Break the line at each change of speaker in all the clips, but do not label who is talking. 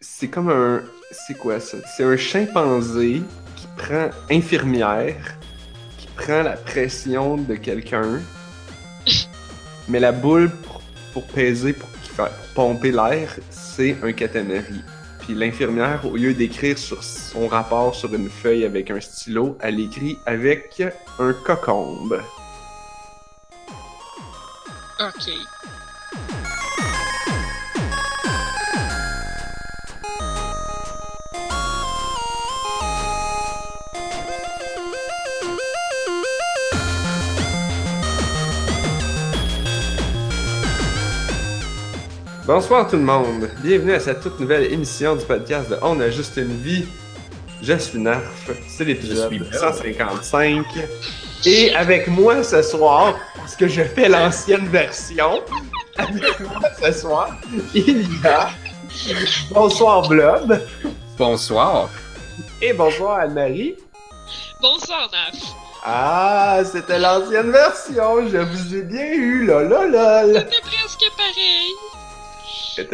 C'est comme un. C'est quoi ça? C'est un chimpanzé qui prend infirmière, qui prend la pression de quelqu'un, mais la boule pour, pour peser, pour, pour pomper l'air, c'est un catamari. Puis l'infirmière, au lieu d'écrire sur son rapport sur une feuille avec un stylo, elle écrit avec un cocombe.
Ok.
Bonsoir tout le monde, bienvenue à cette toute nouvelle émission du podcast de On a juste une vie. Je suis Narf, c'est l'épisode
Je suis Blob.
155. Et avec moi ce soir, parce que je fais l'ancienne version, avec moi ce soir, il y a Bonsoir Blob
Bonsoir.
et bonsoir Anne-Marie.
Bonsoir, Naf.
Ah, c'était l'ancienne version, je vous ai bien eu, là, là, là, là.
C'était presque pareil.
Il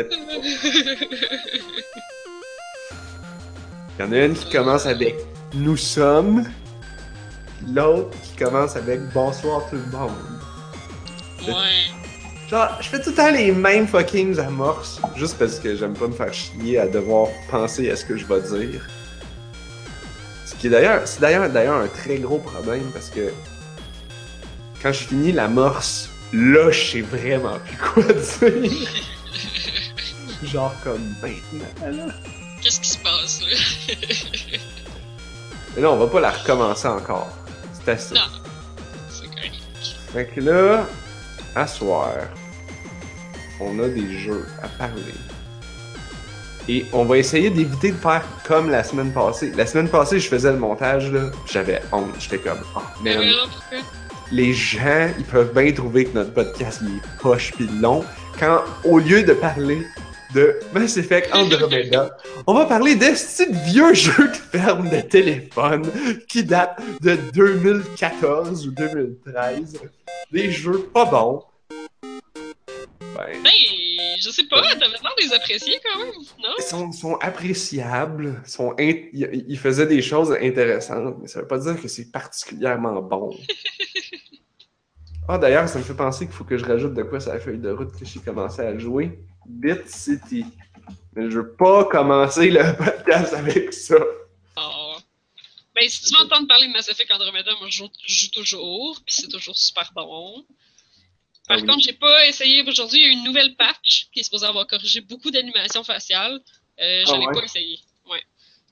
y en a une qui commence avec Nous sommes, l'autre qui commence avec Bonsoir tout le monde.
ouais.
Genre, je fais tout le temps les mêmes fucking amorces, juste parce que j'aime pas me faire chier à devoir penser à ce que je vais dire. Ce qui est d'ailleurs, c'est d'ailleurs, d'ailleurs un très gros problème parce que quand je finis l'amorce, là, je sais vraiment plus quoi dire. Genre comme maintenant.
Qu'est-ce qui se passe, là?
Mais là, on va pas la recommencer encore. C'est assez.
Non. C'est correct.
Fait que là, à soir, on a des jeux à parler. Et on va essayer d'éviter de faire comme la semaine passée. La semaine passée, je faisais le montage, là, j'avais honte. J'étais comme, oh
Mais
man,
pourquoi.
les gens, ils peuvent bien trouver que notre podcast, il est poche pis long. Quand, au lieu de parler de Mass Effect Andromeda, on va parler de ce vieux jeu de ferme de téléphone qui date de 2014 ou 2013. Des jeux pas bons. Ben,
Ben, je sais pas, t'avais l'air de les apprécier quand même, non?
ils sont, sont appréciables, sont in- ils ils faisaient des choses intéressantes, mais ça veut pas dire que c'est particulièrement bon. Ah, d'ailleurs, ça me fait penser qu'il faut que je rajoute de quoi sur la feuille de route que j'ai commencé à jouer. Bit City. Mais je veux pas commencer le podcast avec ça.
Oh. Ben, si tu veux entendre parler de Mass Effect Andromeda, moi, je joue, je joue toujours, puis c'est toujours super bon. Par
Ah oui.
contre, j'ai pas essayé aujourd'hui. Il y a une nouvelle patch qui est supposée avoir corrigé beaucoup d'animations faciales. Euh, je
Ah ouais?
pas essayé. Ouais.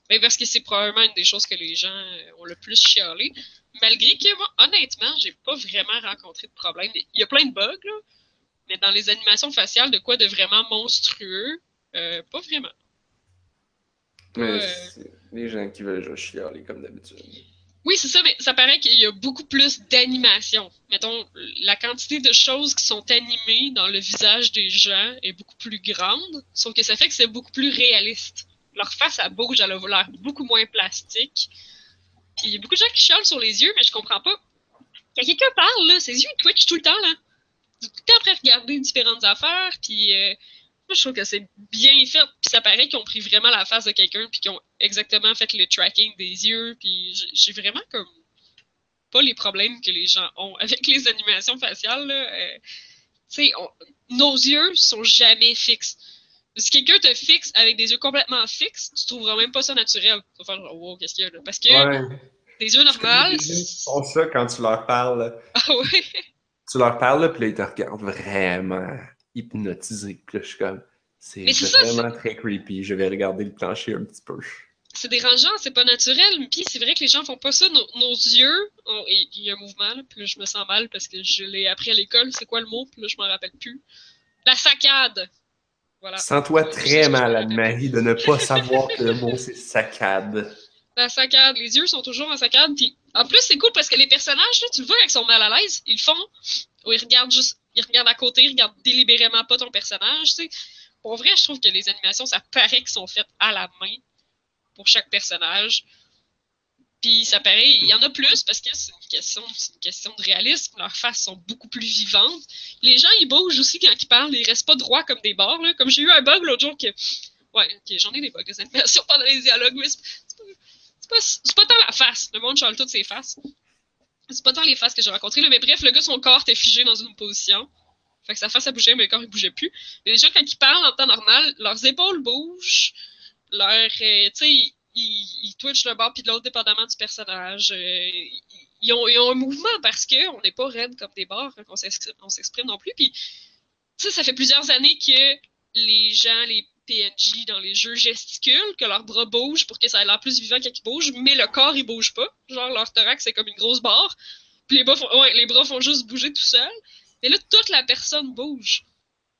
Mais parce que c'est probablement une des choses que les gens euh, ont le plus chialé. Malgré que moi, honnêtement, j'ai pas vraiment rencontré de problème. Il y a plein de bugs, là. Mais dans les animations faciales, de quoi de vraiment monstrueux, euh, pas vraiment.
Mais les gens qui veulent juste chialer comme d'habitude.
Oui, c'est ça, mais ça paraît qu'il y a beaucoup plus d'animation. Mettons, la quantité de choses qui sont animées dans le visage des gens est beaucoup plus grande, sauf que ça fait que c'est beaucoup plus réaliste. Leur face, elle bouge, elle a l'air beaucoup moins plastique. Il y a beaucoup de gens qui chialent sur les yeux, mais je comprends pas. Quand quelqu'un parle, là, ses yeux twitchent tout le temps, là. Tout le temps après regarder différentes affaires, puis euh, moi, je trouve que c'est bien fait, puis ça paraît qu'ils ont pris vraiment la face de quelqu'un, puis qu'ils ont exactement fait le tracking des yeux, puis j'ai vraiment comme pas les problèmes que les gens ont avec les animations faciales. Là. Euh, tu sais, nos yeux sont jamais fixes. Si quelqu'un te fixe avec des yeux complètement fixes, tu trouveras même pas ça naturel. Tu vas faire genre, wow, qu'est-ce qu'il y a là? Parce que
Ouais.
des yeux normaux,
Les gens qui font ça quand tu leur parles.
ah ouais,
Tu leur parles, puis là, ils te regardent vraiment hypnotisé. Puis là, je suis comme, c'est
ça,
vraiment très creepy. Je vais regarder le plancher un petit peu.
c'est dérangeant, c'est pas naturel. Puis c'est vrai que les gens font pas ça. Nos, nos yeux, il il y a un mouvement, là, puis là, je me sens mal parce que je l'ai appris à l'école. C'est quoi le mot? Puis là, je m'en rappelle plus. La saccade. Voilà.
Sens-toi très mal, Anne-Marie, de ne pas savoir que le mot c'est saccade.
La saccade, les yeux sont toujours en saccade. Puis en plus, c'est cool parce que les personnages, là, tu le vois ils sont mal à l'aise, ils le font. Ou ils regardent juste, ils regardent à côté, ils regardent délibérément pas ton personnage, tu sais. Pour vrai, je trouve que les animations, ça paraît qu'elles sont faites à la main pour chaque personnage. Puis ça paraît, il y en a plus parce que c'est une question, c'est une question de réalisme. Leurs faces sont beaucoup plus vivantes. Les gens, ils bougent aussi quand ils parlent, ils restent pas droits comme des bords. Là. Comme j'ai eu un bug l'autre jour que Ouais, ok, j'en ai des bugs des animations pendant les dialogues, mais c'est pas, c'est pas, tant la face. Le monde change toutes ses faces. C'est pas tant les faces que j'ai rencontrées, mais bref, le gars, son corps était figé dans une position. Fait que sa face, a bougé, mais le corps, il bougeait plus. Mais les gens, quand ils parlent en temps normal, leurs épaules bougent, leur, euh, tu sais, ils, ils, twitchent le bord puis de l'autre, dépendamment du personnage. Euh, ils, ont, ils, ont, un mouvement parce qu'on n'est pas raide comme des bords quand on s'exprime non plus. Puis, ça, ça fait plusieurs années que les gens, les PNJ dans les jeux gesticulent, que leurs bras bougent pour que ça ait l'air plus vivant quand ils bougent, mais le corps, il bouge pas. Genre, leur thorax, c'est comme une grosse barre. Puis les bras, font, ouais, les bras font juste bouger tout seuls. Mais là, toute la personne bouge.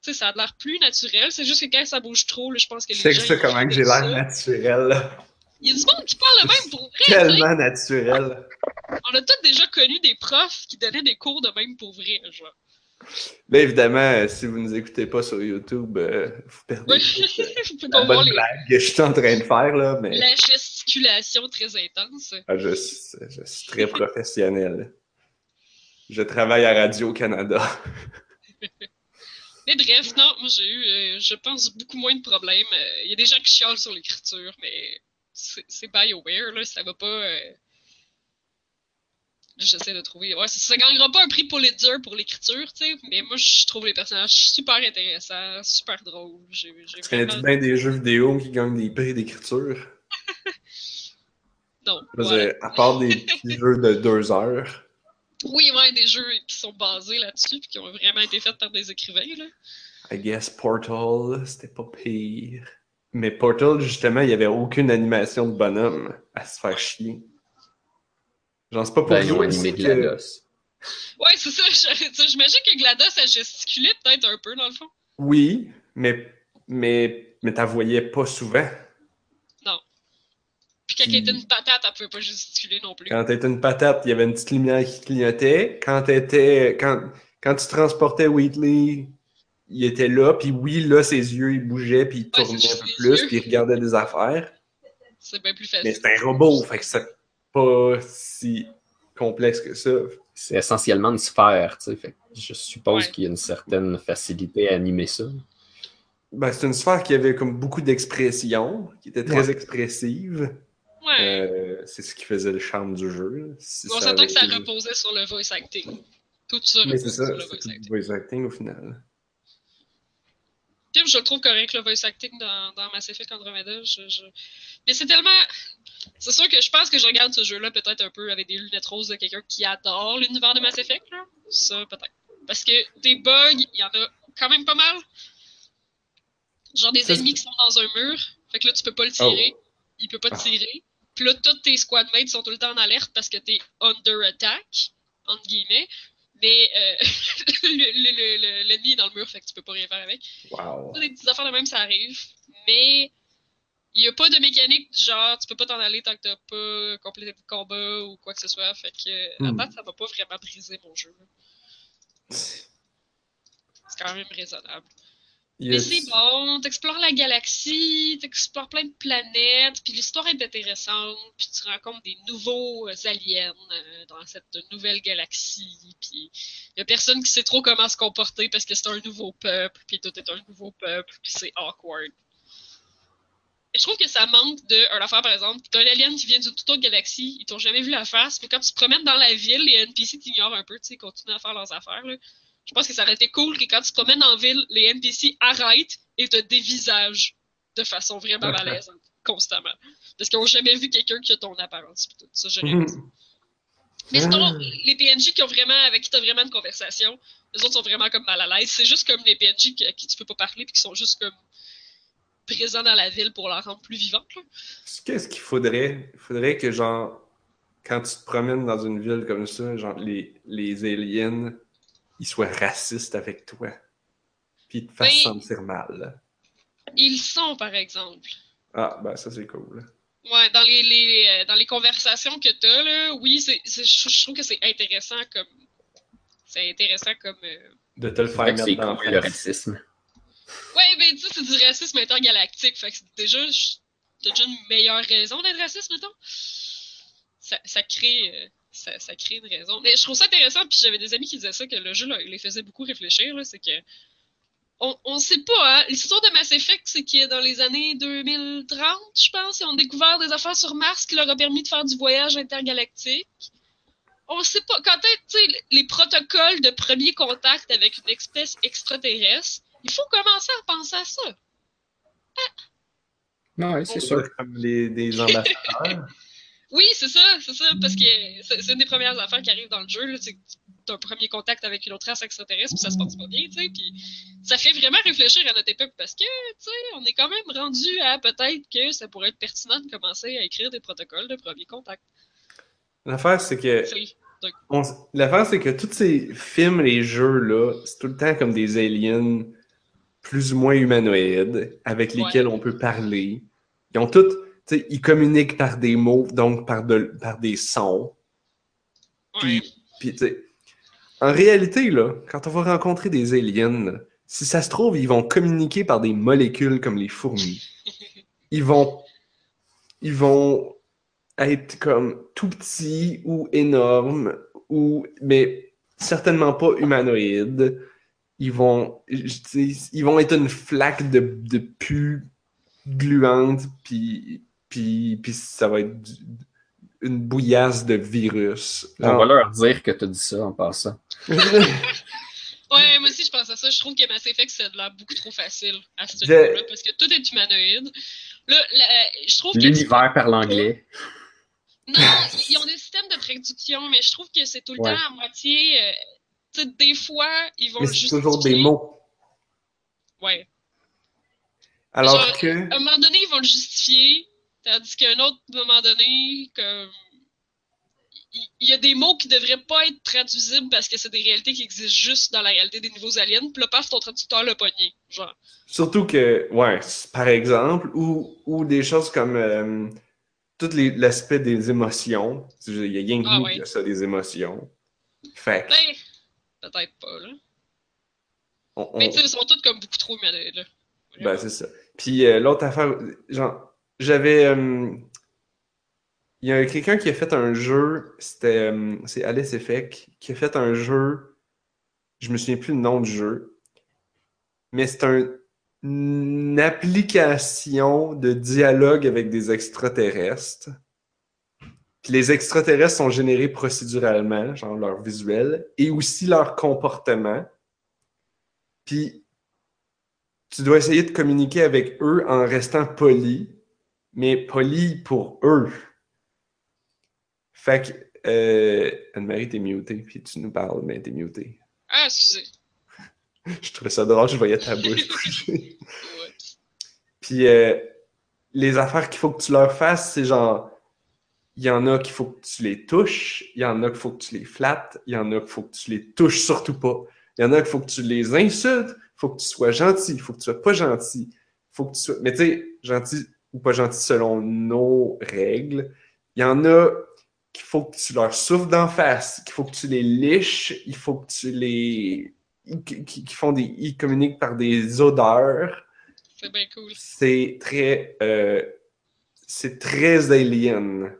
Tu sais, ça a l'air plus naturel. C'est juste que quand ça bouge trop, là, je pense que les
gens... Sais que comment que j'ai l'air naturel,
Il y a du monde qui parle le même pour vrai.
Tellement naturel.
On a tous déjà connu des profs qui donnaient des cours de même pour vrai, genre.
Mais évidemment, euh, si vous ne nous écoutez pas sur YouTube, euh, vous perdez
oui.
la bonne les... blague que je suis en train de faire. Là, mais...
La gesticulation très intense.
Ah, je, je, suis très professionnel. Je travaille à Radio-Canada.
mais bref, non, moi j'ai eu, euh, je pense, beaucoup moins de problèmes. Il y a des gens qui chialent sur l'écriture, mais c'est BioWare, là, ça va pas j'essaie de trouver. Ouais, ça, ça gagnera pas un prix Pulitzer pour l'écriture, tu sais, mais moi, je trouve les personnages super intéressants, super drôles. J'ai, j'ai
vraiment... bien des jeux vidéo qui gagnent des prix d'écriture?
non.
Ouais. À part des petits jeux de deux heures.
Oui, ouais, des jeux qui sont basés là-dessus et qui ont vraiment été faits par des écrivains, là.
I guess Portal, c'était pas pire. Mais Portal, justement, il n'y avait aucune animation de bonhomme à se faire chier. Genre, c'est pas pour
ben, jouer animer GLaDOS.
Ouais, c'est ça. J'imagine que GLaDOS a gesticulé peut-être un peu, dans le fond.
Oui, mais, mais, mais t'as voyais pas souvent.
Non. Puis quand elle était une patate, elle pouvait pas gesticuler non plus.
Quand t'étais une patate, il y avait une petite lumière qui clignotait. Quand t'étais. Quand, quand tu transportais Wheatley, il était là, puis oui, là, ses yeux, ils bougeaient, puis il tournait un peu plus, puis il regardait des affaires.
C'est bien plus facile.
Mais c'est un robot, fait que ça pas si complexe que ça.
C'est essentiellement une sphère, tu sais. Fait je suppose qu'il y a une certaine facilité à animer ça.
Ben, c'est une sphère qui avait comme beaucoup d'expression, qui était très expressive.
Ouais.
Euh, c'est ce qui faisait le charme du jeu.
Si on s'entend que ça reposait sur le voice acting. Tout ça reposait sur le voice acting.
voice acting au final.
Puis je le trouve correct, le voice acting dans, dans Mass Effect Andromeda. Je, je... Mais c'est tellement c'est sûr que je pense que je regarde ce jeu-là peut-être un peu avec des lunettes roses de quelqu'un qui adore l'univers de Mass Effect. Là. Ça, peut-être. Parce que des bugs, il y en a quand même pas mal. Genre des ennemis qui sont dans un mur. Fait que là, tu peux pas le tirer. Oh. Il peut pas te tirer. Puis là, tous tes squadmates sont tout le temps en alerte parce que t'es under attack, entre guillemets. Mais euh, l'ennemi est dans le mur, fait que tu peux pas rien faire avec.
Wow.
Des petites affaires de même, ça arrive. Mais il n'y a pas de mécanique du genre, tu peux pas t'en aller tant que t'as pas complété le combat ou quoi que ce soit. Fait que, à hmm. date, ça va pas vraiment briser mon jeu. C'est quand même raisonnable. Mais c'est bon, t'explores la galaxie, t'explores plein de planètes, puis l'histoire est intéressante, puis tu rencontres des nouveaux euh, aliens euh, dans cette nouvelle galaxie, puis il y a personne qui sait trop comment se comporter parce que c'est un nouveau peuple, puis tout est un nouveau peuple, puis c'est awkward je trouve que ça manque de un affaire, par exemple. T'as un alien qui vient d'une toute autre galaxie, ils t'ont jamais vu la face, mais quand tu te promènes dans la ville, les NPC t'ignorent un peu, tu sais, continuent à faire leurs affaires. Là. Je pense que ça aurait été cool que quand tu te promènes en ville, les NPC arrêtent et te dévisagent de façon vraiment malaisante, constamment. Parce qu'ils n'ont jamais vu quelqu'un qui a ton apparence. Tout ça, j'aurais mm. Mais sinon, les PNJ qui ont vraiment, avec qui tu as vraiment une conversation, les autres sont vraiment comme mal à l'aise. C'est juste comme les PNJ à qui tu peux pas parler puis qui sont juste comme présents dans la ville pour la rendre plus vivante.
Qu'est-ce qu'il faudrait? Il faudrait que, genre, quand tu te promènes dans une ville comme ça, genre, les, les aliens, ils soient racistes avec toi. Puis ils te fassent ben, sentir mal.
Ils sont, par exemple.
Ah, ben ça, c'est cool.
Ouais, dans les, les, euh, dans les conversations que tu as, là, oui, c'est, je trouve que c'est intéressant comme. C'est intéressant comme. Euh,
de te le faire mettre dans
le racisme.
Ouais, mais tu sais, c'est du racisme intergalactique. Fait que déjà, t'as déjà une meilleure raison d'être raciste, mettons? Ça, ça crée. Euh, ça, ça, crée une raison. Mais je trouve ça intéressant, puis j'avais des amis qui disaient ça, que le jeu là, les faisait beaucoup réfléchir, c'est que on, on sait pas, hein. L'histoire de Mass Effect, c'est que dans les années 2030, je pense, ils ont découvert des affaires sur Mars qui leur a permis de faire du voyage intergalactique. On sait pas, quand est, les protocoles de premier contact avec une espèce extraterrestre, il faut commencer à penser à ça.
Ah. Oui, c'est sûr.
Comme les, des ambassadeurs.
oui, c'est ça, c'est ça, parce que c'est une des premières affaires qui arrivent dans le jeu, c'est un premier contact avec une autre race extraterrestre, puis ça se passe pas bien, tu sais, puis ça fait vraiment réfléchir à notre époque, parce que, tu sais, on est quand même rendu à peut-être que ça pourrait être pertinent de commencer à écrire des protocoles de premier contact.
L'affaire, c'est que... L'affaire, c'est que tous ces films, les jeux-là, c'est tout le temps comme des aliens plus ou moins humanoïdes avec lesquels on peut parler. Ils ont toutes, tu sais, ils communiquent par des mots, donc par, de, par des sons. Puis, sais, en réalité, là, quand on va rencontrer des aliens, si ça se trouve, ils vont communiquer par des molécules comme les fourmis. Ils vont, ils vont être comme tout petits ou énormes, ou, mais certainement pas humanoïdes ils vont, ils vont être une flaque de, de pu gluante, puis, puis, puis ça va être une bouillasse de virus.
On va leur dire que tu as dit ça en passant.
ouais, moi aussi je pense à ça. Je trouve que Mass Effect, c'est de l'air beaucoup trop facile à ce niveau-là, parce que tout est humanoïde. Là, je trouve
L'univers par l'anglais.
Non, ils ont des systèmes de traduction, mais je trouve que c'est tout le temps à moitié. Euh, des fois, ils vont
Mais c'est toujours des mots.
Ouais.
Alors que.
À un moment donné, ils vont le justifier, tandis qu'à un autre moment donné, comme. Il y a des mots qui devraient pas être traduisibles parce que c'est des réalités qui existent juste dans la réalité des nouveaux aliens, puis là, paf, ton traducteur l'a pogné. Genre.
Surtout que, ouais, par exemple, ou, ou des choses comme euh, tout l'aspect des émotions. Il y a rien que ah, nous qui a ça, des émotions. Fait
ben, peut-être pas, là. Mais tu sais, ils sont tous comme beaucoup trop humanoïdes, là.
Ben, c'est ça. Puis euh, l'autre affaire, genre, j'avais. Euh, il y a quelqu'un qui a fait un jeu, c'était. Euh, c'est Alice Effect, qui a fait un jeu. Je me souviens plus le nom du jeu. Mais c'est un, une application de dialogue avec des extraterrestres. Les extraterrestres sont générés procéduralement, genre leur visuel, et aussi leur comportement. Puis tu dois essayer de communiquer avec eux en restant poli, mais poli pour eux. Fait que, euh, Anne-Marie, t'es mutée, puis tu nous parles, mais t'es mutée.
Ah, excusez.
je trouvais ça drôle, je voyais ta bouche Puis euh, les affaires qu'il faut que tu leur fasses, c'est genre il y en a qu'il faut que tu les touches, il y en a qu'il faut que tu les flattes, il y en a qu'il faut que tu les touches surtout pas. Il y en a qu'il faut que tu les insultes, il faut que tu sois gentil, il faut que tu sois pas gentil. Faut que tu sois... Mais tu sais, gentil ou pas gentil selon nos règles. Il y en a qu'il faut que tu leur souffles d'en face, qu'il faut que tu les liches, il faut que tu les... qui, font des... Ils communiquent par des odeurs.
C'est bien cool.
C'est très... Euh, c'est très alien.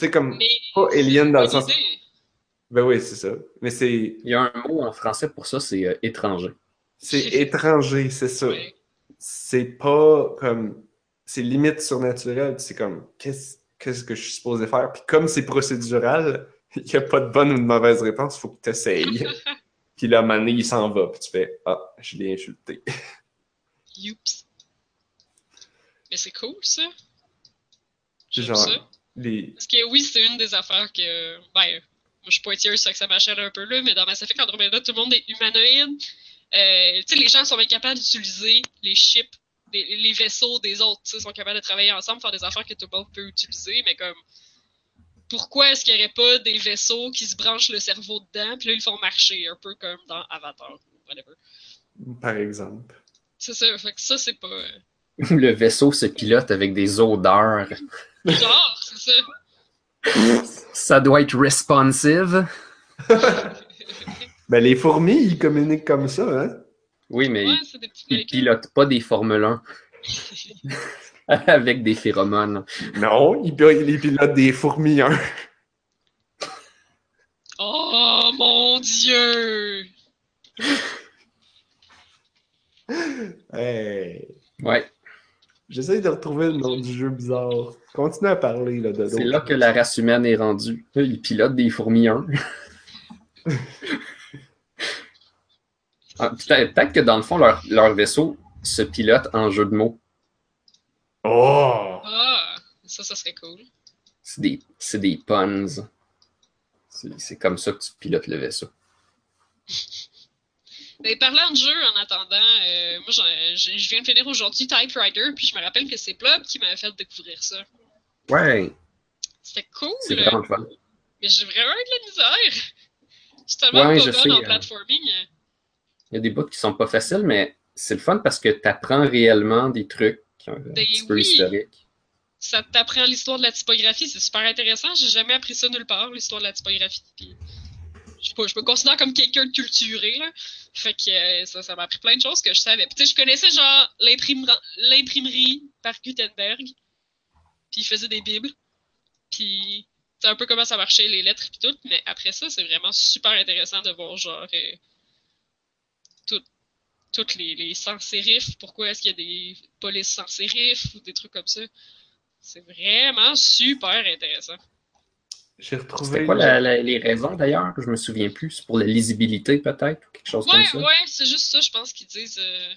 C'est comme pas alien dans le sens. Ben oui, c'est ça. Mais c'est.
Il y a un mot en français pour ça, c'est euh, étranger.
C'est étranger, c'est ça. C'est pas comme. C'est limite surnaturel. C'est comme. Qu'est-ce qu'est-ce que je suis supposé faire? Puis comme c'est procédural, il n'y a pas de bonne ou de mauvaise réponse, il faut que tu essayes. puis là, à il s'en va. Puis tu fais Ah, je l'ai insulté.
Youps. Mais c'est cool, ça.
Genre. Ça.
Parce que oui, c'est une des affaires que. Ben, moi, je suis pointilleuse, ça que ça m'achète un peu là, mais dans Mass Effect Andromeda, tout le monde est humanoïde. Euh, tu sais, les gens sont capables d'utiliser les chips, les, vaisseaux des autres. Ils sont capables de travailler ensemble, faire des affaires que tout le monde peut utiliser, mais comme. Pourquoi est-ce qu'il n'y aurait pas des vaisseaux qui se branchent le cerveau dedans, puis là, ils font marcher, un peu comme dans Avatar, whatever?
Par exemple.
C'est ça, fait que ça, c'est pas. Euh,
le vaisseau se pilote avec des odeurs.
Genre, c'est
ça. Ça doit être responsive.
ben, les fourmis, ils communiquent comme ça, hein?
Oui, mais ils, pilotent pas des Formule 1 avec des phéromones.
Non, ils, pilotent des fourmis 1.
Oh mon dieu!
Hey!
Ouais.
J'essaye de retrouver le nom du jeu bizarre. Continue à parler là, de
C'est là que la race humaine est rendue. Ils pilotent des fourmillons. Ah, Peut-être peut-être que dans le fond, leur, leur vaisseau se pilote en jeu de mots.
Oh!
Ah, ça, ça serait cool.
C'est des, c'est des puns. C'est c'est comme ça que tu pilotes le vaisseau.
Mais parlant de jeu, en attendant, euh, moi, j'en- je je viens de finir aujourd'hui Typewriter, puis je me rappelle que c'est Blob qui m'avait fait découvrir ça.
Ouais,
C'était cool,
c'est vraiment fun.
mais j'ai vraiment eu de la misère. Je suis tellement
Ouais,
pas
je
bonne en
euh,
platforming.
Il y a des bouts qui sont pas faciles, mais c'est le fun parce que tu apprends réellement des trucs un
Ben
petit peu
oui.
historiques.
Ça t'apprend l'histoire de la typographie, c'est super intéressant. J'ai jamais appris ça nulle part, l'histoire de la typographie. Puis, je sais pas, je me considère comme quelqu'un de culturé, là. Fait que euh, ça, ça m'a appris plein de choses que je savais. Puis, je connaissais genre l'imprimerie par Gutenberg. Puis, il faisait des bibles. Puis, c'est un peu comment ça marchait, les lettres puis tout. Mais après ça, c'est vraiment super intéressant de voir genre euh, toutes les, les sans sérifs. Pourquoi est-ce qu'il y a des polices sans sérifs ou des trucs comme ça. C'est vraiment super intéressant.
J'ai retrouvé.
C'était quoi la- la- les raisons d'ailleurs? Je me souviens plus. C'est pour la lisibilité peut-être ou quelque chose
Ouais,
comme ça?
ouais, c'est juste ça, je pense qu'ils disent euh,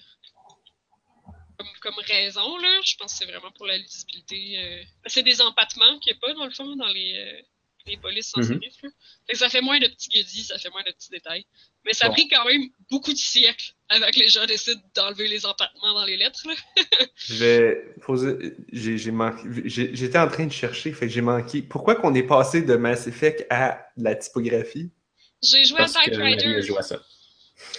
comme, comme raison, là. Je pense que c'est vraiment pour la lisibilité. euh. C'est des empattements qu'il n'y a pas, dans le fond, dans les, euh, les polices sans. Fait que ça fait moins de petits goodies, ça fait moins de petits détails. Mais ça a
Bon.
pris quand même beaucoup de siècles avant que les gens décident d'enlever les empattements dans les lettres.
Je vais poser. J'ai j'ai manqué. j'ai- J'étais en train de chercher, fait que j'ai manqué. Pourquoi qu'on est passé de Mass Effect à la typographie?
J'ai joué
Parce
à
a
Typewriter.
joué à ça.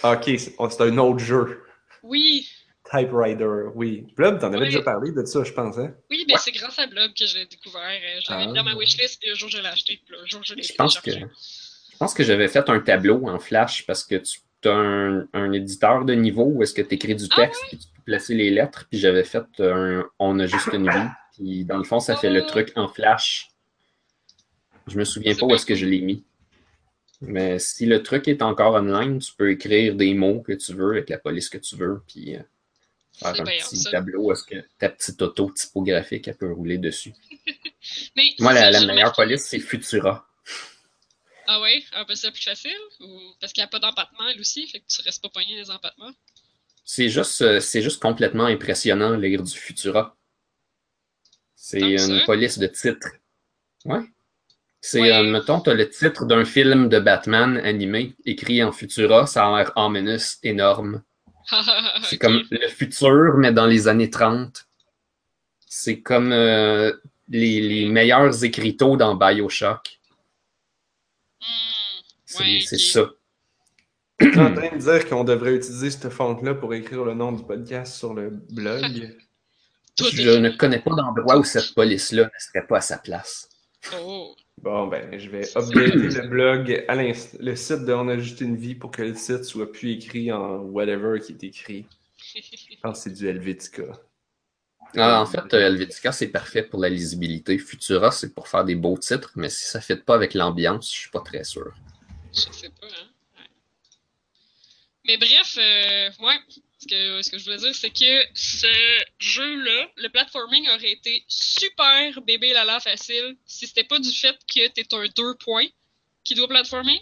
Ah, Ok, oh, c'est un autre jeu.
Oui,
Typewriter, oui. Blob, t'en avais déjà parlé de ça, je pense, hein?
oui, mais c'est grâce à Blob que je l'ai découvert. Euh, Je l'avais
Ah.
mis dans ma wishlist, puis un jour je l'ai acheté, puis un jour je l'ai
Je pense que je pense que j'avais fait un tableau en flash parce que tu as un, un éditeur de niveau où est-ce que tu écris du
Ah
texte puis tu peux placer les lettres. Puis j'avais fait un On a juste une vie. Puis dans le fond, ça fait le truc en flash. Je me souviens pas où est-ce que je l'ai mis. Mais si le truc est encore online, tu peux écrire des mots que tu veux avec la police que tu veux. Puis euh, faire
C'est
un
bien,
petit
ça.
tableau est-ce que ta petite auto typographique elle peut rouler dessus.
Mais
Moi, la, meilleure police, c'est Futura.
Ah ouais, un peu ça plus facile? Ou... Parce qu'il n'y a pas d'empattement, elle aussi, fait que tu restes pas pogné les empattements.
C'est juste, euh, c'est juste complètement impressionnant lire du Futura. C'est une
ça.
police de titre. Ouais. C'est,
Ouais.
euh, mettons, tu as le titre d'un film de Batman animé écrit en Futura, ça a l'air ominous, énorme. C'est comme le futur, mais dans les années 30. C'est comme euh, les, les meilleurs écriteaux dans Bioshock.
Hmm,
C'est
Ouais,
ça.
Tu es en train de dire qu'on devrait utiliser cette fonte-là pour écrire le nom du podcast sur le blog.
Je ne connais pas d'endroit où cette police-là ne serait pas à sa place.
Oh.
Bon, ben, je vais updater le blog à le site de On a juste une vie pour que le site soit plus écrit en whatever qui est écrit. Je pense que c'est du Helvetica.
Ah, en fait, euh, Helvetica, c'est parfait pour la lisibilité. Futura, c'est pour faire des beaux titres, mais si ça ne fit pas avec l'ambiance, je suis pas très sûr.
Je sais pas, hein? Ouais. Mais bref, euh, ouais. Que, ce que je voulais dire, c'est que ce jeu-là, le platforming aurait été super bébé lala facile si c'était pas du fait que t'es un deux points qui doit platformer.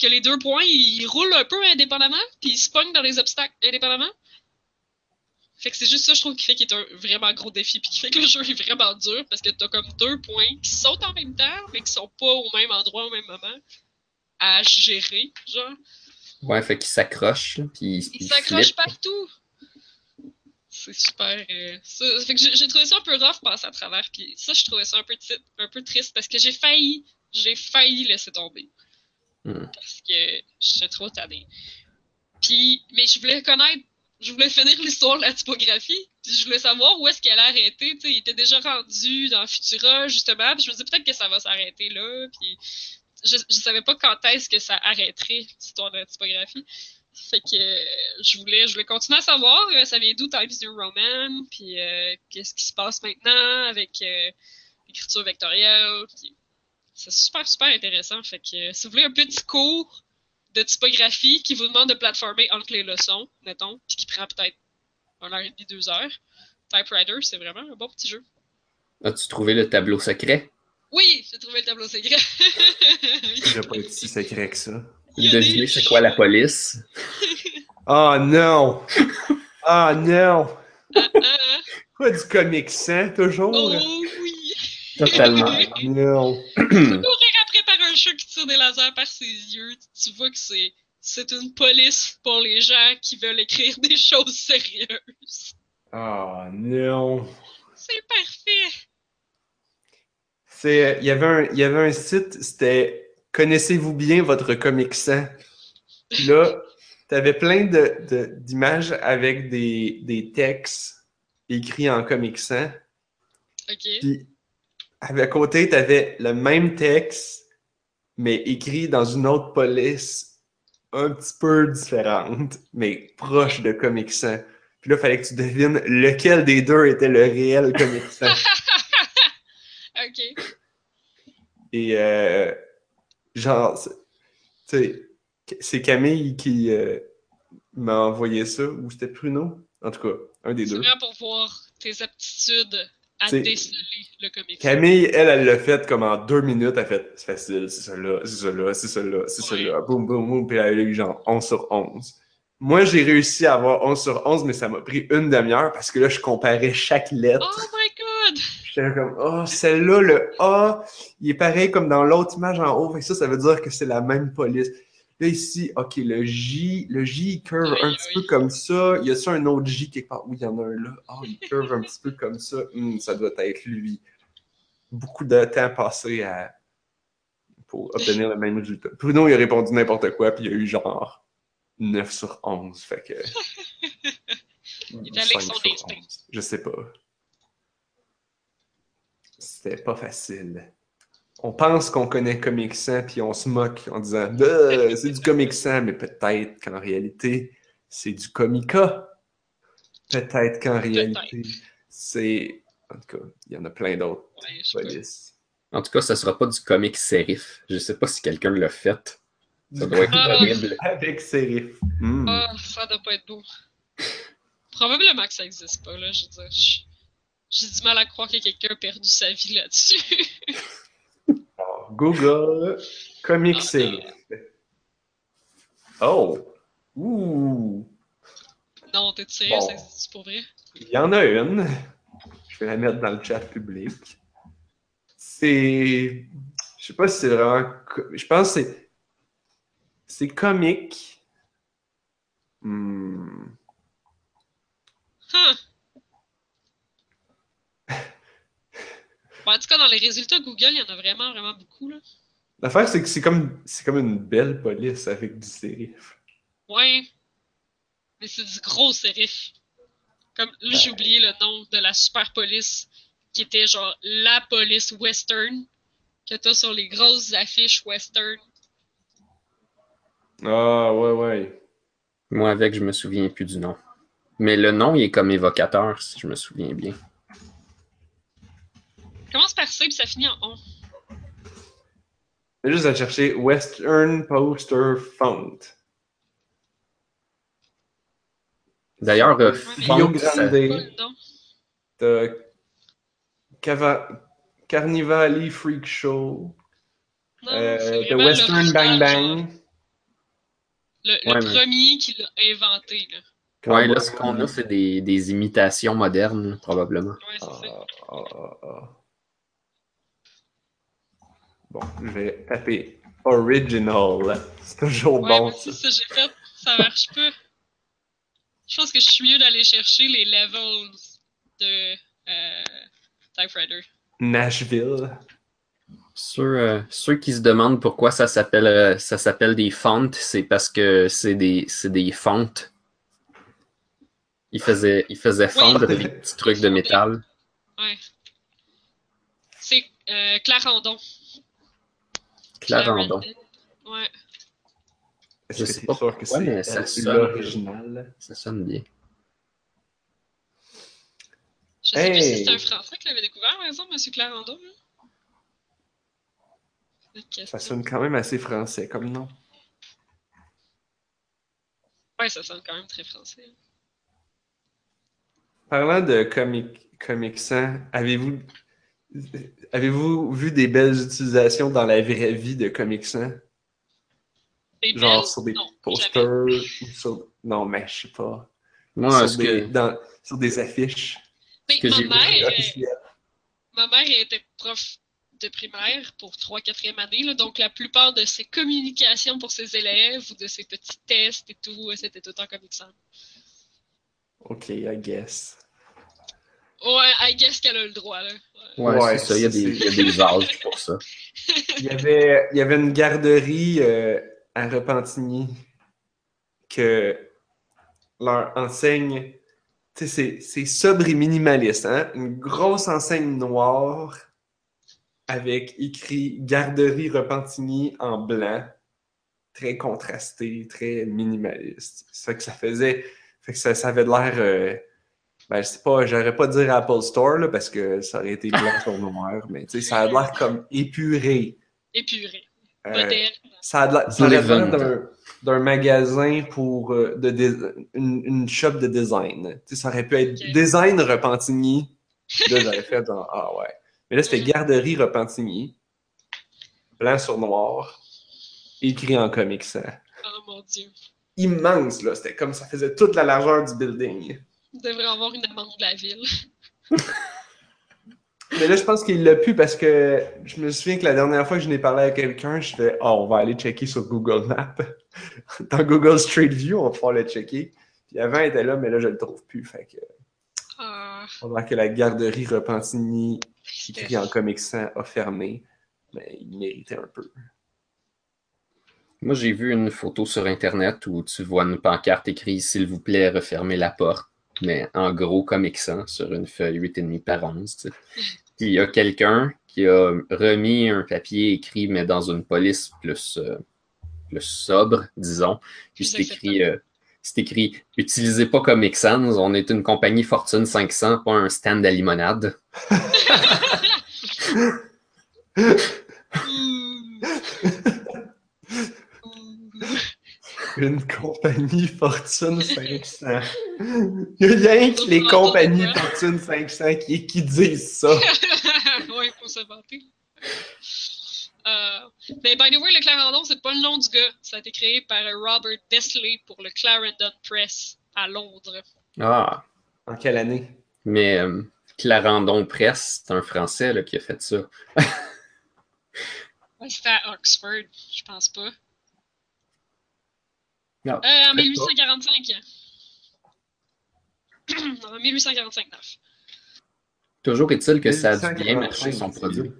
Que les deux points, ils roulent un peu indépendamment, puis ils se pognent dans les obstacles indépendamment. Fait que c'est juste ça, je trouve, qui fait qu'il est un vraiment gros défi, puis qui fait que le jeu est vraiment dur, parce que t'as comme deux points qui sautent en même temps, mais qui sont pas au même endroit au même moment à gérer, genre.
Ouais, fait qu'il s'accroche, puis
Il s'accroche partout. C'est super. euh, ça, fait que j'ai trouvé ça un peu rough passer à travers. Puis ça, je trouvais ça un peu, un peu triste parce que j'ai failli, j'ai failli laisser tomber.
Hmm.
Parce que j'étais trop tannée. Puis, mais je voulais connaître, je voulais finir l'histoire de la typographie. Puis je voulais savoir où est-ce qu'elle a arrêté. Tu sais, il était déjà rendu dans Futura, justement. Puis je me disais peut-être que ça va s'arrêter là. Puis je, je savais pas quand est-ce que ça arrêterait, l'histoire de la typographie. Fait que euh, je voulais, je voulais continuer à savoir euh, ça vient d'où Times New Roman, puis euh, qu'est-ce qui se passe maintenant avec euh, l'écriture vectorielle. C'est super, super intéressant. Fait que si vous voulez un petit cours de typographie qui vous demande de platformer entre les leçons, mettons, qui prend peut-être 1 heure et demie, 2 heures. Typewriter, c'est vraiment un bon petit jeu.
As-tu trouvé le tableau secret?
Oui, j'ai trouvé le tableau secret.
Il doit pas être si secret que ça.
Devinez c'est quoi la police?
Oh non! Ah non! Quoi du Comic Sans, toujours?
oh oui!
Totalement.
Non!
Courir après par un chat qui tire des lasers par ses yeux, tu vois que c'est c'est une police pour les gens qui veulent écrire des choses sérieuses.
Oh non!
C'est parfait.
C'est, il y avait un, il y avait un site, c'était Connaissez-vous bien votre Comic Sans? Puis là, t'avais plein de, de- d'images avec des, des textes écrits en Comic Sans.
Ok.
Puis à côté, t'avais le même texte, mais écrit dans une autre police un petit peu différente, mais proche de Comic Sans. Puis là, fallait que tu devines lequel des deux était le réel Comic Sans.
Ok.
Et euh, genre, c'est- tu sais, c'est Camille qui euh, m'a envoyé ça, ou c'était Pruno? En tout cas, un des
C'est
deux.
vraiment pour voir tes aptitudes à
C'est-
déceler le comic.
Camille, elle, elle l'a fait comme en deux minutes. Elle a fait, c'est facile, c'est ça-là, c'est ça-là, c'est ça-là, c'est
Ouais.
ça-là. Boum, boum, boum. Puis elle a eu genre 11 sur 11. Moi, j'ai réussi à avoir 11 sur 11, mais ça m'a pris une demi-heure parce que là, je comparais chaque lettre.
Oh my god!
J'étais comme, oh, celle-là, le A, il est pareil comme dans l'autre image en haut. Que ça, ça veut dire que c'est la même police. Là, ici, OK, le J, le J, il curve
Oui,
un petit peu comme ça. Il y a ça un autre J quelque part? Oui, il y en a un là. Ah, il curve un petit peu comme ça. Hum, ça doit être lui. Beaucoup de temps passé à... pour obtenir le même résultat. Bruno, il a répondu n'importe quoi, puis il y a eu genre 9 sur 11. Fait que...
Il est avec
5
son
sur
instinct.
11. Je sais pas. C'était pas facile. On pense qu'on connaît Comic Sans, puis on se moque en disant Bah, c'est du Comic Sans, mais peut-être qu'en réalité, c'est du Comica. Peut-être qu'en réalité, c'est. En tout cas, il y en a plein d'autres
Ouais.
En tout cas, ça sera pas du comic sérif. Je sais pas si quelqu'un l'a fait. Ça doit être
Ah.
horrible.
Avec Serif. Hmm.
Ah, ça doit pas être beau. Probablement que ça existe pas, là. Je veux dire, je- j'ai du mal à croire que quelqu'un a perdu sa vie là-dessus.
Google Comic. Serif. Oh! Ouh!
non, t'es sérieux,
Bon.
existe pour vrai?
Il y en a une. Je vais la mettre dans le chat public. C'est. Je sais pas si c'est vraiment. Je pense que c'est. C'est comique. Hmm.
Huh. Bon, en tout cas, dans les résultats Google, il y en a vraiment, vraiment beaucoup, là.
L'affaire, c'est que c'est comme, c'est comme une belle police avec du sérif.
Ouais. Mais c'est du gros sérif. Comme, là, j'ai oublié le nom de la super police, qui était genre la police western, que t'as sur les grosses affiches western.
Ah, ouais, ouais.
Moi, avec, je me souviens plus du nom. Mais le nom, il est comme évocateur, si je me souviens bien.
Commence par C, puis ça finit en on.
Juste à chercher Western Poster Font.
D'ailleurs, euh, font,
Grande. Cava... Carnivali Freak Show.
Non,
Euh, The Western Bang Bang.
Le, le
Ouais, mais-
premier qui l'a inventé, là.
Ouais, là, ce qu'on a, c'est des, des imitations modernes, probablement.
Ouais, c'est ça.
Ah, ah, ah, ah. Bon, je vais taper Original. C'est toujours
Ouais,
bon.
ça, j'ai fait. Ça marche pas. Je pense que je suis mieux d'aller chercher les levels de euh, Typewriter.
Nashville.
Ceux, euh, ceux qui se demandent pourquoi ça s'appelle euh, ça s'appelle des fontes, c'est parce que c'est des, c'est des fontes. Ils faisaient, ils faisaient fondre des petits trucs de métal.
Ouais. C'est euh, Clarendon.
Clarendon.
Ouais.
Est-ce
Je
que
sais pas
sûr que
pourquoi,
c'est
mais ça sonne.
l'original?
Ça sonne bien.
Je sais plus si c'est un Français qui l'avait découvert, par exemple, M. Clarendon. question.
Ça sonne quand même assez français comme nom.
Ouais, ça sonne quand même très français.
Parlant de comic, Comic Sans, avez-vous avez-vous vu des belles utilisations dans la vraie vie de Comic Sans?
Des
Genre
belles?
sur des
Non,
posters ou sur... Non, mais je sais pas.
Moi,
sur, des,
que,
dans- sur des affiches.
Mais
que
ma
j'ai vu
mère, euh, ma mère était prof de primaire pour 3-4e année, là, donc la plupart de ses communications pour ses élèves ou de ses petits tests et tout, c'était tout en Comic Sans.
Ok, I guess.
Ouais, I guess qu'elle a le droit, là. Ouais.
c'est ça. Il y, a des, il y a des âges pour ça.
Il y avait, il y avait une garderie euh, à Repentigny que leur enseigne, tu sais, c'est- c'est sobre et minimaliste, hein? Une grosse enseigne noire avec écrit Garderie Repentigny en blanc, très contrasté, très minimaliste. Ça fait que ça faisait, fait que ça, ça avait de l'air, euh, ben, je sais pas, j'aurais pas dire Apple Store, là, parce que ça aurait été blanc sur noir, mais tu sais, ça a l'air comme épuré.
Épuré,
Euh, ça a l'air ça a de l'air
Pleasant.
d'un, d'un magasin pour euh, de, une, une shop de design. Tu sais, ça aurait pu être design Repentigny. Là, j'aurais fait genre, ah ouais. Mais là, c'était garderie Repentigny. Blanc sur noir. Écrit en comic sans.
Oh mon dieu.
Immense, là. C'était comme ça faisait toute la largeur du building.
Devrait avoir une amende de la ville.
Mais là, je pense qu'il l'a pu parce que je me souviens que la dernière fois que je n'ai parlé à quelqu'un, je fais Oh, on va aller checker sur Google Maps. Dans Google Street View, on va pouvoir le checker. Puis avant, il était là, mais là, je le trouve plus. Fait que
Ah,
que la garderie Repentigny, écrit en Comic Sans, a fermé. Mais il méritait un peu.
Moi, j'ai vu une photo sur Internet où tu vois une pancarte écrite S'il vous plaît, refermez la porte. Mais en gros, Sans, sur une feuille 8,5 par 11. tu sais. Puis il y a quelqu'un qui a remis un papier écrit, mais dans une police plus, euh, plus sobre, disons. Puis c'est écrit, euh, c'est écrit Utilisez pas Comic Sans, on est une compagnie Fortune 500, pas un stand à limonade.
Ouh. Ouh.
Une compagnie Fortune 500. Il y a rien que les compagnies Fortune 500 qui, qui disent ça.
ouais, faut se vanter. Euh, mais by the way, le Clarendon, c'est pas le nom du gars. Ça a été créé par Robert Desley pour le Clarendon Press à Londres.
Ah,
En quelle année?
mais euh, Clarendon Press, c'est un Français là, qui a fait ça.
Ouais, C'était à Oxford, je pense pas.
Non,
Euh, en
peut-être
1845. en 1845, neuf.
Toujours est-il que ça a bien
1845,
marcher son produit.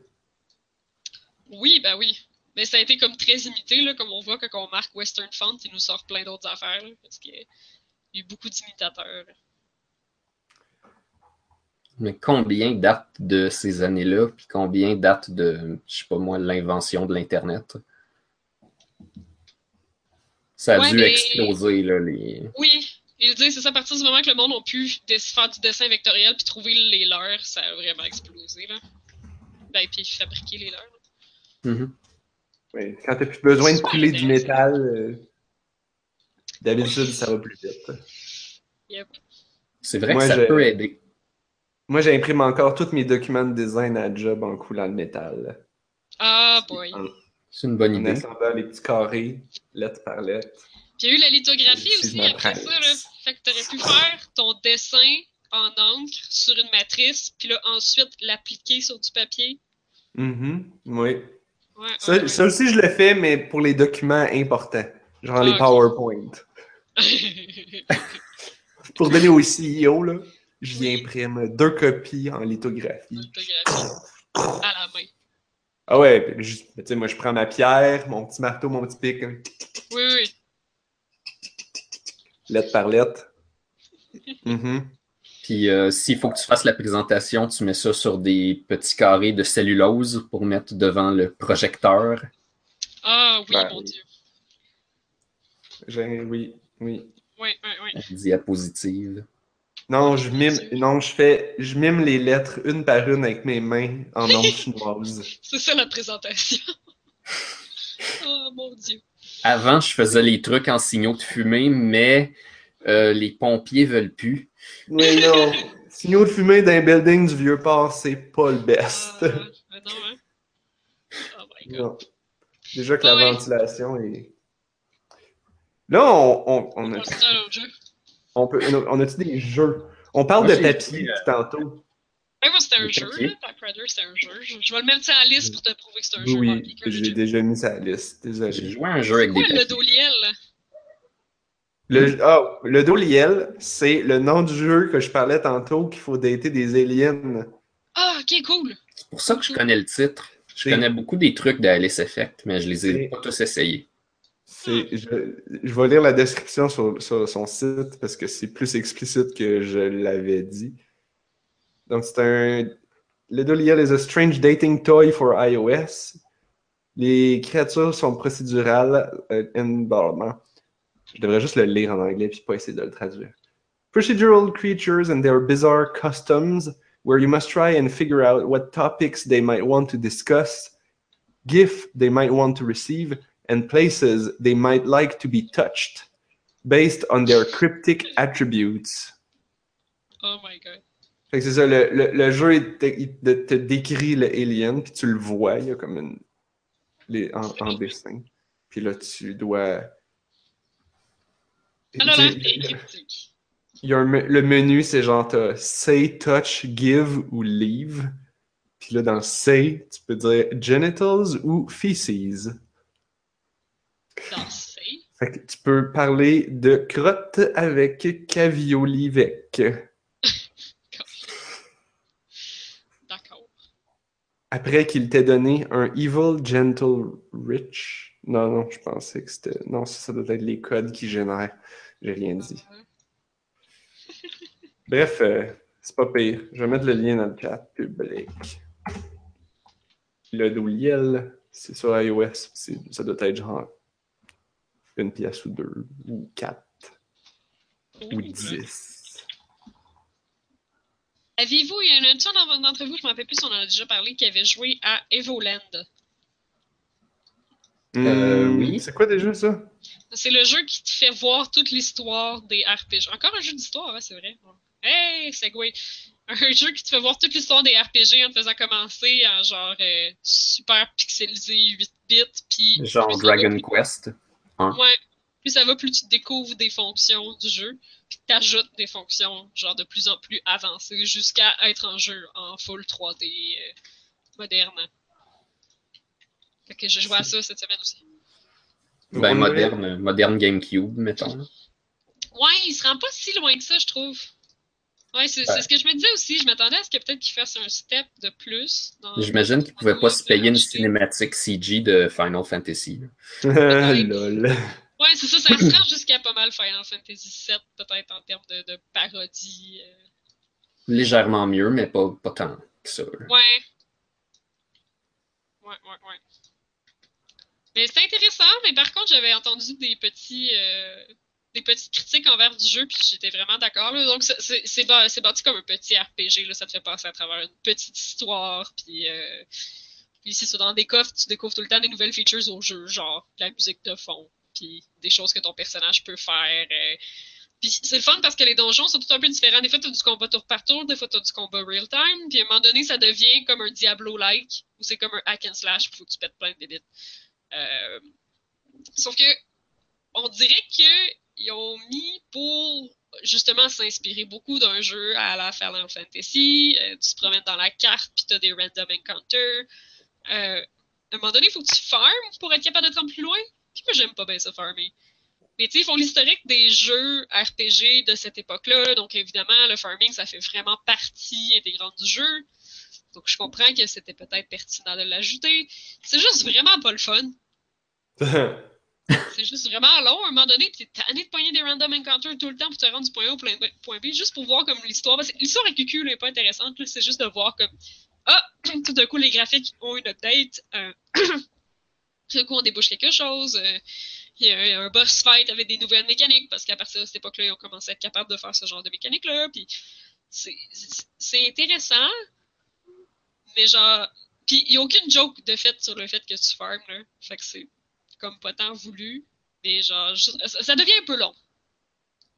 Oui, ben oui. Mais ça a été comme très imité, là, comme on voit quand on marque Western Font, il nous sort plein d'autres affaires, là, parce qu'il y a eu beaucoup d'imitateurs.
Mais combien date de ces années-là, puis combien date de, je sais pas moi, l'invention de l'Internet? Ça a
Ouais,
dû
mais-
exploser, là, les...
Oui, il dit, c'est ça, à partir du moment que le monde a pu des- faire du dessin vectoriel puis trouver les leurs, ça a vraiment explosé, là. Ben, puis fabriquer les leurs.
Mhm.
Oui, quand t'as plus besoin de couler du métal, euh, d'habitude, ça va plus vite.
Yep.
C'est vrai
Moi,
que ça
je-
peut aider.
Moi, j'imprime encore tous mes documents de design à job en coulant le métal.
Ah, boy.
En,
C'est une bonne
en
idée.
assemblant les petits carrés, lettre par lettre.
Puis il y a eu la lithographie
Si
aussi après ça, là. Fait que t'aurais pu faire ton dessin en encre sur une matrice, puis là, ensuite, l'appliquer sur du papier.
Mhm, oui.
Ouais,
Ça,
ouais,
ça aussi, je le fais, mais pour les documents importants. Genre
Ah,
les
ok.
PowerPoint. Pour donner au CEO, là, je
Oui.
imprime deux copies en lithographie.
Lithographie. à la main.
Ah ouais, tu sais, moi, je prends ma pierre, mon petit marteau, mon petit pic, hein,
Oui, oui,
lettre par lettre. Mhm.
Puis euh, s'il faut que tu fasses la présentation, tu mets ça sur des petits carrés de cellulose pour mettre devant le projecteur.
Ah oui,
Ben,
mon Dieu.
J'ai- Oui, oui.
Oui, oui, oui.
diapositive.
Non, je mime, non, je fais, je mime les lettres une par une avec mes mains en ondes chinoises.
C'est ça la présentation. oh mon Dieu.
Avant, je faisais les trucs en signaux de fumée, mais euh, les pompiers veulent plus.
Oui, non, Signaux de fumée d'un building du vieux port, c'est pas le best.
Ah, mais non, hein? Oh my god.
Non. Déjà que
Ah
la
ouais.
ventilation est. Là, on, on. On peut, on a-tu des jeux? On parle
Moi,
de
j'ai
papier
écrit, euh,
tantôt.
Ouais, moi, c'était un
Le
jeu, là. Rider, c'était un jeu. Je, je vais le mettre en liste pour te prouver que c'est un jeu.
Oui, j'ai déjà mis sa liste.
J'ai
Désolé.
joué à un jeu avec des
le
papiers.
Doliel, là?
Le, ah, le Doliel, c'est le nom du jeu que je parlais tantôt qu'il faut dater des aliens.
Ah, ok, cool.
C'est pour ça que je connais le titre. Je connais beaucoup des trucs de Alice Effect, mais je les ai pas tous essayés.
Je, je vais lire la description sur, sur son site parce que c'est plus explicite que je l'avais dit. Donc, c'est un. Le Doliel is a strange dating toy for iOS. Les créatures sont procédurales. blablabla. Je devrais juste le lire en anglais puis pas essayer de le traduire. Procedural creatures and their bizarre customs, where you must try and figure out what topics they might want to discuss, gift they might want to receive, and places they might like to be touched, based on their cryptic attributes.
Oh my god.
Fait que c'est ça, le, le, le jeu il te, il te- te décrit le alien, puis tu le vois, il y a comme une. Les, en, en dessin. Puis là, tu dois.
Alors là,
Il y a- un le menu, c'est genre t'as say, touch, give ou leave. Puis là, dans say, tu peux dire genitals ou feces. Fait que tu peux parler de crotte avec Caviolivec.
D'accord.
Après qu'il t'ait donné un Evil Gentle Rich. Non, non, je pensais que c'était. Non, ça, ça doit être les codes qui génèrent. J'ai rien dit.
Euh,
Bref, euh, c'est pas pire. Je vais mettre le lien dans le chat public. Le Doliel, c'est sur iOS. Ça doit être genre une pièce ou deux, ou quatre, ou dix.
Aviez-vous, il y en a un dans- d'entre vous, je ne me rappelle plus si on en a déjà parlé, qui avait joué à Evoland.
Euh,
Hmm,
oui.
C'est quoi déjà ça?
C'est le jeu qui te fait voir toute l'histoire des RPG. Encore un jeu d'histoire, hein, c'est vrai. Hey, Segway! Un jeu qui te fait voir toute l'histoire des RPG en te faisant commencer en genre euh, super pixelisé 8 bits. Puis
Genre Dragon
plus- Ouais. Plus ça va, plus tu découvres des fonctions du jeu. Puis tu ajoutes des fonctions genre de plus en plus avancées jusqu'à être en jeu en full 3D euh, moderne. Fait que j'ai joué à ça cette semaine aussi.
Ben, moderne, moderne GameCube, mettons.
Ouais, il se rend pas si loin que ça, je trouve. Ouais, c'est
Ouais.
ce que je me disais aussi. Je m'attendais à ce que peut-être qu'il fasse un step de plus. Dans...
J'imagine qu'ils pouvaient pas se payer une cinématique CG de Final Fantasy.
Lol.
Ouais, c'est ça, ça se jusqu'à pas mal Final Fantasy VII, peut-être en termes de, de parodie. euh.
Légèrement mieux, mais pas, pas tant que ça.
Ouais. Ouais, ouais, ouais. Mais c'est intéressant, mais par contre, j'avais entendu des petits. euh, des petites critiques envers du jeu, puis j'étais vraiment d'accord. Donc, c'est- bâti comme un petit RPG, là. ça te fait passer à travers une petite histoire, puis, euh, puis c'est ça, dans des coffres, tu découvres tout le temps des nouvelles features au jeu, genre la musique de fond, puis des choses que ton personnage peut faire. euh. Puis c'est le fun parce que les donjons sont tout un peu différents. Des fois, tu as du combat tour par tour, des fois, tu as du combat real-time, puis à un moment donné, ça devient comme un Diablo-like, ou c'est comme un hack and slash, faut que tu pètes plein de débites. Euh, Sauf que, on dirait qu'ils ont mis pour justement s'inspirer beaucoup d'un jeu à la Final Fantasy. Euh, tu te promènes dans la carte, puis tu as des random encounters. Euh, à un moment donné, il faut que tu farmes pour être capable de te rendre plus loin. Puis moi, j'aime pas bien ça, farmer. Mais tu sais, ils font l'historique des jeux RPG de cette époque-là. Donc, évidemment, le farming, ça fait vraiment partie intégrante du jeu. Donc, je comprends que c'était peut-être pertinent de l'ajouter. C'est juste vraiment pas le fun. C'est juste vraiment long. À un moment donné, t'es tanné de pogner des random encounters tout le temps pour te rendre du point A au point B, juste pour voir comme l'histoire. L'histoire avec QQ n'est pas intéressante. C'est juste de voir comme Ah, tout d'un coup, les graphiques ont une update. Euh, tout d'un coup, on débouche quelque chose. euh, il y a un boss fight avec des nouvelles mécaniques parce qu'à partir de cette époque-là, ils ont commencé à être capables de faire ce genre de mécanique-là. Puis c'est intéressant, mais genre. Puis il n'y a aucune joke de fait sur le fait que tu farmes, là. Fait que c'est comme pas tant voulu. Mais genre, je- ça, ça devient un peu long.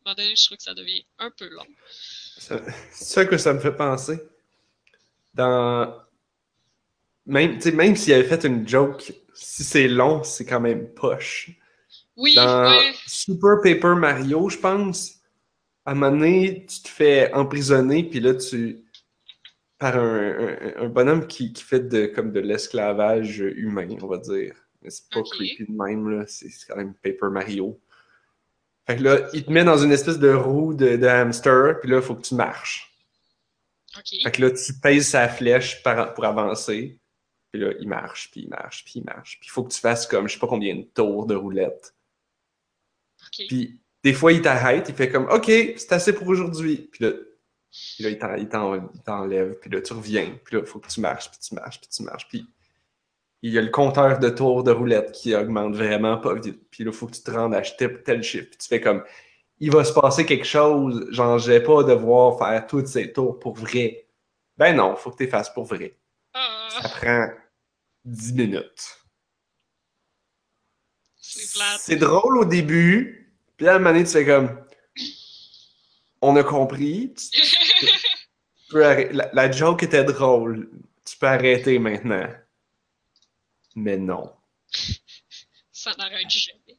À un moment donné, je trouve que ça devient un peu long.
C'est ça que ça me fait penser. Dans. Même, tu sais, même s'il avait fait une joke, si c'est long, c'est quand même poche.
Oui,
Dans
ouais.
Super Paper Mario, je pense, à un moment donné, tu te fais emprisonner, puis là, tu. par un, un- un bonhomme qui, qui fait de, comme de l'esclavage humain, on va dire. Mais c'est pas creepy de même, là. C'est quand même Paper Mario. Fait que là, il te met dans une espèce de roue de, de hamster, puis là, il faut que tu marches. Fait que là, tu pèses sa flèche pour avancer. Puis là, il marche, puis il marche, puis il marche. Puis il faut que tu fasses comme, je sais pas combien de tours de roulette. Puis des fois, il t'arrête, il fait comme, OK, c'est assez pour aujourd'hui. Puis là, puis là, il t'enlève. Puis là, tu reviens. Puis là, il faut que tu marches, puis tu marches, puis tu marches. Puis il y a le compteur de tours de roulette qui augmente vraiment pas vite. Puis là, il faut que tu te rendes à tel, tel chiffre. Puis tu fais comme, il va se passer quelque chose. Genre, je vais pas devoir faire tous ces tours pour vrai. Ben non, faut que tu les fasses pour vrai. Ça
Ah,
prend 10 minutes.
c'est
drôle au début, puis à un moment donné, tu fais comme. On a compris. Tu- tu peux arrê- la, la joke était drôle. Tu peux arrêter maintenant. Mais non.
Ça n'arrête jamais.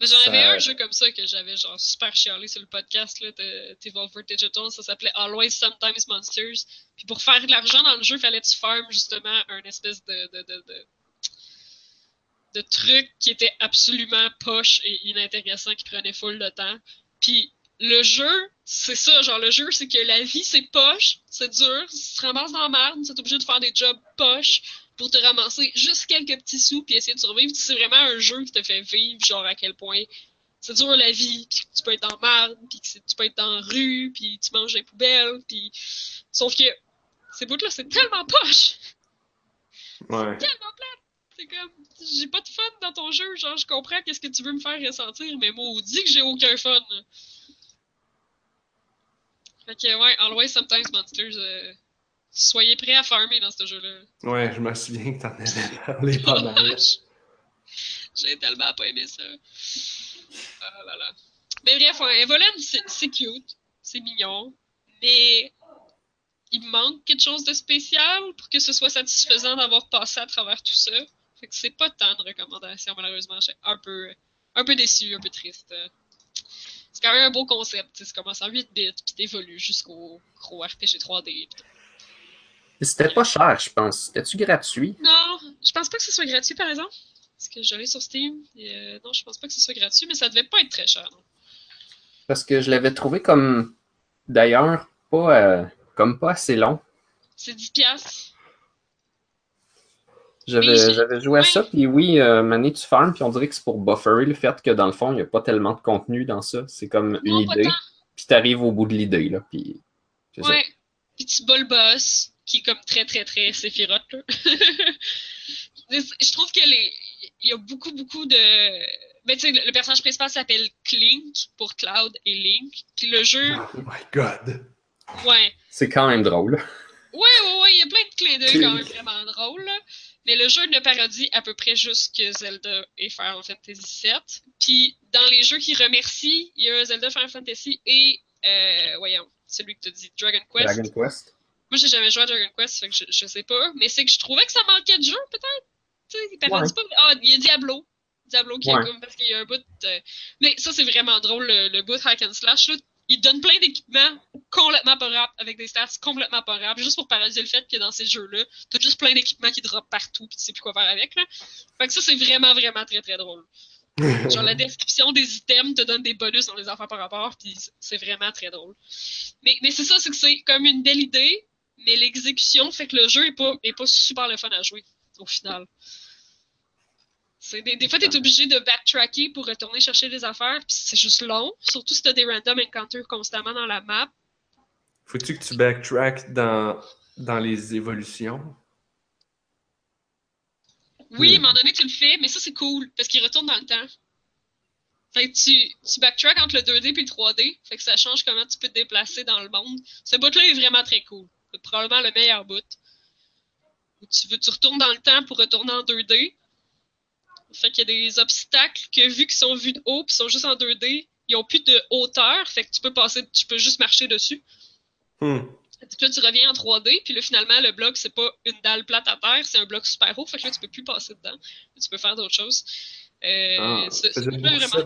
Mais j'en
Ça-
avais un jeu comme ça que j'avais genre super chialé sur le podcast là, de Devolver Digital. Ça s'appelait Always Sometimes Monsters. Puis pour faire de l'argent dans le jeu, fallait que tu farmes justement un espèce de, de, de, de, de truc qui était absolument poche et inintéressant qui prenait full de temps. Puis le jeu, c'est ça, genre le jeu, c'est que la vie c'est poche, c'est dur, tu te ramasses dans la merde, tu es obligé de faire des jobs poches pour te ramasser juste quelques petits sous puis essayer de survivre. C'est vraiment un jeu qui te fait vivre, genre à quel point c'est dur la vie, puis que tu peux être la merde, puis que c'est- tu peux être la rue, puis tu manges des poubelles, puis sauf que ces bouts-là, c'est tellement poche,
Ouais.
tellement plate. C'est comme, j'ai pas de fun dans ton jeu, genre je comprends qu'est-ce que tu veux me faire ressentir, mais maudit que j'ai aucun fun. là. Fait que ouais, Always Sometimes Monsters, euh, soyez prêts à farmer dans ce jeu-là.
Ouais, je me souviens que t'en avais parlé pas mal.
J'ai tellement pas aimé ça. Ah là là. Mais bref, Evolen, c'est cute, c'est mignon, mais il manque quelque chose de spécial pour que ce soit satisfaisant d'avoir passé à travers tout ça. Fait que c'est pas tant de recommandations, malheureusement. Je suis un peu, un peu déçu, un peu triste. C'est quand même un beau concept. tu commence en 8 bits, puis t'évolues jusqu'au gros RPG 3D. puis tout.
C'était pas cher, je pense. C'était-tu gratuit?
Non, je pense pas que ce soit gratuit, par exemple. Parce que j'allais sur Steam. Et euh, non, je pense pas que ce soit gratuit, mais ça devait pas être très cher. non.
Parce que je l'avais trouvé comme, d'ailleurs, pas, euh, comme pas assez long.
C'est 10 piastres.
J'avais joué à ça, puis oui, euh, Mané, tu farmes, puis on dirait que c'est pour bufferer le fait que dans le fond, il n'y a pas tellement de contenu dans ça. C'est comme une
Non,
idée, puis t'arrives au bout de l'idée, là, puis c'est ça.
Ouais. Puis tu bats le boss, qui est comme très, très, très Sephiroth, je trouve que les. Il y a beaucoup, beaucoup de. Ben, tu sais, le personnage principal s'appelle Clink pour Cloud et Link. Puis le jeu,
Oh my god.
ouais.
C'est quand même drôle.
Ouais, ouais, ouais, il y a plein de clins d'œil quand même vraiment drôles. Mais le jeu ne parodie à peu près juste que Zelda et Final Fantasy VII. Puis dans les jeux qui remercient, il y a Zelda, Final Fantasy et, euh, voyons, celui que tu dis, Dragon Quest.
Dragon Quest.
Moi, j'ai jamais joué à Dragon Quest, fait que je, je sais pas. Mais c'est que je trouvais que ça manquait de jeu, peut-être. Tu sais, il parodie pas. Ah, il y a Diablo. Diablo qui
Ouais.
est comme parce qu'il y a un bout. de- Mais ça, c'est vraiment drôle, le, le bout hack and slash. Là. Il donne plein d'équipements complètement pas rap, avec des stats complètement pas rap, juste pour parodier le fait que dans ces jeux-là, t'as juste plein d'équipements qui drop partout, pis tu sais plus quoi faire avec. Là. Fait que ça, c'est vraiment, vraiment très, très drôle. Genre, la description des items te donne des bonus dans les affaires par rapport, puis c'est vraiment très drôle. Mais, mais c'est ça, c'est que c'est comme une belle idée, mais l'exécution fait que le jeu est pas, est pas super le fun à jouer, au final. Des, des fois, t'es obligé de backtracker pour retourner chercher des affaires, puis c'est juste long, surtout si t'as des random encounters constamment dans la map.
Faut-tu que tu backtrack dans, dans les évolutions?
Oui, à un
Hmm.
moment donné, tu le fais, mais ça, c'est cool, parce qu'il retourne dans le temps. Fait que tu, tu backtrack entre le 2D puis le 3D, fait que ça change comment tu peux te déplacer dans le monde. Ce bout-là est vraiment très cool. C'est probablement le meilleur bout. Tu veux, tu retournes dans le temps pour retourner en 2D. Fait qu'il y a des obstacles que, vu qu'ils sont vus de haut puis sont juste en 2D, ils ont plus de hauteur, fait que tu peux passer, tu peux juste marcher dessus.
Hmm.
Puis là, tu reviens en 3D, puis là, finalement, le bloc, c'est pas une dalle plate à terre, c'est un bloc super haut, fait que là, tu peux plus passer dedans. Tu peux faire d'autres choses. Euh,
Ah,
c'est- vraiment-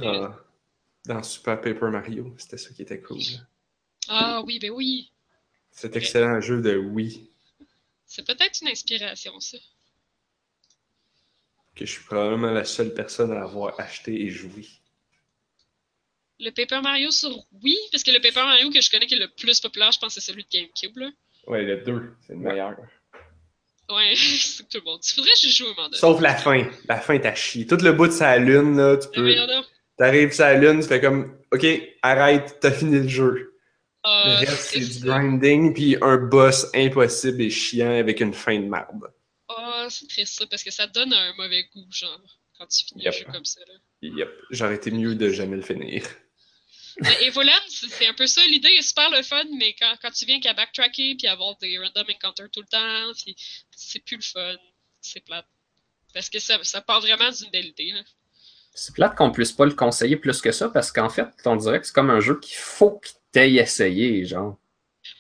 dans, dans Super Paper Mario. C'était ça qui était cool.
Ah oui, ben oui.
Cet excellent jeu de Wii,
C'est peut-être une inspiration, ça.
que je suis probablement la seule personne à avoir acheté et joué.
Le Paper Mario sur Wii, parce que le Paper Mario que je connais qui est le plus populaire, je pense que c'est celui de GameCube, là.
Ouais, le 2, c'est le meilleur.
Ouais, c'est tout le monde. Il faudrait que je joue un moment donné.
Sauf la fin. La fin, t'as chié. Tout le bout de sa lune, là, tu
Mais
peux. T'arrives sur la lune, tu fais comme, OK, arrête, t'as fini le jeu.
Ah,
le reste, c'est du grinding, puis un boss impossible et chiant avec une fin de merde.
Ah, c'est triste ça, parce que ça donne un mauvais goût, genre, quand tu finis
Yep.
un jeu comme ça. Là.
Yep, j'aurais été mieux de jamais le finir.
Mais Evoland, c'est c'est un peu ça. L'idée est super le fun, mais quand, quand tu viens qu'à backtracker puis avoir des random encounters tout le temps, puis c'est plus le fun. C'est plate. Parce que ça, ça part vraiment d'une belle idée. Là.
C'est plate qu'on puisse pas le conseiller plus que ça parce qu'en fait, on dirait que c'est comme un jeu qu'il faut que t'aies essayé, genre.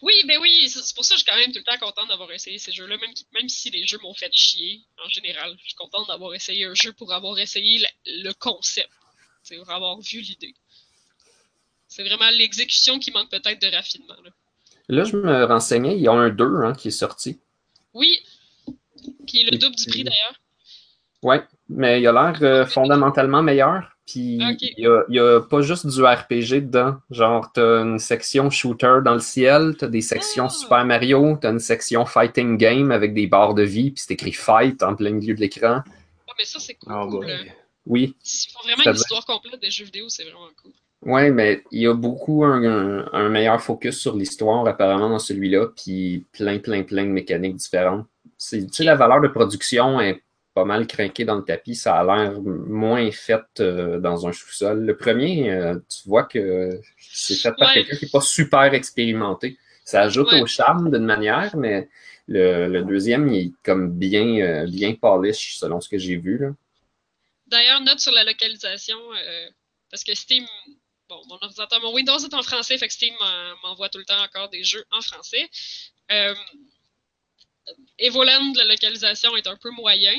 Oui, ben oui, c'est pour ça que je suis quand même tout le temps contente d'avoir essayé ces jeux-là, même, si les jeux m'ont fait chier, en général. Je suis contente d'avoir essayé un jeu pour avoir essayé le concept, c'est pour avoir vu l'idée. C'est vraiment l'exécution qui manque peut-être de raffinement. Là.
Là, je me renseignais, il y a un 2 hein, qui est sorti.
Oui, qui est le
Et
double du prix d'ailleurs.
Ouais, mais il a l'air euh, fondamentalement meilleur. Puis il y a, y a pas juste du RPG dedans. Genre, t'as une section shooter dans le ciel, t'as des sections
Ah.
Super Mario, t'as une section fighting game avec des barres de vie, puis c'est écrit fight en plein milieu de l'écran.
Ah, mais ça, c'est cool.
Ah,
là.
ouais.
Oui,
S'ils font vraiment une histoire complète des jeux vidéo, c'est vraiment cool.
Ouais, mais il y a beaucoup un, un- un meilleur focus sur l'histoire apparemment dans celui-là, puis plein, plein, plein de mécaniques différentes. C'est, tu sais, la valeur de production est pas mal craquée dans le tapis, ça a l'air moins fait euh, dans un sous-sol. Le premier, euh, tu vois que c'est fait par
Ouais.
quelqu'un qui n'est pas super expérimenté. Ça ajoute
Ouais.
au charme d'une manière, mais le, le deuxième, il est comme bien, euh, bien polish selon ce que j'ai vu.
D'ailleurs, note sur la localisation, parce que Steam, bon, mon ordinateur, mon Windows est en français, fait que Steam m'en- m'envoie tout le temps encore des jeux en français. Evoland, la localisation est un peu moyen,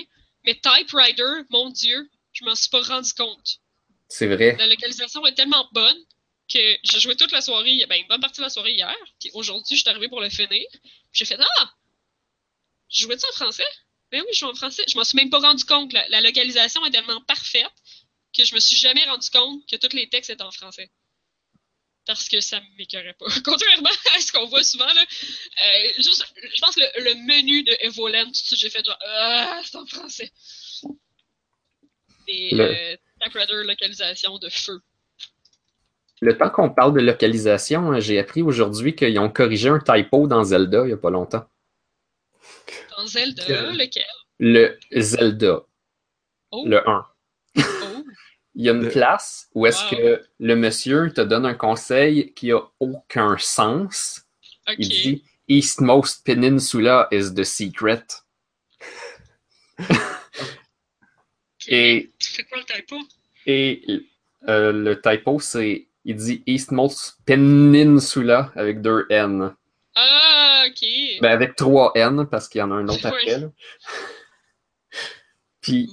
mais Typewriter, mon Dieu, je m'en suis pas rendu compte.
C'est vrai.
La localisation est tellement bonne que j'ai joué toute la soirée, ben une bonne partie de la soirée hier, puis aujourd'hui, je suis arrivé pour le finir. puis J'ai fait Ah! Je jouais ça en français? Ben oui, je joue en français. Je m'en suis même pas rendu compte. La, la localisation est tellement parfaite que je me suis jamais rendu compte que tous les textes étaient en français. Parce que ça m'écœurait pas. Contrairement à ce qu'on voit souvent, là, euh, juste, je pense que le, le menu de Evoland, tout de suite, j'ai fait genre, ah, c'est en français. Et
Le-
euh, Typewriter localisation de feu.
Le temps qu'on parle de localisation, hein, j'ai appris aujourd'hui qu'ils ont corrigé un typo dans Zelda il n'y a pas longtemps.
Dans Zelda,
Quel?
lequel?
Le Zelda,
Oh,
le 1. Il y a une place où est-ce
Wow.
que le monsieur te donne un conseil qui a aucun sens. Il dit Eastmost Peninsula is the secret. Et,
C'est quoi le typo?
et euh, le typo, c'est il dit Eastmost Peninsula avec deux N.
Ah, ok.
Ben, avec trois N parce qu'il y en a un autre après. Puis,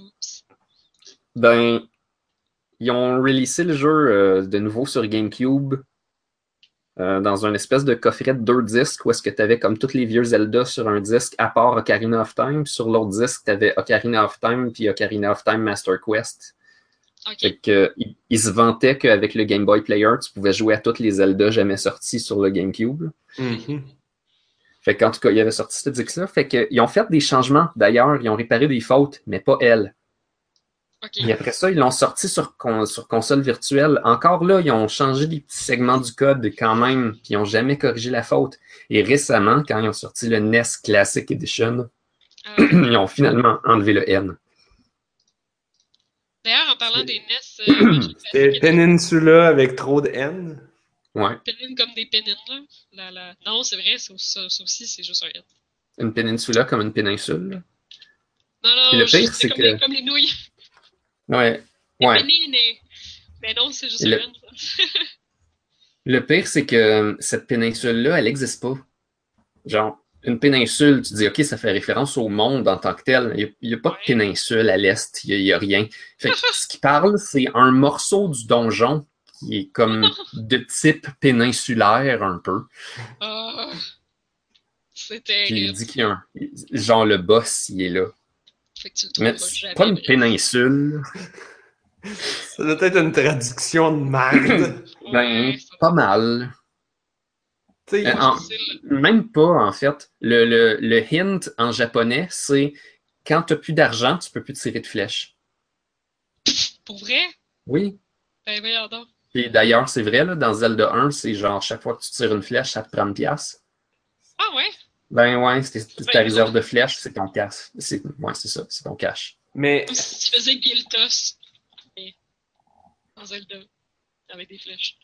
ben, ils ont releasé le jeu euh, de nouveau sur GameCube euh, dans un espèce de coffret de deux disques où est-ce que tu avais comme tous les vieux Zelda sur un disque à part Ocarina of Time. Puis sur l'autre disque, tu avais Ocarina of Time puis Ocarina of Time Master Quest.
Ok.
Fait que, il, il se vantait qu'avec le Game Boy Player, tu pouvais jouer à tous les Zelda jamais sortis sur le GameCube.
Mhm.
Fait qu'en tout cas, il avait sorti ce disque-là. Fait qu'ils ont fait des changements. D'ailleurs, ils ont réparé des fautes, mais pas elle. Et après ça, ils l'ont sorti sur, con- sur console virtuelle. Encore là, ils ont changé des petits segments du code quand même, puis ils n'ont jamais corrigé la faute. Et récemment, quand ils ont sorti le NES Classic Edition,
Ah.
ils ont finalement enlevé le N.
D'ailleurs, en parlant des NES, euh,
C'était Peninsula avec trop de N.
Ouais.
comme des pénines, là. La- la- Non, c'est vrai, ça, aussi, c'est juste un N.
Une péninsula comme une péninsule.
Non, non,
Et le pire, c'est
comme,
que-
les, comme les nouilles.
Ouais. Ouais.
Mais non, c'est juste
Le-
une.
Le pire, c'est que cette péninsule-là, elle n'existe pas. Genre, une péninsule, tu dis, OK, ça fait référence au monde en tant que tel. Il n'y a, pas de péninsule à l'est, il n'y a, rien. Fait que ce qui parle, c'est un morceau du donjon qui est comme de type péninsulaire un peu.
Ah, c'est
Puis il dit qu'il y a un. Genre, le boss, il est là.
Fait que tu le
Mais
trouveras
c'est
jamais.
pas une péninsule.
Ça doit être une traduction de merde.
Ben, pas mal. Euh, en- Même pas, en fait. Le, le, le hint en japonais, c'est quand tu n'as plus d'argent, tu peux plus tirer de flèches.
Pour vrai?
Oui.
Ben voyons donc.
Et d'ailleurs, c'est vrai, là, dans Zelda 1, c'est genre chaque fois que tu tires une flèche, ça te prend une pièce.
Ah ouais?
Ben ouais, c'est c'est ta réserve de flèches, c'est ton cash. C'est ouais, c'est ça, c'est ton cash.
Mais
Comme si tu faisais Guiltos. mais Dans Zelda. Avec des flèches.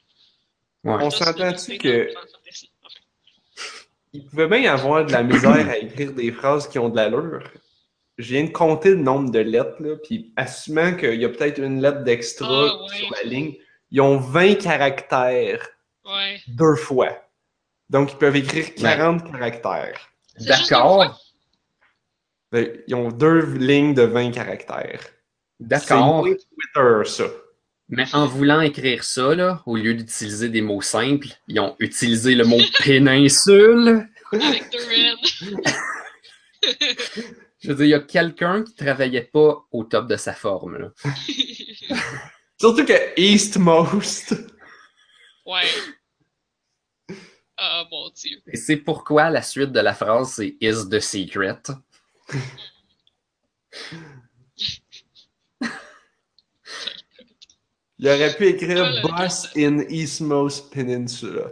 Ouais.
On s'entend-tu que- il pouvait bien y avoir de la misère à écrire des phrases qui ont de l'allure. Je viens de compter le nombre de lettres, là, puis assumant qu'il y a peut-être une lettre d'extra
Ah, ouais.
sur la ligne, ils ont 20 caractères
Ouais.
deux fois. Donc, ils peuvent écrire 40 caractères.
D'accord,
Ben, Ils ont deux lignes de 20 caractères.
d'accord.
C'est Twitter, ça.
Mais en voulant écrire ça, là, au lieu d'utiliser des mots simples, ils ont utilisé le mot péninsule.
Avec deux N.
Je veux dire, il y a quelqu'un qui travaillait pas au top de sa forme. Là.
Surtout que Eastmost.
ouais. Ah mon dieu.
Et c'est pourquoi la suite de la phrase, c'est Is the secret.
Il aurait pu écrire Boss in Eastmost Peninsula.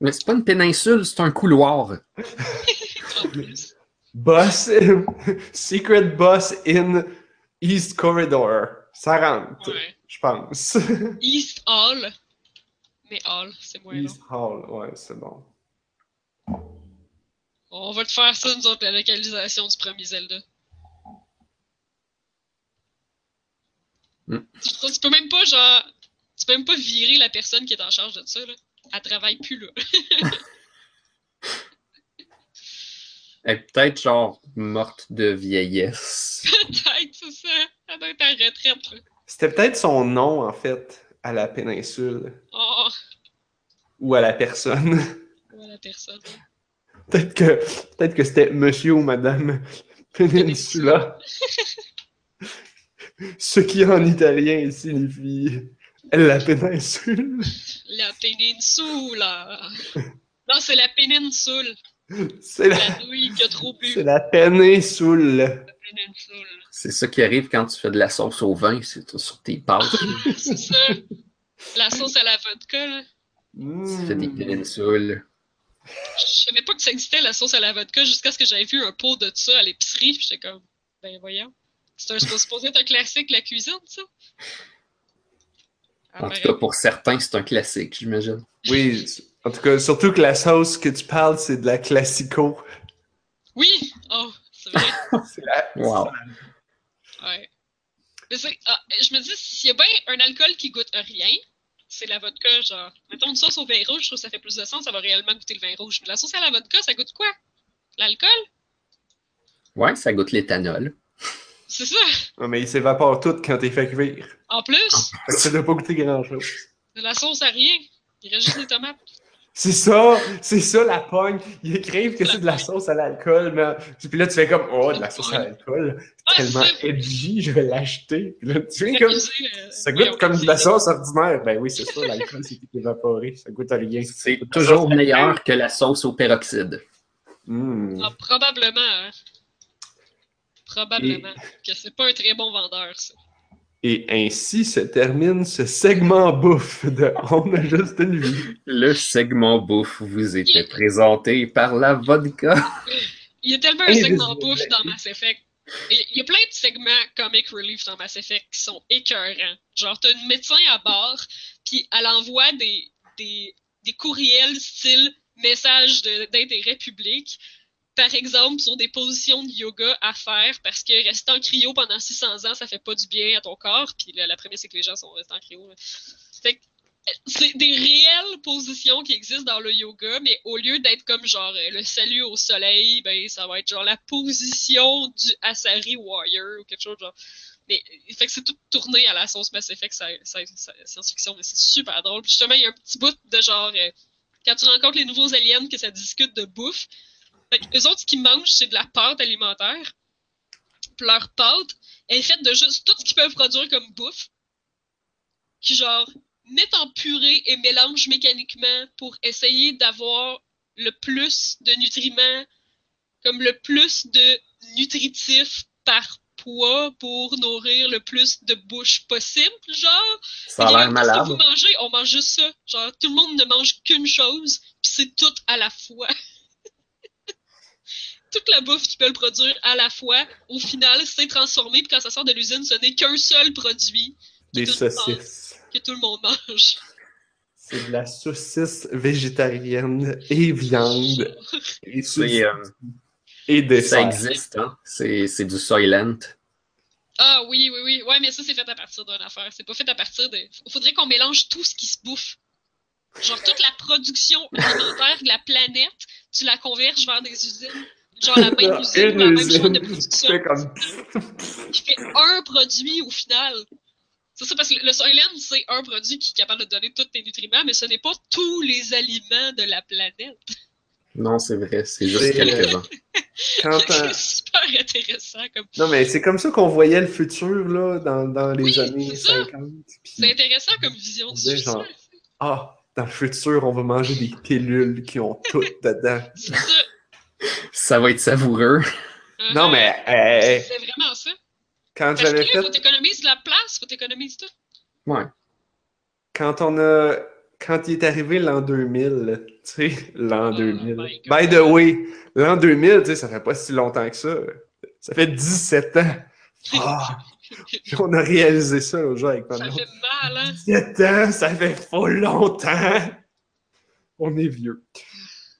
Mais c'est pas une péninsule, c'est un couloir.
Boss, Secret Boss in East Corridor. Ça rentre,
Ouais.
je pense.
East Hall. Mais Hall, c'est moins long.
East Hall, ouais, c'est bon.
On va te faire ça, nous autres, la localisation du premier Zelda.
Hmm.
Tu, tu peux même pas, genre. Tu peux même pas virer la personne qui est en charge de ça, là. Elle travaille plus, là.
Elle est peut-être genre morte de vieillesse.
Peut-être, c'est ça. Elle doit être en retraite, là.
C'était peut-être son nom, en fait, à la péninsule.
Oh,
Ou à la personne.
ouais, la personne.
peut-être que, peut que c'était Monsieur ou Madame Peninsula. Ce qui en italien signifie la péninsule.
La péninsula. Non, c'est la péninsule.
C'est la,
La nouille qui a trop bu.
c'est la péninsule.
C'est ça qui arrive quand tu fais de la sauce au vin, c'est tout sur tes pâtes.
C'est ça. La sauce à la vodka, là.
tu fais des
Mm.
péninsules.
Je savais pas que ça existait, la sauce à la vodka, jusqu'à ce que j'avais vu un pot de ça à l'épicerie, puis j'étais comme, ben voyons. C'est un, c'est supposé être un classique, la cuisine, ça? Ah,
En tout
ben,
cas, pour certains, c'est un classique, j'imagine.
Oui, en tout cas, surtout que la sauce que tu parles, c'est de la classico.
Oui! Oh, c'est
la...
Wow.
Ouais. Mais c'est, ah, je me dis, s'il y a bien un alcool qui goûte rien, c'est la vodka, genre. Mettons une sauce au vin rouge, je trouve que ça fait plus de sens, ça va réellement goûter le vin rouge. Mais la sauce à la vodka, ça goûte quoi? L'alcool?
Ouais, ça goûte l'éthanol.
C'est ça!
Ouais, mais il s'évapore tout quand t'es fait cuire.
En plus,
ça doit pas goûter grand-chose.
de la sauce à rien. Il reste juste des tomates.
C'est ça, c'est ça la pogne. Ils écrivent que c'est de la sauce à l'alcool, mais puis là tu fais comme oh de la sauce à l'alcool, tellement edgy, je vais l'acheter. Puis là tu fais comme
euh,
ça goûte comme de la sauce ordinaire. Ben oui, c'est ça, l'alcool c'est tout évaporé, ça goûte à rien.
C'est toujours meilleur que la sauce au peroxyde.
Mm.
Ah, probablement, hein. Probablement. Que c'est pas un très bon vendeur, ça.
Et ainsi se termine ce segment bouffe de On a juste une vie.
Le segment bouffe vous était présenté par la vodka.
Il y a tellement un segment bouffe dans Mass Effect. Il y a plein de segments comic relief dans Mass Effect qui sont écœurants. Genre, t'as une médecin à bord, puis elle envoie des, des, des courriels style message d'intérêt public. Par exemple, sur des positions de yoga à faire parce que rester en cryo pendant 600 ans, ça fait pas du bien à ton corps. Puis là, la première, c'est que les gens sont restés en cryo. Fait que euh, c'est des réelles positions qui existent dans le yoga, mais au lieu d'être comme genre euh, le salut au soleil, ben ça va être genre la position du Asari Warrior ou quelque chose genre. Mais euh, fait que c'est tout tourné à la sauce Mass Effect, science-fiction, mais c'est super drôle. Puis justement, il y a un petit bout de genre quand tu rencontres les nouveaux aliens que ça discute de bouffe. Eux autres, ce qu'ils mangent, c'est de la pâte alimentaire. Puis leur pâte elle est faite de juste tout ce qu'ils peuvent produire comme bouffe. Qui genre mettent en purée et mélangent mécaniquement pour essayer d'avoir le plus de nutriments, comme le plus de nutritifs par poids pour nourrir le plus de bouche possible, genre.
Ça a l'air malade.
Vous mangez? On mange juste ça. Genre, tout le monde ne mange qu'une chose, puis c'est tout à la fois. Toute la bouffe qu'ils peuvent produire à la fois, au final, c'est transformé, puis quand ça sort de l'usine, ce n'est qu'un seul produit
Des saucisses.
que tout le monde mange.
C'est de la saucisse végétarienne et viande et,
C'est,
saucisses
euh,
et
ça existe, hein? C'est c'est du Soylent.
Ah oui, oui, oui. Ouais, mais ça, c'est fait à partir d'une affaire. C'est pas fait à partir de. Il faudrait qu'on mélange tout ce qui se bouffe. Genre, toute la production alimentaire de la planète, tu la converges vers des usines. Genre, la même usine, la même chaîne de production.
fait comme...
fait un produit au final. C'est ça, parce que le Soylent, c'est un produit qui est capable de donner tous tes nutriments, mais ce n'est pas tous les aliments de la planète.
Non, c'est vrai, c'est juste quelques-uns.
C'est super intéressant. Comme...
Non, mais c'est comme ça qu'on voyait le futur, là, dans, dans les
Oui,
années
c'est ça.
50. puis-
C'est intéressant comme vision
On
du
disait
futur.
genre- Ah, dans le futur, on va manger des pilules qui ont tout dedans.
C'est ça.
Ça va être savoureux.
Non, mais euh,
C'est vraiment ça.
quand
Parce que
j'avais
là, faut
fait...
t'économiser de la place, faut t'économiser tout.
Ouais.
Quand on a... Quand il est arrivé l'an 2000, tu sais, l'an
Oh
2000.
my God.
By the way, l'an 2000, tu sais, ça fait pas si longtemps que ça. Ça fait 17 ans. Ah, on a réalisé ça l'autre jour avec
Ça
Manon.
fait mal, hein?
17 ans, ça fait pas longtemps. On est vieux.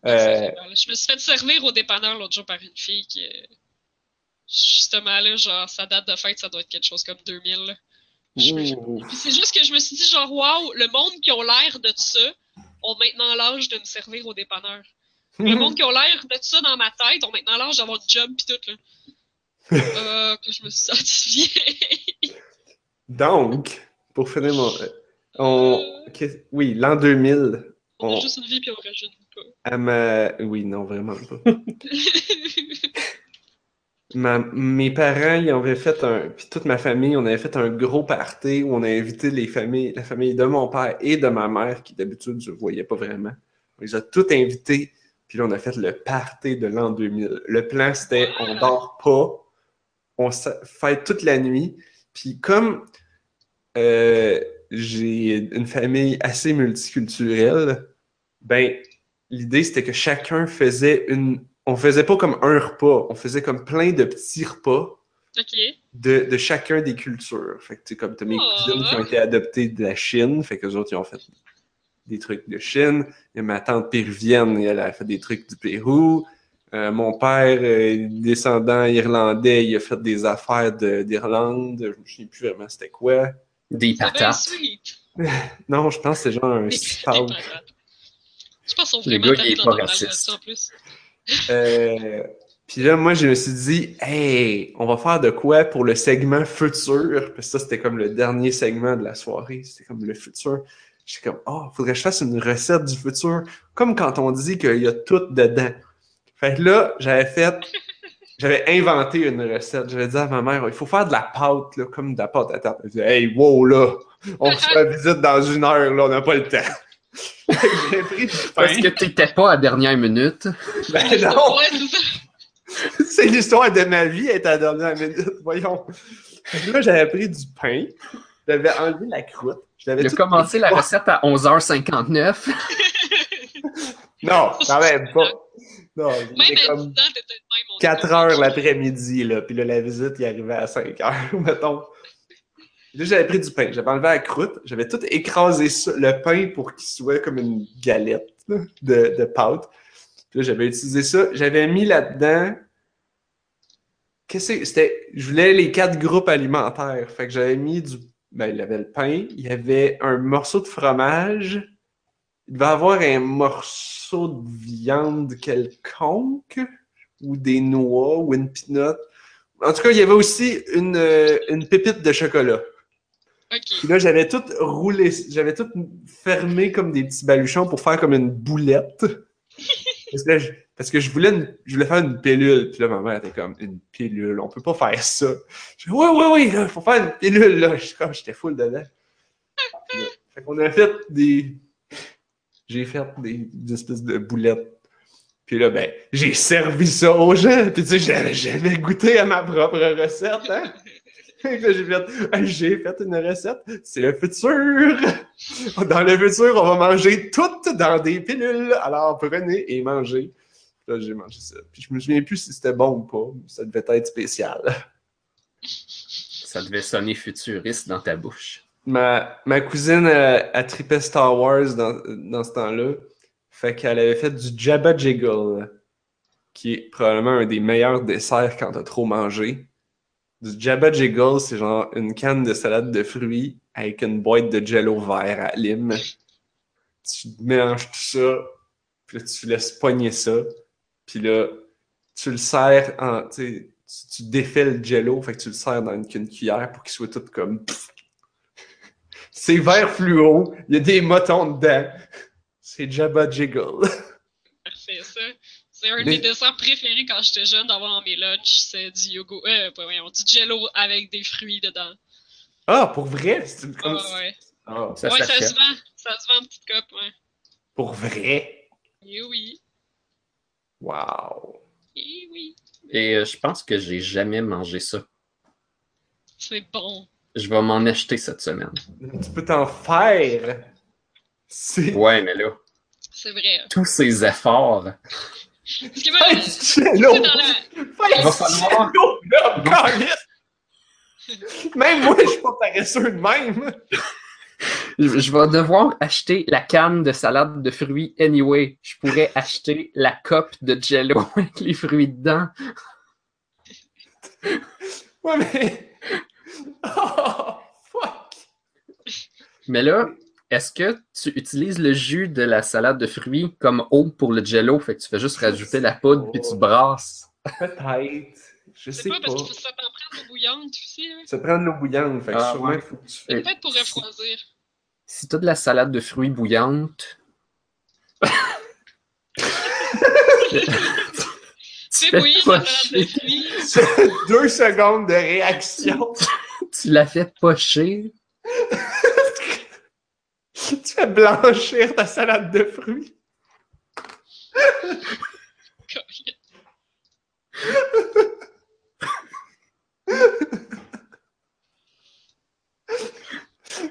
Euh.
Je me suis fait servir au dépanneur l'autre jour par une fille qui. euh, Justement, là, genre, sa date de fête, ça doit être quelque chose comme 2000. là. Je me-
ouh.
Puis c'est juste que je me suis dit, genre, waouh, le monde qui ont l'air de ça ont maintenant l'âge de me servir au dépanneur. Le monde qui ont l'air de ça dans ma tête ont maintenant l'âge d'avoir du job pis tout, là. Euh, que je me suis sentie vieille.
Donc, pour finir mon. On... qu'est- Oui, l'an 2000.
On a juste une vie pis on.
À ma... Oui, non, vraiment pas. Ma- Mes parents, ils avaient fait un. Puis toute ma famille, on avait fait un gros party où on a invité les familles, la famille de mon père et de ma mère, qui d'habitude je voyais pas vraiment. On les a tous invités. Puis là, on a fait le party de l'an 2000. Le plan, c'était on dort pas, on fête toute la nuit. Puis comme euh, j'ai une famille assez multiculturelle, ben l'idée c'était que chacun faisait une. On faisait pas comme un repas, on faisait comme plein de petits repas de, de chacun des cultures. Fait que tu sais, comme t'as mes
Oh.
cousines qui ont été adoptées de la Chine, fait que les autres ils ont fait des trucs de Chine. Il y a ma tante péruvienne, elle a fait des trucs du Pérou. Euh, mon père, euh, descendant irlandais, il a fait des affaires de- d'Irlande. Je me souviens plus vraiment c'était quoi.
Des patates.
Non, je pense que c'est genre un
Des- des
steak.
patates. Je pense qu'on
Le gars, il est pas raciste.
en plus.
Euh, Puis là, moi, je me suis dit, hey, on va faire de quoi pour le segment futur? Parce que ça, c'était comme le dernier segment de la soirée. C'était comme le futur. J'étais comme, oh, faudrait que je fasse une recette du futur. Comme quand on dit qu'il y a tout dedans. Fait que là, j'avais fait, j'avais inventé une recette. J'avais dit à ma mère, il faut faire de la pâte, là, comme de la pâte à tarte. Elle disait, hey, wow, là, on se fait la visite dans une heure, là, on n'a pas le temps. Fait que j'ai pris du pain.
Parce que t'étais pas à dernière minute.
Ben non!
C'est
l'histoire de ma vie, est à la dernière minute, voyons. Là, j'avais pris du pain, j'avais enlevé la croûte. Tout-
commencé la recette à 11h59.
Non, quand même pas. Non,
Même
c'était
à 10
comme
ans, t'étais de même. on
4
était
heures l'après-midi, là. Puis là, la visite, il arrivait à 5 heures, mettons. J'avais pris du pain, j'avais enlevé la croûte, j'avais tout écrasé ça, le pain pour qu'il soit comme une galette de, pâte. Puis j'avais utilisé ça. J'avais mis là-dedans. Qu'est-ce que c'était? Je voulais les quatre groupes alimentaires. Fait que j'avais mis du. Ben, il y avait le pain, il y avait un morceau de fromage, il devait avoir un morceau de viande quelconque, ou des noix, ou une peanut. En tout cas, il y avait aussi une, une pépite de chocolat.
Ok.
Puis là, j'avais tout roulé, j'avais tout fermé comme des petits baluchons pour faire comme une boulette. Parce que, là, je, parce que je voulais, une- je voulais faire une pilule. Puis là, ma mère était comme, une pilule, on peut pas faire ça. Je dis, ouais, ouais, ouais, il faut faire une pilule, là. Je- Comme j'étais full dedans. Là, Fait qu'on a fait des. J'ai fait des, des espèces de boulettes. Puis là, ben, j'ai servi ça aux gens. Puis tu sais, j'avais jamais goûté à ma propre recette, hein. J'ai fait, Hey, j'ai fait une recette, c'est le futur. Dans le futur, on va manger toutes dans des pilules. Alors prenez et mangez. Là, j'ai mangé ça. Puis je me souviens plus si c'était bon ou pas. Ça devait être spécial.
Ça devait sonner futuriste dans ta bouche.
Ma, ma cousine, elle, elle tripait Star Wars dans, dans ce temps-là. Fait qu'elle avait fait du Jabba Jiggle, qui est probablement un des meilleurs desserts quand t'as trop mangé. Du Jabba Jiggle, c'est genre une canne de salade de fruits avec une boîte de jello vert à lime. Tu mélanges tout ça, puis là, tu laisses pogner ça, puis là, tu le sers en, tu tu, défais le jello, fait que tu le sers dans une, une cuillère pour qu'il soit tout comme... C'est vert fluo, il y a des motons dedans. C'est Jabba Jiggle.
C'est un de
Mais-
mes desserts préférés quand j'étais jeune d'avoir dans mes lunchs. C'est du yogourt, euh, pas voyons, du jello avec des fruits dedans.
Ah, pour vrai? C'est une
Ah,
comme...
ouais.
Ça
ouais, ça se vend. Ça se vend en petite coupe, ouais.
pour vrai?
Eh oui.
Wow.
Eh oui.
Et euh, je pense que j'ai jamais mangé ça.
C'est bon.
Je vais m'en acheter cette semaine.
Tu peux t'en faire.
Ouais, mais là,
C'est vrai.
tous ces efforts.
Parce que moi,
là, câlisse! Même moi, je suis pas paresseux de même.
Je, je vais devoir acheter la canne de salade de fruits anyway. Je pourrais acheter la coupe de jello avec les fruits dedans.
Ouais, mais... Oh, fuck!
Mais là, est-ce que tu utilises le jus de la salade de fruits comme eau pour le jello? Fait que tu fais juste rajouter la poudre puis tu brasses.
Peut-être. Je
C'est
sais
pas
pas.
parce qu'il faut ça t'en prendre l'eau bouillante aussi. Là.
Ça prend de l'eau bouillante, fait que
Ah,
sûrement
ouais.
faut que tu
C'est
fais...
peut-être pour refroidir.
Si tu as de la salade de fruits bouillante,
Tu fais bouillir
pas
ta salade de fruits.
Deux secondes de réaction.
tu la fais pocher.
tu fais blanchir ta salade de fruits.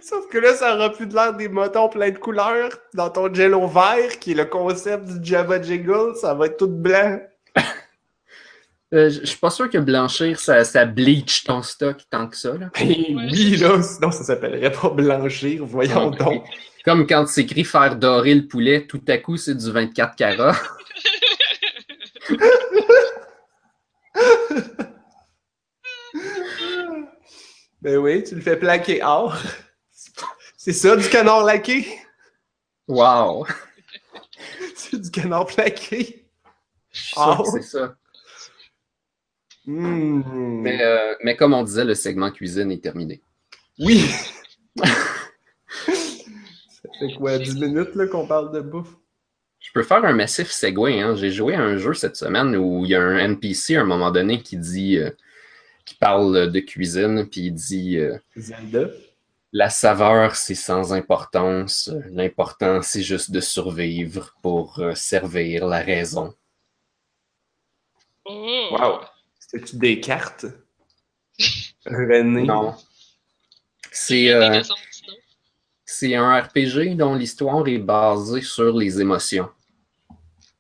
Sauf que là, ça aura plus de l'air des motons pleins de couleurs. Dans ton jello vert, qui est le concept du Jabba Jiggle, ça va être tout blanc.
Euh, je suis pas sûr que blanchir, ça, ça bleach ton stock tant que ça. Là.
Ben oui, là, sinon ça s'appellerait pas blanchir, voyons
Ah,
donc.
Comme quand tu écrit faire dorer le poulet, tout à coup c'est du 24 carats.
Ben oui, tu le fais plaquer or. C'est ça, du canard laqué?
Wow!
C'est du canard plaqué?
Je suis sûr que c'est ça.
Mmh.
Mais, euh, mais comme on disait, le segment cuisine est terminé.
Oui! ça fait quoi, 10 minutes qu'on parle de bouffe?
Je peux faire un massif segway. Hein. J'ai joué à un jeu cette semaine où il y a un NPC à un moment donné qui dit, euh, qui parle de cuisine, puis il dit euh,
Zelda?
la saveur c'est sans importance, l'important c'est juste de survivre pour euh, servir la raison.
Oh!
Wow! C'était-tu des cartes? René?
Non. C'est
C'est
euh, un RPG dont l'histoire est basée sur les émotions.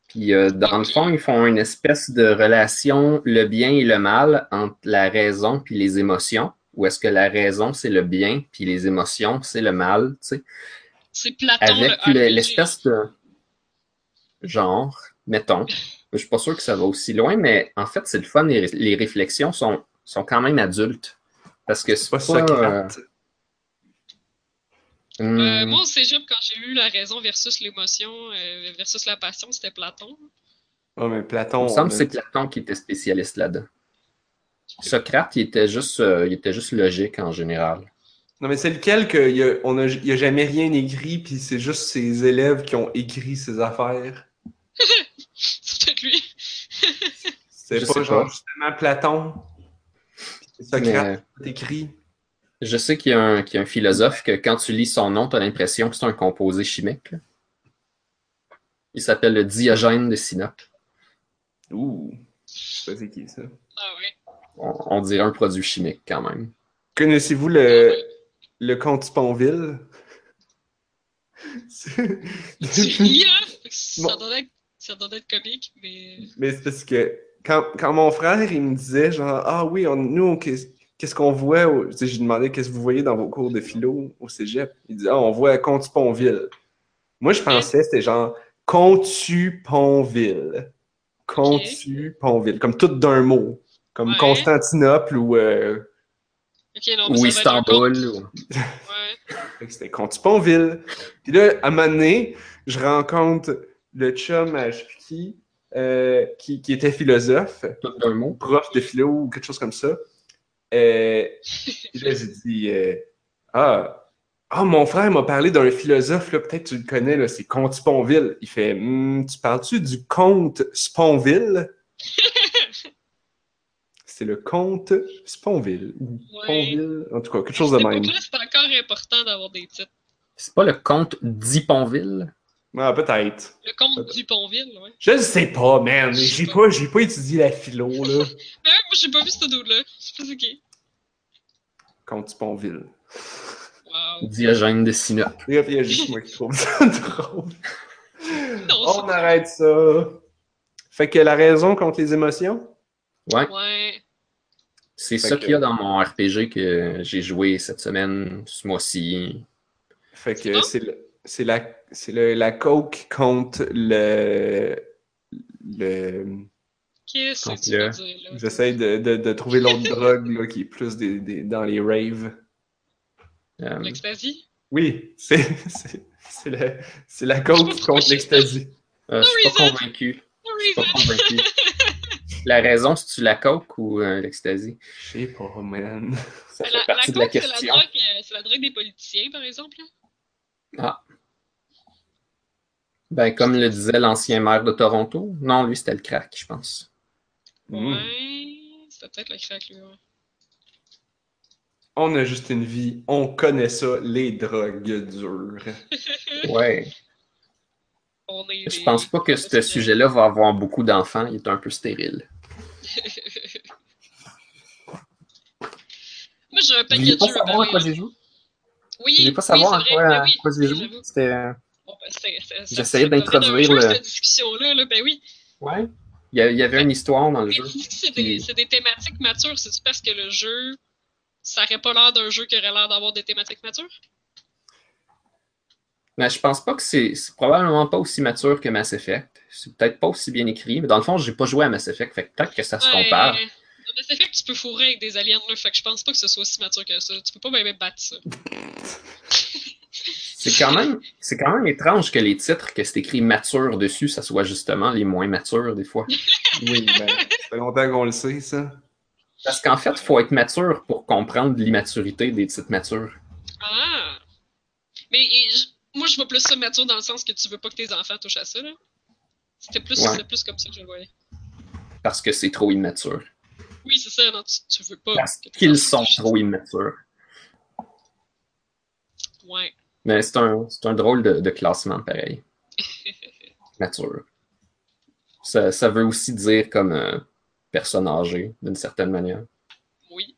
Puis euh, dans le fond, ils font une espèce de relation le bien et le mal entre la raison puis les émotions. Ou est-ce que la raison c'est le bien puis les émotions c'est le mal, tu sais?
C'est Platon,
Avec
le-
l'espèce de genre. Mettons. Je suis pas sûr que ça va aussi loin, mais en fait, c'est le fun. Les, les réflexions sont, sont quand même adultes. Parce que c'est
pas
pas.
Socrate.
euh,
moi, au cégep, quand j'ai lu la raison versus l'émotion euh, versus la passion, c'était Platon.
Oh, mais Platon.
il me semble que c'est Platon qui était spécialiste là-dedans. Socrate, il était juste, euh, il était juste logique en général.
Non, mais c'est lequel qu'il y a, on a, il y a jamais rien écrit, puis c'est juste ses élèves qui ont écrit ses affaires?
C'est
pas
sais
genre
pas.
justement Platon. Socrate
Mais-
écrit.
Je sais qu'il y, a un- qu'il y a un philosophe que quand tu lis son nom, tu as l'impression que c'est un composé chimique. là. Il s'appelle le Diogène de Sinope.
Ouh. Je sais pas c'est qui ça.
Ah ouais.
On, on dirait un produit chimique quand même.
Connaissez-vous
Ah
le,
ouais.
le comte Sponville? C'est-
hein?
Bon.
Ça doit être, ça doit être comique, mais.
Mais c'est parce que quand, quand mon frère, il me disait genre, ah oui, on- nous, qu'est- qu'est-ce qu'on voit? j'ai demandé qu'est-ce que vous voyez dans vos cours de philo au cégep? Il dit, ah, on voit Comte-Ponville. Moi, je pensais c'était genre Contu-Ponville. Contu-Ponville. Comme tout d'un mot. Comme
Ouais.
Constantinople ou. euh,
non,
Ou Istanbul. ou-
Ouais.
C'était Contu-Ponville. Puis là, à un moment donné, je rencontre le chum à qui, euh, qui, qui était philosophe.
Mot.
prof de philo ou quelque chose comme ça. Euh, là, j'ai dit euh, Ah, ah, mon frère m'a parlé d'un philosophe, là, peut-être tu le connais, là, c'est Comte Sponville. Il fait Hum, Tu parles-tu du comte Sponville? C'est le comte Sponville. ou
Ouais.
Sponville, en tout cas, quelque chose de même.
c'est encore important d'avoir des titres.
C'est pas le comte d'Iponville?
Ah, peut-être.
Le comte du Pontville, ouais.
Je le sais pas, man. J'ai pas, j'ai pas étudié la philo, là.
Mais ouais, moi, j'ai pas vu ce dude-là. Je sais pas c'est qui.
Comte Sponville.
Wow.
Diogène de Sinope.
Et puis, il y a juste moi qui trouve ça drôle.
Non,
On arrête ça. Fait que la raison contre les émotions?
Ouais.
Ouais.
C'est ça qu'il y a dans mon RPG que j'ai joué cette semaine, ce mois-ci.
Fait que c'est le- c'est la, c'est le- la coke contre le. le
Qu'est-ce que tu veux dire, là?
J'essaie de, de, de trouver l'autre drogue là, qui est plus des, des- dans les raves.
L'ecstasy?
Oui, c'est c'est- c'est la, c'est la coke contre l'ecstasy.
euh, je suis pas convaincu.
No
Je suis pas convaincu. La raison, c'est-tu la coke ou euh, l'ecstasy?
Je sais pas, man.
Ça
Mais
fait
La,
partie
la
de la
coke, c'est la,
question.
drogue, euh, c'est la drogue des politiciens, par exemple. là.
Ben, comme le disait l'ancien maire de Toronto. Non, lui, c'était le crack, je pense.
Mm.
Ouais. C'était peut-être le crack, lui, ouais.
On a juste une vie, on connaît ça, les drogues dures.
Ouais.
On est
Je pense pas que ce sujet-là va avoir beaucoup d'enfants. Il est un peu stérile.
Moi, j'ai un paquet de
pas
jeux
savoir à quoi
parler,
j'ai joué?
Oui,
Vous voulez pas savoir à quoi, à quoi j'ai joué? C'était...
ben,
J'essayais d'introduire le-
cette discussion-là, là, ben oui.
Ouais. Il y, a- il y avait une histoire dans le jeu.
c'est des, c'est des thématiques matures, c'est-tu parce que le jeu, ça aurait pas l'air d'un jeu qui aurait l'air d'avoir des thématiques matures?
Mais je pense pas que c'est c'est probablement pas aussi mature que Mass Effect. C'est peut-être pas aussi bien écrit, mais dans le fond, j'ai pas joué à Mass Effect, fait que peut-être que ça se
Ouais,
compare.
Dans Mass Effect, tu peux fourrer avec des aliens, là, fait que je pense pas que ce soit aussi mature que ça. Tu peux pas même battre ça.
C'est quand même c'est quand même étrange que les titres que c'est écrit mature dessus, ça soit justement les moins matures des fois.
Oui, ben, ça fait longtemps qu'on le sait, ça.
Parce qu'en fait, il faut être mature pour comprendre l'immaturité des titres matures.
Ah! Mais et, moi, je vois plus ça mature dans le sens que tu veux pas que tes enfants touchent à ça, là. C'était plus,
Ouais.
plus comme ça que je le voyais.
Parce que c'est trop immature.
Oui, c'est ça, non, tu, tu veux pas.
Parce qu'ils sont trop immatures.
Ouais.
Mais c'est un, c'est un drôle de, de classement pareil. Mature. Ça, ça veut aussi dire comme euh, personne âgée, d'une certaine manière.
Oui.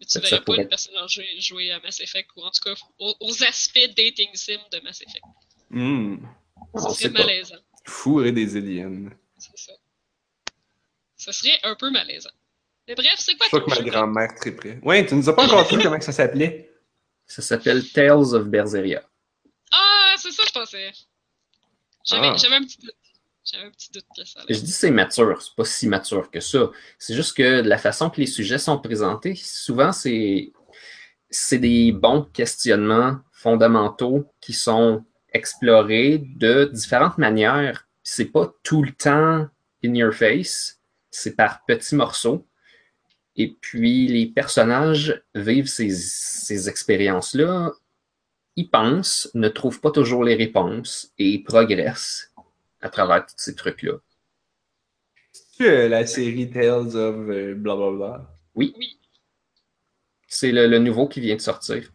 Mais tu
Ça
verrais pas
pourrait-
une personne âgée jouer à Mass Effect, ou en tout cas aux, aux aspects dating sim de Mass Effect.
Hmm.
On
Ça serait malaisant.
Fourrer des aliens.
C'est ça. Ça serait un peu malaisant. Mais bref, c'est
Je
quoi
crois
ton
que ma grand-mère très près. Ouais, tu nous as pas encore dit comment ça s'appelait?
Ça s'appelle Tales of Berseria.
Ah, c'est ça, je pensais. J'avais
Ah.
j'avais un petit doute. J'avais un petit doute que ça
Je dis c'est mature, c'est pas si mature que ça. C'est juste que la façon que les sujets sont présentés, souvent c'est c'est des bons questionnements fondamentaux qui sont explorés de différentes manières. C'est pas tout le temps in your face, c'est par petits morceaux. Et puis les personnages vivent ces, ces expériences-là, ils pensent, ne trouvent pas toujours les réponses et progressent à travers tous ces trucs-là.
C'est la série Tales of euh, blablabla.
Oui.
Oui.
C'est le, le nouveau qui vient de sortir.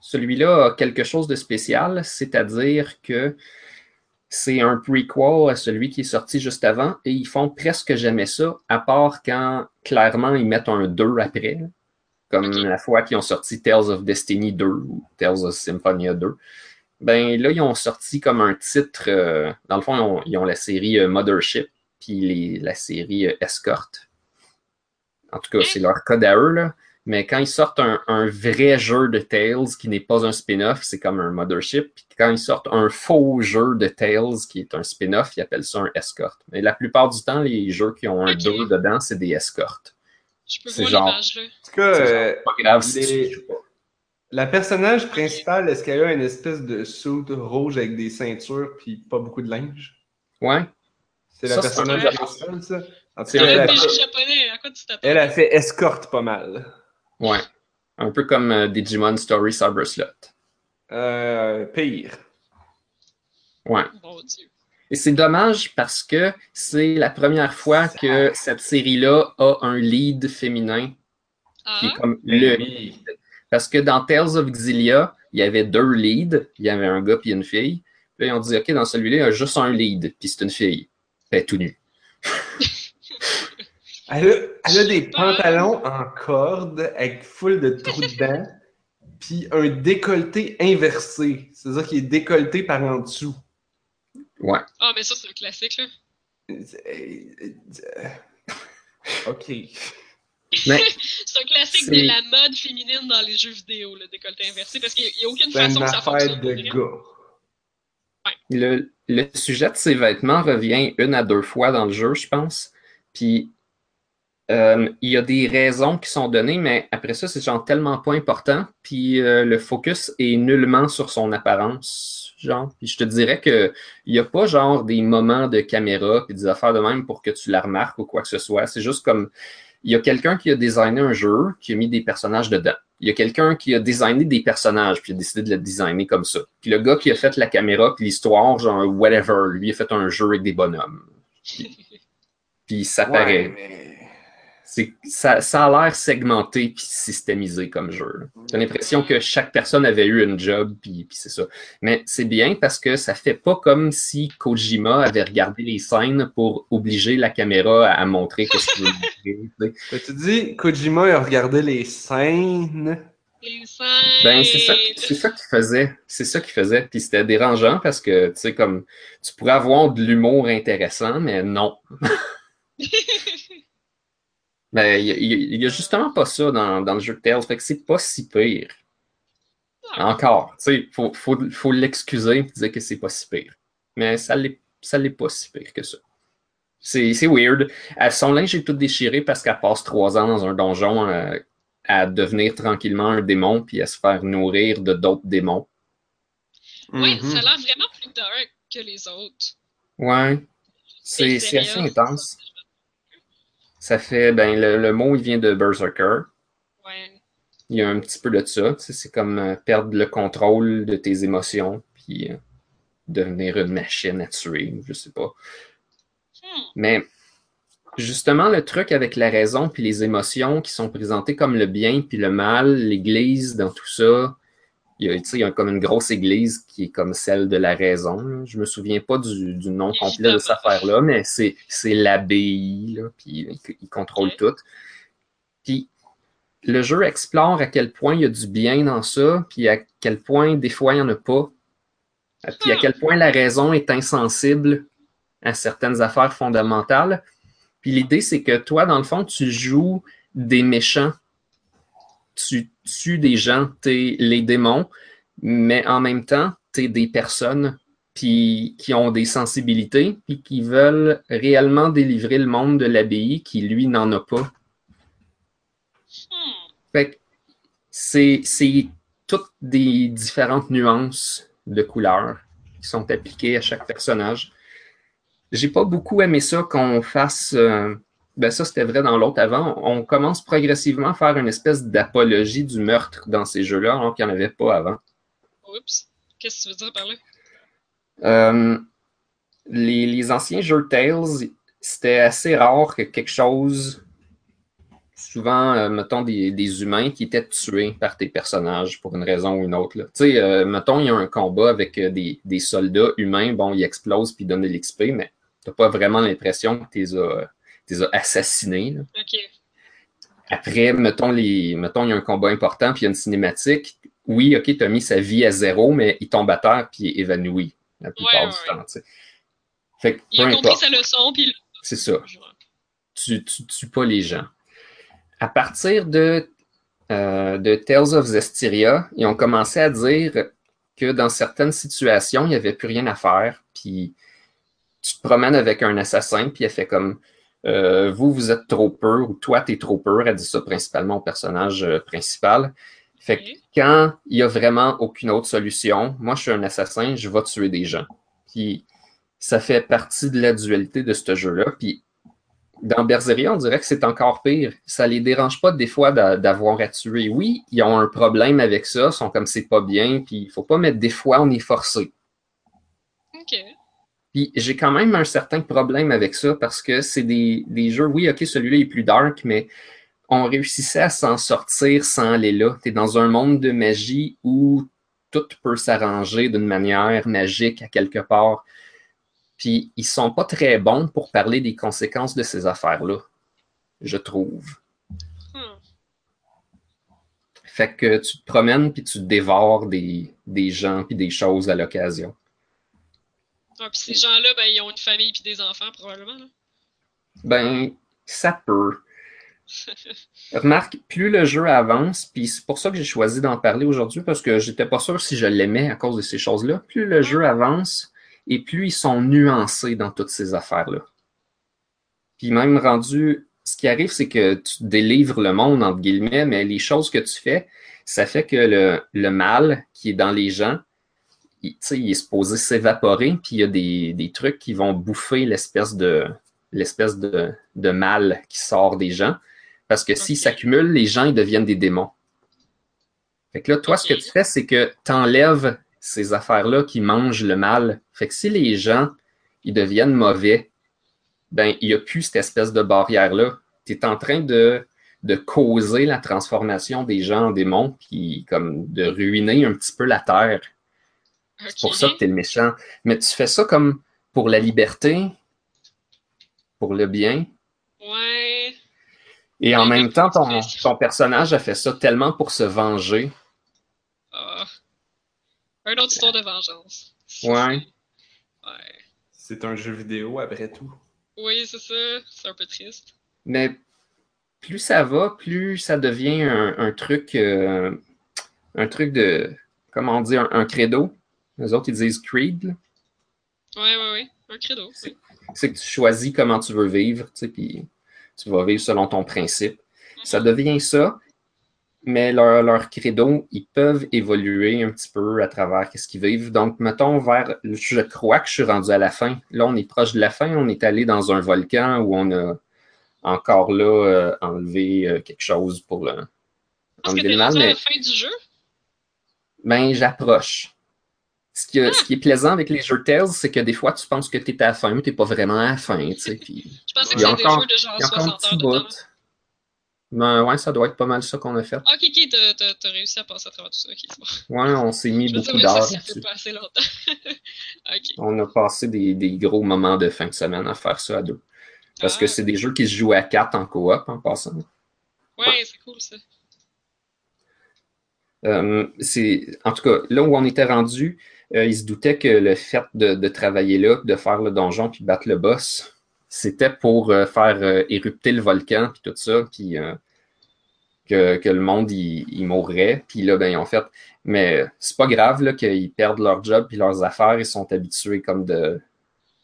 Celui-là a quelque chose de spécial, c'est-à-dire que c'est un prequel à celui qui est sorti juste avant et ils font presque jamais ça, à part quand clairement ils mettent un 2 après, comme la fois qu'ils ont sorti Tales of Destiny 2 ou Tales of Symphonia 2. Ben là, ils ont sorti comme un titre, euh, dans le fond, ils ont, ils ont la série euh, Mothership, puis les- la série euh, Escort. En tout cas, c'est leur code à eux, là. Mais quand ils sortent un, un vrai jeu de Tales qui n'est pas un spin-off, c'est comme un Mothership. Puis quand ils sortent un faux jeu de Tales qui est un spin-off, ils appellent ça un escort. Mais la plupart du temps, les jeux qui ont un
Ok.
2 dedans, c'est des escortes.
Je peux
C'est
voir
genre-
l'image là.
En tout cas,
C'est
euh,
Pas grave si
les-
tu joues pas.
la personnage principale, est-ce qu'elle a une espèce de suit rouge avec des ceintures puis pas beaucoup de linge?
Ouais.
C'est la
Ça,
personnage principale, ça? En tout
C'est
cas, elle,
un
a
RPG
fait-
japonais, à quoi tu t'attends?
elle a fait escorte pas mal.
Ouais. Un peu comme euh, Digimon Story Cyber Slot.
Euh, pire.
Ouais.
Mon dieu.
Et c'est dommage parce que c'est la première fois que cette série-là a un lead féminin qui est
Ah,
comme le
Oui.
Parce que dans Tales of Xillia, il y avait deux leads. Il y avait un gars puis une fille. Puis là, ils ont dit, OK, dans celui-là, il y a juste un lead, puis c'est une fille. Elle est tout nue.
Elle a, elle a des pantalons en corde avec full de trous dedans, puis un décolleté inversé. C'est-à-dire qu'il est décolleté par en dessous.
Ouais.
ah, mais ça, c'est un classique, là.
Ok.
Mais
C'est un classique de la mode féminine dans les jeux vidéo, le décolleté inversé, parce qu'il n'y a aucune
C'est
façon
une
que ça
affaire
fonctionne.
de gars.
le, le sujet de ses vêtements revient une à deux fois dans le jeu, je pense. Puis euh, il y a des raisons qui sont données, mais après ça, c'est genre tellement pas important. Puis euh, le focus est nullement sur son apparence. Genre, puis je te dirais que il n'y a pas genre des moments de caméra puis des affaires de même pour que tu la remarques ou quoi que ce soit. C'est juste comme il y a quelqu'un qui a designé un jeu, qui a mis des personnages dedans. Il y a quelqu'un qui a designé des personnages, puis a décidé de le designer comme ça. Puis le gars qui a fait la caméra, puis l'histoire, genre whatever, lui a fait un jeu avec des bonhommes. Puis, puis ça paraît.
Mais...
Ça, ça a l'air segmenté puis systémisé comme jeu. J'ai l'impression que chaque personne avait eu une job, puis, puis c'est ça. Mais c'est bien parce que ça fait pas comme si Kojima avait regardé les scènes pour obliger la caméra à, montrer qu'est-ce qu'il veut montrer. Tu
dis, Kojima a regardé les scènes?
Les scènes.
Ben, c'est ça, c'est ça qu'il faisait. C'est ça qu'il faisait. Puis c'était dérangeant parce que, tu sais, comme, tu pourrais avoir de l'humour intéressant, mais non. Mais il y, a- justement pas ça dans, dans le jeu de Tales. Fait que c'est pas si pire. Encore. Tu sais, faut, faut, faut l'excuser et dire que c'est pas si pire. Mais ça l'est, ça l'est pas si pire que ça. C'est, c'est weird. Son linge est tout déchiré parce qu'elle passe trois ans dans un donjon euh, à devenir tranquillement un démon puis à se faire nourrir de d'autres démons.
Oui,
Mhm.
ça a l'air vraiment plus dark que les autres.
Ouais. C'est, assez intense. Ça fait, ben, le, le mot, il vient de Berserker.
Ouais.
Il y a un petit peu de ça. C'est comme euh, perdre le contrôle de tes émotions, puis euh, devenir une machine à tuer, je sais pas.
Hmm.
Mais justement, le truc avec la raison puis les émotions qui sont présentées comme le bien puis le mal, l'Église dans tout ça, il y a, tu sais, il y a comme une grosse Église qui est comme celle de la raison. là. Je me souviens pas du, du nom complet de cette affaire-là, mais c'est, c'est l'abbaye, puis il, il contrôle tout. Puis le jeu explore à quel point il y a du bien dans ça, puis à quel point des fois il n'y en a pas. Puis à
Ah.
quel point la raison est insensible à certaines affaires fondamentales. Puis l'idée, c'est que toi, dans le fond, tu joues des méchants. Tu tues des gens, t'es les démons, mais en même temps, t'es des personnes qui ont des sensibilités, puis qui veulent réellement délivrer le monde de l'abbaye qui, lui, n'en a pas. Fait c'est c'est toutes des différentes nuances de couleurs qui sont appliquées à chaque personnage. J'ai pas beaucoup aimé ça qu'on fasse. euh, ben ça, c'était vrai dans l'autre avant. On commence progressivement à faire une espèce d'apologie du meurtre dans ces jeux-là, alors qu'il n'y en avait pas avant.
Oups. Qu'est-ce que tu veux dire par là?
Euh, les, les anciens jeux Tales, c'était assez rare que quelque chose, souvent, euh, mettons, des, des humains qui étaient tués par tes personnages pour une raison ou une autre. Tu sais, euh, mettons, il y a un combat avec des, des soldats humains, bon, ils explosent puis ils donnent de l'XP, mais t'as pas vraiment l'impression que tu les as, assassinés. là.
Ok.
Après, mettons, les, mettons, il y a un combat important, puis il y a une cinématique. Oui, OK, tu as mis sa vie à zéro, mais il tombe à terre, puis il est évanoui la plupart
Ouais,
du temps. tu sais. Fait que
Il
peu
a compris
importe,
sa leçon, puis il
c'est ça. Tu tu tues pas les gens. À partir de, euh, de Tales of Zestiria, ils ont commencé à dire que dans certaines situations, il n'y avait plus rien à faire, puis tu te promènes avec un assassin, puis elle fait comme euh, vous, vous êtes trop peur, ou toi, t'es trop peur. Elle dit ça principalement au personnage euh, principal. Fait que quand il n'y a vraiment aucune autre solution, moi, je suis un assassin, je vais tuer des gens. Puis ça fait partie de la dualité de ce jeu-là. Puis dans Berseria, on dirait que c'est encore pire. Ça les dérange pas des fois d'a- d'avoir à tuer. Oui, ils ont un problème avec ça, ils sont comme c'est pas bien, puis il faut pas mettre des fois on est forcé.
Ok.
Puis j'ai quand même un certain problème avec ça parce que c'est des, des jeux, oui, ok, celui-là est plus dark, mais on réussissait à s'en sortir sans aller là. Tu es dans un monde de magie où tout peut s'arranger d'une manière magique à quelque part. Puis ils sont pas très bons pour parler des conséquences de ces affaires-là, je trouve.
Hmm.
Fait que tu te promènes puis tu dévores des, des gens puis des choses à l'occasion.
Ah, puis ces gens-là, ben, ils ont une famille puis des enfants, probablement. Là.
Ben, ça peut. Remarque, plus le jeu avance, puis c'est pour ça que j'ai choisi d'en parler aujourd'hui, parce que j'étais pas sûr si je l'aimais à cause de ces choses-là. Plus le jeu avance, et plus ils sont nuancés dans toutes ces affaires-là. Puis même rendu, ce qui arrive, c'est que tu délivres le monde, entre guillemets, mais les choses que tu fais, ça fait que le, le mal qui est dans les gens, il, est supposé s'évaporer, puis il y a des, des trucs qui vont bouffer l'espèce de l'espèce de, de mal qui sort des gens. Parce que s'ils
Ok.
s'accumulent, les gens, ils deviennent des démons. Fait que là, toi, ce que tu fais, c'est que tu enlèves ces affaires-là qui mangent le mal. Fait que si les gens, ils deviennent mauvais, ben, il n'y a plus cette espèce de barrière-là. Tu es en train de, de causer la transformation des gens en démons, puis comme de ruiner un petit peu la terre. C'est pour ça que tu es le méchant. Mais tu fais ça comme pour la liberté, pour le bien.
Ouais.
Et en
Ouais,
même temps, ton, ton personnage a fait ça tellement pour se venger.
Ah. Un autre histoire de vengeance.
Ouais.
Ouais.
C'est un jeu vidéo après tout.
Oui, c'est ça. C'est un peu triste.
Mais plus ça va, plus ça devient un, un truc, euh, un truc de, comment on dit, un, un credo. Les autres, ils disent creed. là.
Ouais, ouais, ouais. Un credo. oui.
C'est que tu choisis comment tu veux vivre, tu sais, puis tu vas vivre selon ton principe. Ça devient ça, mais leur, leur credo, ils peuvent évoluer un petit peu à travers ce qu'ils vivent. Donc, mettons, vers, je crois que je suis rendu à la fin. Là, on est proche de la fin. On est allé dans un volcan où on a encore là euh, enlevé euh, quelque chose pour le,
pense que t'es à la fin du jeu?
ben, j'approche. Ce, qui- ce qui est plaisant avec les jeux Tales, c'est que des fois, tu penses que tu es à fin, mais tu n'es pas vraiment à fin. Tu sais, puis
Je pensais que c'était des jeux de genre
il y a encore un
60
petit
heures de
bout.
temps.
Ben, ouais, ça doit être pas mal ça qu'on a fait.
Ok, ok, t'as- réussi à passer à travers tout ça. Ok, c'est bon.
Ouais, on s'est mis
Je
beaucoup d'heures
ça fait
là-dessus.
pas assez longtemps. ok.
On a passé des, des gros moments de fin de semaine à faire ça à deux. Parce que
Ah.
c'est des jeux qui se jouent à quatre en coop en passant.
Ouais, c'est cool ça.
Euh, en tout cas, là où on était rendu, euh, ils se doutaient que le fait de, travailler là, de faire le donjon puis battre le boss, c'était pour euh, faire euh, érupter le volcan puis tout ça. Puis que, le monde il, il mourrait. Puis là, ben, fait. Mais c'est pas grave qu'ils perdent leur job puis leurs affaires. Ils sont habitués comme de,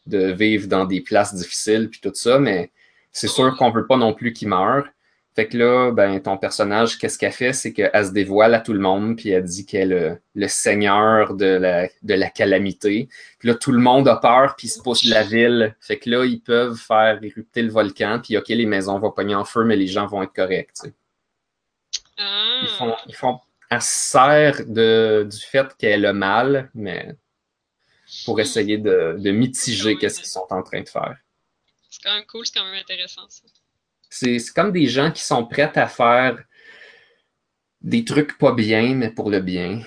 de vivre dans des places difficiles puis tout ça, mais c'est sûr qu'on veut pas non plus qu'ils meurent. Fait que là, ben, ton personnage, qu'est-ce qu'elle fait? C'est qu'elle se dévoile à tout le monde, puis elle dit qu'elle est le, le seigneur de la, de la calamité. Puis là, tout le monde a peur, puis ils se poussent de la ville. Fait que là, ils peuvent faire érupter le volcan, puis OK, les maisons vont pogner en feu, mais les gens vont être corrects. tu sais.
Ah.
Ils font, ils font, elle se sert de, du fait qu'elle est le mal, mais pour essayer de, de mitiger qu'est-ce qu'ils sont en train de faire.
C'est quand même cool, c'est quand même intéressant ça.
C'est comme des gens qui sont prêts à faire des trucs pas bien, mais pour le bien.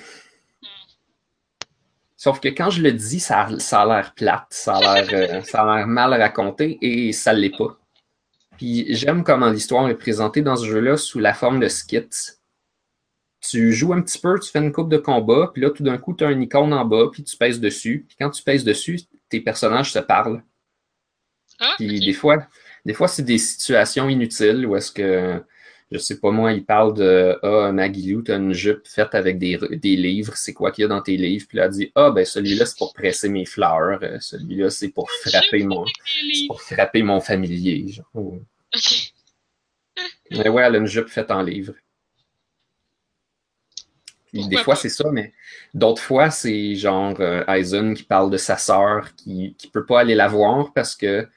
Sauf que quand je le dis, ça, a- ça a l'air plate, ça a l'air euh, ça a l'air mal raconté et ça l'est pas. Puis j'aime comment l'histoire est présentée dans ce jeu-là sous la forme de skits. Tu joues un petit peu, tu fais une coupe de combat, puis là tout d'un coup tu as une icône en bas, puis tu pèses dessus. Puis quand tu pèses dessus, tes personnages se parlent.
Ah,
Puis des fois, des fois c'est des situations inutiles où est-ce que, je sais pas moi, il parle de Ah, Maggie Lou, t'as une jupe faite avec des, des livres, c'est quoi qu'il y a dans tes livres? Puis là, elle dit Ah, ben celui-là, c'est pour presser mes fleurs, euh, celui-là, c'est pour frapper mon, c'est pour frapper mon familier. Genre. Mais ouais, elle a une jupe faite en livre. Puis des fois, c'est ça, mais d'autres fois, c'est genre euh, Aizen qui parle de sa sœur qui qui peut pas aller la voir parce que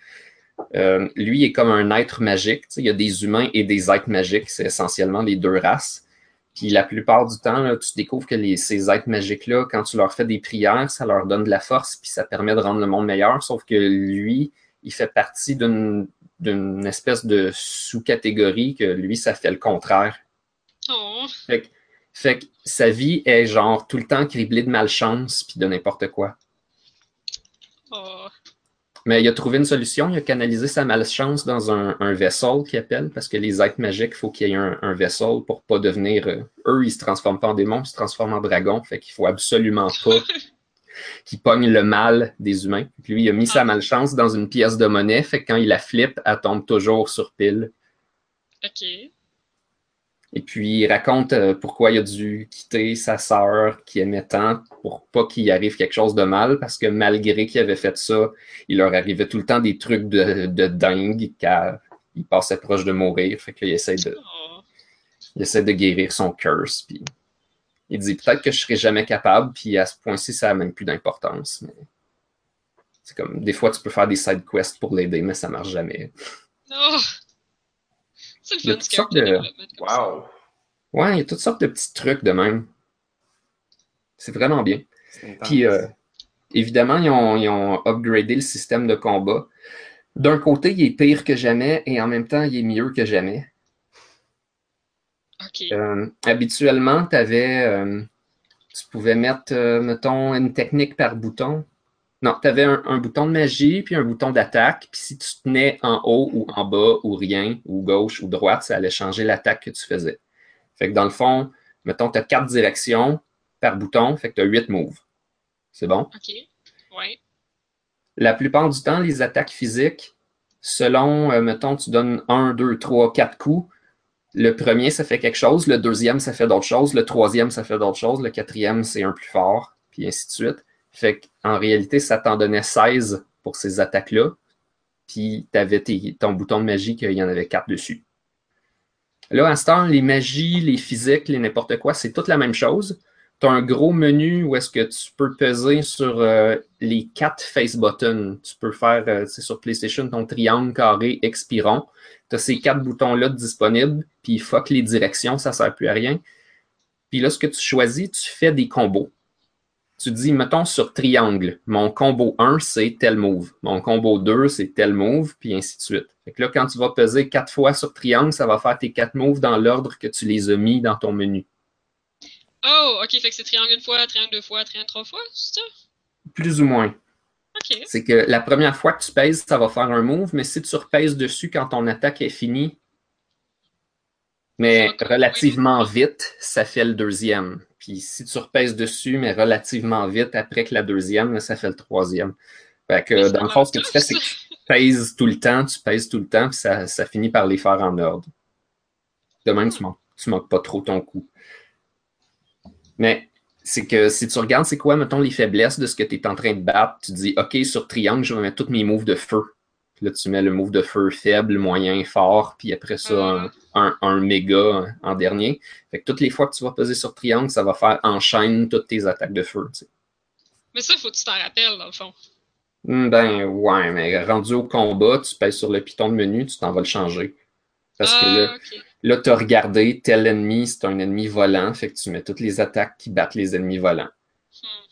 euh, lui est comme un être magique. Il y a des humains et des êtres magiques, c'est essentiellement les deux races. Puis la plupart du temps, là, tu découvres que les, ces êtres magiques-là, quand tu leur fais des prières, ça leur donne de la force, puis ça permet de rendre le monde meilleur. Sauf que lui, il fait partie d'une d'une espèce de sous-catégorie que lui, ça fait le contraire.
Oh.
Fait que, fait que sa vie est genre tout le temps criblée de malchance puis de n'importe quoi.
Oh.
Mais il a trouvé une solution, il a canalisé sa malchance dans un, un vaisseau qu'il appelle, parce que les êtres magiques, il faut qu'il y ait un, un vaisseau pour pas devenir. euh, eux, ils se transforment pas en démons, ils se transforment en dragons. Fait qu'il faut absolument pas qu'ils pognent le mal des humains. Puis lui, il a mis sa malchance dans une pièce de monnaie, fait que quand il la flippe, elle tombe toujours sur pile.
Ok.
Et puis, il raconte euh, pourquoi il a dû quitter sa sœur qui aimait tant pour pas qu'il arrive quelque chose de mal, parce que malgré qu'il avait fait ça, il leur arrivait tout le temps des trucs de, de dingue car il passait proche de mourir. Fait qu'il essaie de, il essaie de guérir son curse. Puis il dit peut-être que je serai jamais capable, puis à ce point-ci, ça n'a même plus d'importance. Mais c'est comme des fois, tu peux faire des side quests pour l'aider, mais ça marche jamais.
Oh. C'est le
Il y a
fun du
toutes sortes de-.
Wow!
Ouais, il y a toutes sortes de petits trucs de même. C'est vraiment bien. Puis, euh, évidemment, ils ont, ils ont upgradé le système de combat. D'un côté, il est pire que jamais et en même temps, il est mieux que jamais.
Ok.
Euh, habituellement, t'avais, euh, tu pouvais mettre, euh, mettons, une technique par bouton. Non, tu avais un, un bouton de magie puis un bouton d'attaque. Puis si tu tenais en haut ou en bas ou rien, ou gauche ou droite, ça allait changer l'attaque que tu faisais. Fait que dans le fond, mettons, tu as quatre directions par bouton, fait que tu as huit moves. C'est bon?
Ok. Ouais.
La plupart du temps, les attaques physiques, selon, euh, mettons, tu donnes un, deux, trois, quatre coups, le premier, ça fait quelque chose, le deuxième, ça fait d'autres choses, le troisième, ça fait d'autres choses, le quatrième, c'est un plus fort, puis ainsi de suite. Fait qu'en réalité, ça t'en donnait 16 pour ces attaques-là, puis tu avais ton bouton de magie qu'il y en avait quatre dessus. Là, à ce temps, les magies, les physiques, les n'importe quoi, c'est toute la même chose. Tu as un gros menu où est-ce que tu peux peser sur euh, les quatre face buttons. Tu peux faire, euh, c'est sur PlayStation, ton triangle, carré, expiron. Tu as ces quatre boutons-là disponibles, puis fuck les directions, ça sert plus à rien. Puis là, ce que tu choisis, tu fais des combos. Tu dis, mettons sur triangle, mon combo 1, c'est tel move. Mon combo 2, c'est tel move, puis ainsi de suite. Fait que là, quand tu vas peser quatre fois sur triangle, ça va faire tes quatre moves dans l'ordre que tu les as mis dans ton menu.
Oh, ok, fait que c'est triangle une fois, triangle deux fois, triangle trois fois, c'est ça?
Plus ou moins.
Ok.
C'est que la première fois que tu pèses, ça va faire un move, mais si tu repèses dessus quand ton attaque est finie, mais relativement vite, ça fait le deuxième. Puis si tu repèses dessus, mais relativement vite après que la deuxième, ça fait le troisième. Fait que dans le fond, ce que tu fais, c'est que tu pèses tout le temps, tu pèses tout le temps, puis ça, ça finit par les faire en ordre. De même, tu tu manques pas trop ton coup. Mais c'est que si tu regardes, c'est quoi, mettons, les faiblesses de ce que tu es en train de battre, tu dis, OK, sur triangle, je vais mettre tous mes moves de feu. Puis là, tu mets le move de feu faible, moyen, fort, puis après ça, un, un, méga en dernier. Fait que toutes les fois que tu vas peser sur triangle, ça va faire enchaîne toutes tes attaques de feu.
Mais ça, il faut que tu t'en rappelles, dans le fond.
Hmm, ben ouais, mais rendu au combat, tu pèses sur le piton de menu, tu t'en vas le changer. Parce que là, ah, là tu as regardé tel ennemi, c'est un ennemi volant, fait que tu mets toutes les attaques qui battent les ennemis volants. Hmm.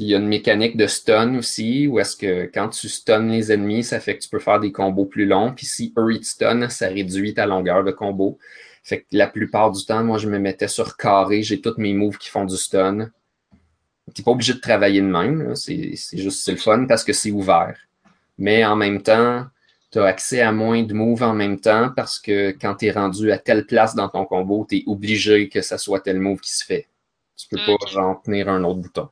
Puis il y a une mécanique de stun aussi, où est-ce que quand tu stun les ennemis, ça fait que tu peux faire des combos plus longs. Puis si eux ils te stun, ça réduit ta longueur de combo. Fait que la plupart du temps, moi je me mettais sur carré, j'ai tous mes moves qui font du stun. T'es pas obligé de travailler de même, c'est juste c'est le fun parce que c'est ouvert. Mais en même temps, tu as accès à moins de moves en même temps parce que quand tu es rendu à telle place dans ton combo, tu es obligé que ça soit tel move qui se fait. Tu peux pas genre tenir un autre bouton.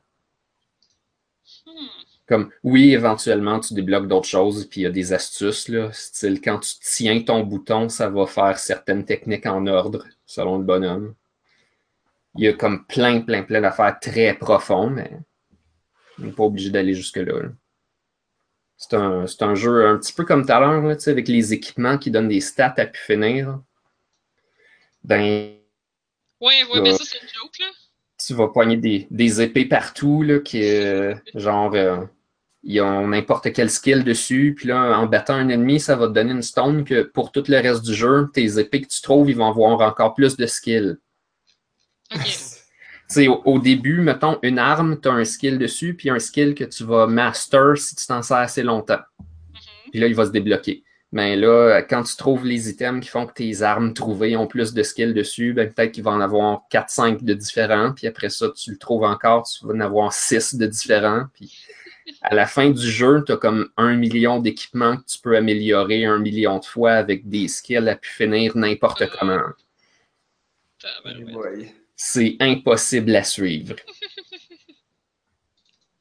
Comme oui, éventuellement, tu débloques d'autres choses, puis il y a des astuces, là, style quand tu tiens ton bouton, ça va faire certaines techniques en ordre, selon le bonhomme. Il y a comme plein, plein, plein d'affaires très profondes, mais on n'est pas obligé d'aller jusque-là. C'est un, jeu un petit peu comme tout à l'heure, avec les équipements qui donnent des stats à pu finir. Ben.
Ouais, mais ça, c'est une joke, là.
Tu vas poigner des, épées partout, là, qui, euh, genre, euh, ils ont n'importe quel skill dessus, puis là, en battant un ennemi, ça va te donner une stone que pour tout le reste du jeu, tes épées que tu trouves, ils vont avoir encore plus de skill. Au, début, mettons, une arme, tu as un skill dessus, puis un skill que tu vas master si tu t'en sers assez longtemps. Mm-hmm. Puis là, il va se débloquer. Mais là, quand tu trouves les items qui font que tes armes trouvées ont plus de skills dessus, ben peut-être qu'il va en avoir 4-5 de différents, puis après ça, tu le trouves encore, tu vas en avoir 6 de différents. Puis à la fin du jeu, tu as comme un million d'équipements que tu peux améliorer un million de fois avec des skills à pu finir n'importe comment. C'est impossible à suivre.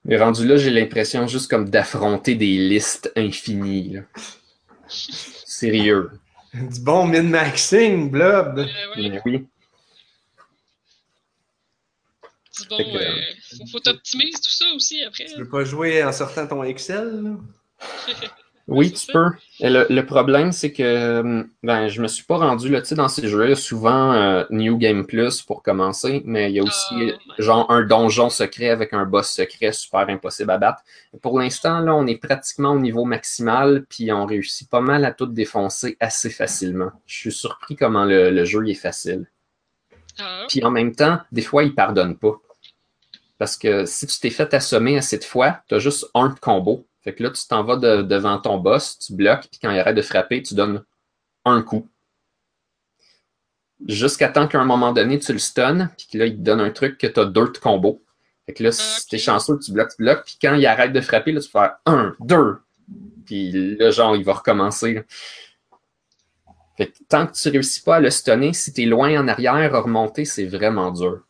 Mais rendu là, j'ai l'impression juste comme d'affronter des listes infinies. Sérieux.
Du bon min-maxing, Blob.
Euh,
oui.
Bon, euh, faut, faut t'optimiser tout ça aussi après.
Tu peux pas jouer en sortant ton Excel, là?
Oui, tu peux. le, problème, c'est que ben, je me suis pas rendu là, dans ces jeux. là souvent euh, New Game Plus pour commencer, mais il y a aussi ah, genre un donjon secret avec un boss secret super impossible à battre. Pour l'instant, là, on est pratiquement au niveau maximal, puis on réussit pas mal à tout défoncer assez facilement. Je suis surpris comment le, jeu est facile. Ah. Puis en même temps, des fois, il pardonne pas. Parce que si tu t'es fait assommer assez de fois, tu as juste un combo fait que là, tu t'en vas devant ton boss, tu bloques, puis quand il arrête de frapper, tu donnes un coup. Jusqu'à temps qu'à un moment donné, tu le stuns, puis là, il te donne un truc que tu as deux de combo. Fait que là, si t'es chanceux, tu bloques, tu bloques, puis quand il arrête de frapper, là, tu fais un, deux. Puis là, genre, il va recommencer. Fait que tant que tu réussis pas à le stunner, si tu es loin en arrière, à remonter, c'est vraiment dur.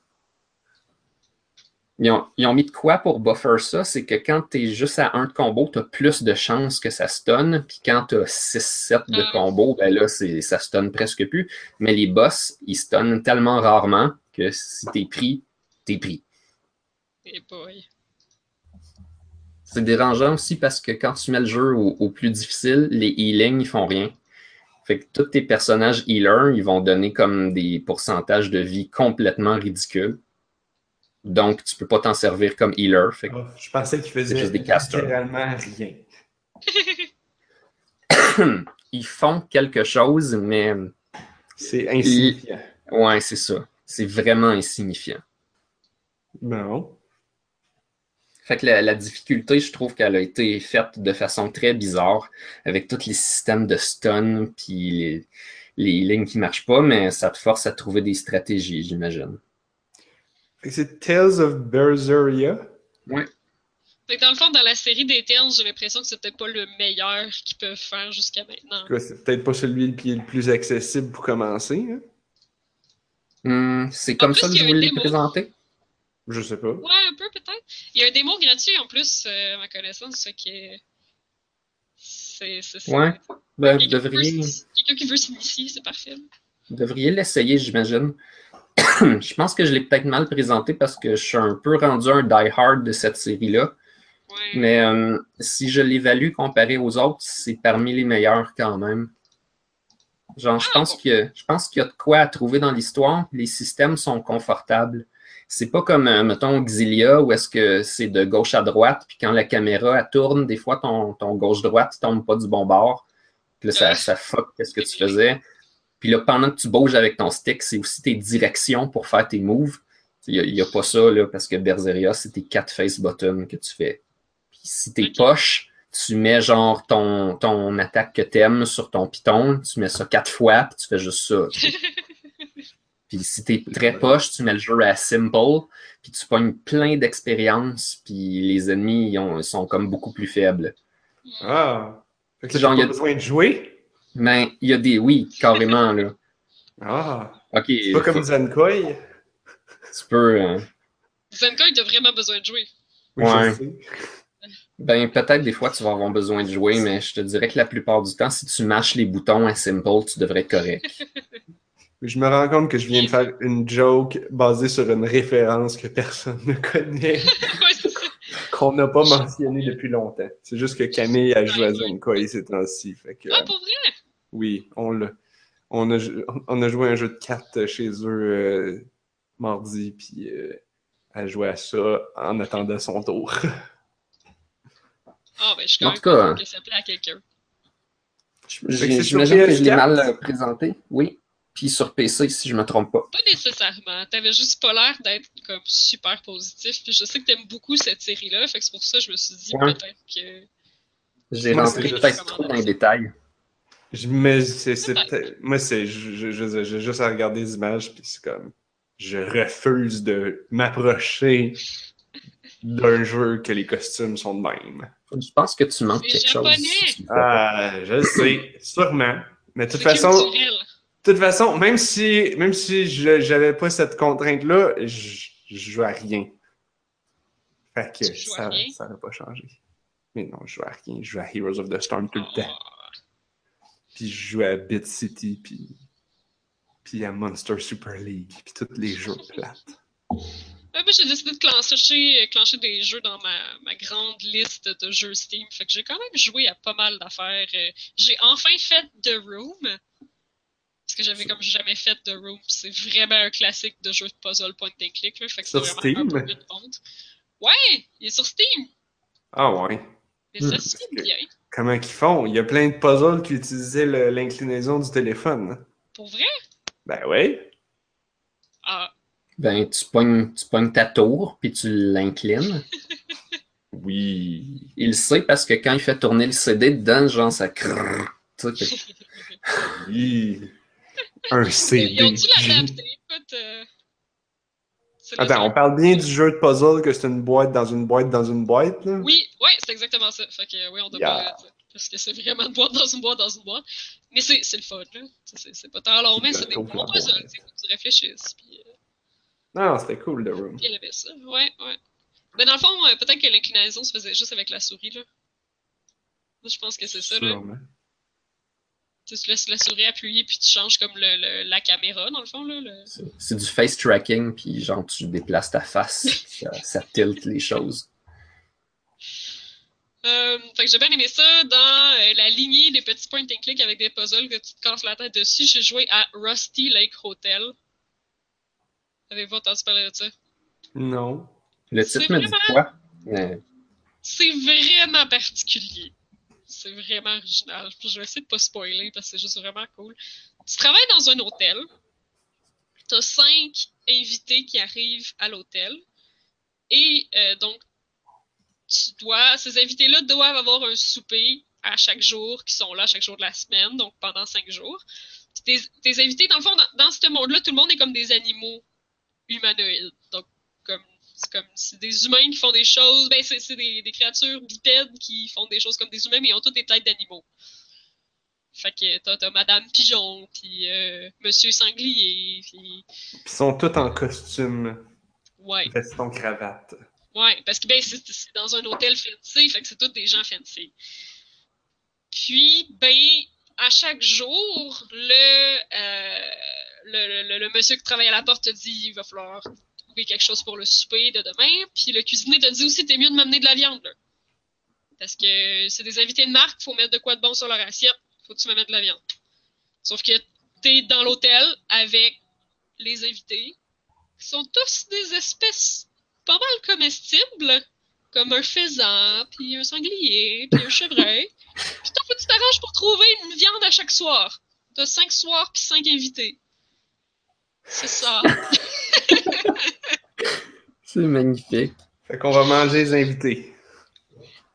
Ils ont, mis de quoi pour buffer ça? C'est que quand tu es juste à un de combo, tu as plus de chances que ça stun. Puis quand tu as 6-7 de mm. combo, ben là, ça stun presque plus. Mais les boss, ils stunnent tellement rarement que si t'es pris, t'es pris.
Hey boy.
C'est dérangeant aussi parce que quand tu mets le jeu au, au, plus difficile, les healings, ils font rien. Fait que tous tes personnages healers, ils vont donner comme des pourcentages de vie complètement ridicules. Donc, tu peux pas t'en servir comme healer.
Oh, je pensais qu'il faisait juste des littéralement rien.
Ils font quelque chose, mais.
C'est insignifiant.
Ouais, c'est ça. C'est vraiment insignifiant.
Non.
Fait que la, difficulté, je trouve qu'elle a été faite de façon très bizarre, avec tous les systèmes de stun, puis les, les lignes qui marchent pas, mais ça te force à trouver des stratégies, j'imagine.
C'est Tales of Berseria?
Oui.
dans le fond, dans la série des Tales, j'ai l'impression que c'était pas le meilleur qu'ils peuvent faire jusqu'à maintenant.
C'est peut-être pas celui qui est le plus accessible pour commencer. Hein?
Hmm, c'est comme ça que je voulais le présenter?
Je sais pas.
Ouais, un peu peut-être. Il y a un démo gratuit en plus, euh, à ma connaissance, ce qui est. C'est.
Ouais. Ben, vous devriez.
Quelqu'un qui veut s'initier, c'est parfait.
Vous devriez l'essayer, j'imagine. je pense que je l'ai peut-être mal présenté parce que je suis un peu rendu un die-hard de cette série-là.
Ouais.
Mais euh, si je l'évalue comparé aux autres, c'est parmi les meilleurs quand même. Genre, je
Ah,
pense que je pense qu'il y a de quoi à trouver dans l'histoire. Les systèmes sont confortables. C'est pas comme, euh, mettons, Xilia, où est-ce que c'est de gauche à droite, puis quand la caméra elle tourne, des fois ton, ton gauche-droite ne tombe pas du bon bord. Puis là, ça, ça fuck qu'est-ce que tu faisais. Puis là, pendant que tu bouges avec ton stick, c'est aussi tes directions pour faire tes moves. Il n'y a, pas ça, là, parce que Berseria, c'est tes quatre face buttons que tu fais. Puis si t'es poche, tu mets genre ton, ton attaque que t'aimes sur ton piton, tu mets ça quatre fois, puis tu fais juste ça. puis si t'es très poche, tu mets le jeu à simple, puis tu pognes plein d'expérience, puis les ennemis ils ont- sont comme beaucoup plus faibles.
Ah. Fait que
genre,
pas
il y a-
besoin de jouer?
Mais il y a des oui, carrément, là.
Ah.
Ok,
C'est pas comme Zenkoi.
tu peux. euh,
Zenka, il a vraiment besoin de jouer.
Oui,
Ouais.
je sais.
Ben, peut-être des fois tu vas avoir besoin de jouer, mais je te dirais que la plupart du temps, si tu mâches les boutons à simple, tu devrais être correct.
Je me rends compte que je viens de faire une joke basée sur une référence que personne ne connaît,
Ouais, c'est ça.
qu'on n'a pas mentionné depuis longtemps. C'est juste que Camille a joué à Zenkoi ces temps-ci. Fait que,
Ah, pour vrai?
Oui, on l'a. On a, on a joué à un jeu de cartes chez eux euh, mardi, puis euh, elle jouait à ça en attendant son tour.
Ah, ben, je suis
En
quand
tout
même
cas,
que ça plaît à quelqu'un.
Que
J'imagine que je l'ai
PS4?
mal euh, présenté. Oui. Puis sur PC, si je me trompe pas.
Pas nécessairement. T'avais juste pas l'air d'être comme super positif. Puis je sais que t'aimes beaucoup cette série-là. Fait que c'est pour ça que je me suis dit
Ouais.
peut-être que.
J'ai rentré peut-être trop dans les détails.
Je- Mais c'est, c'est moi, c'est, je- je- je- j'ai juste à regarder les images, puis c'est comme, je refuse de m'approcher d'un jeu que les costumes sont de même.
Je pense que tu manques quelque chose.
japonais.
Ah, je le sais, sûrement. Mais de toute façon, de toute façon, même si, même si je, j'avais pas cette contrainte-là, je, je joue à rien. Fait que ça, ça n'a pas changé. Mais non, je joue à rien. Je joue à Heroes of the Storm tout le temps. Puis je joue à Bit City, puis, puis à Monster Super League, puis tous les jeux plates.
Ouais, moi, j'ai décidé de clencher, clencher des jeux dans ma, ma grande liste de jeux Steam. Fait que j'ai quand même joué à pas mal d'affaires. Euh, J'ai enfin fait The Room. Parce que j'avais comme jamais fait The Room. C'est vraiment un classique de jeu de puzzle point and click. Là, fait que c'est vraiment
Steam?
un peu une honte. Ouais, il est sur Steam.
Ah ouais.
Mais ça
Hmm.
bien.
Comment qu'ils font? Il y a plein de puzzles qui utilisaient l'inclinaison du téléphone.
Pour vrai?
Ben ouais.
Ah,
Ben, tu pognes, tu pognes ta tour, puis tu l'inclines.
Oui.
Il le sait parce que quand il fait tourner le CD dedans, genre, ça crrrr. Tu sais, fait-
Oui. Un CD.
ils ont dû l'adapter. Écoute.
Attends, on parle bien du jeu de puzzle que c'est une boîte dans une boîte dans une boîte, là?
Oui, ouais, c'est exactement ça. Fait que oui, on doit
Yeah.
pas. Parce que c'est vraiment une boîte dans une boîte dans une boîte. Mais c'est c'est le fun, là. C'est- pas tant long, mais
C'est
des bons puzzles. tu réfléchisses. Puis, euh,
Non, c'était cool, The Room.
puis elle aimait ça. Ouais, ouais. Mais dans le fond, euh, peut-être que l'inclinaison se faisait juste avec la souris, là. Moi, je pense que c'est ça, là. Tu tu laisses la souris appuyée, puis tu changes comme le, le- la caméra, dans le fond, là. le-
c'est- du face tracking, puis genre, tu déplaces ta face. ça, ça tilte les choses.
Euh, fait que j'ai bien aimé ça. Dans euh, la lignée des petits point and click avec des puzzles que tu te casses la tête dessus, j'ai joué à Rusty Lake Hotel. Avez-vous entendu parler de ça?
Non.
Le titre me dit
vraiment-
quoi? Mais
C'est vraiment particulier. C'est vraiment original. Je vais essayer de pas spoiler parce que c'est juste vraiment cool. Tu travailles dans un hôtel. Tu as cinq invités qui arrivent à l'hôtel. Et euh, donc, tu dois, ces invités-là doivent avoir un souper à chaque jour, qui sont là chaque jour de la semaine, donc pendant cinq jours. Puis tes, tes invités, dans le fond, dans, dans ce monde-là, tout le monde est comme des animaux humanoïdes. Donc, c'est comme c'est des humains qui font des choses, ben c'est des, des créatures bipèdes qui font des choses comme des humains, mais ils ont toutes des têtes d'animaux. Fait que t'as Madame Pigeon, puis euh, Monsieur Sanglier, puis
ils sont tous en costume,
ouais,
veston, cravate.
ouais, parce que ben c'est dans un hôtel fancy, fait que c'est tous des gens fancy. Puis ben à chaque jour, le euh, le, le- le monsieur qui travaille à la porte te dit il va falloir quelque chose pour le souper de demain. Puis le cuisinier te dit aussi t'es mieux de m'amener de la viande. Parce que c'est des invités de marque, faut mettre de quoi de bon sur leur assiette. Faut que tu me de la viande. Sauf que t'es dans l'hôtel avec les invités, qui sont tous des espèces pas mal comestibles, comme un faisan, puis un sanglier, puis un chevreuil. Puis toi, tu t'arranges pour trouver une viande à chaque soir. T'as cinq soirs puis cinq invités. C'est ça.
C'est magnifique.
Fait qu'on va manger les invités.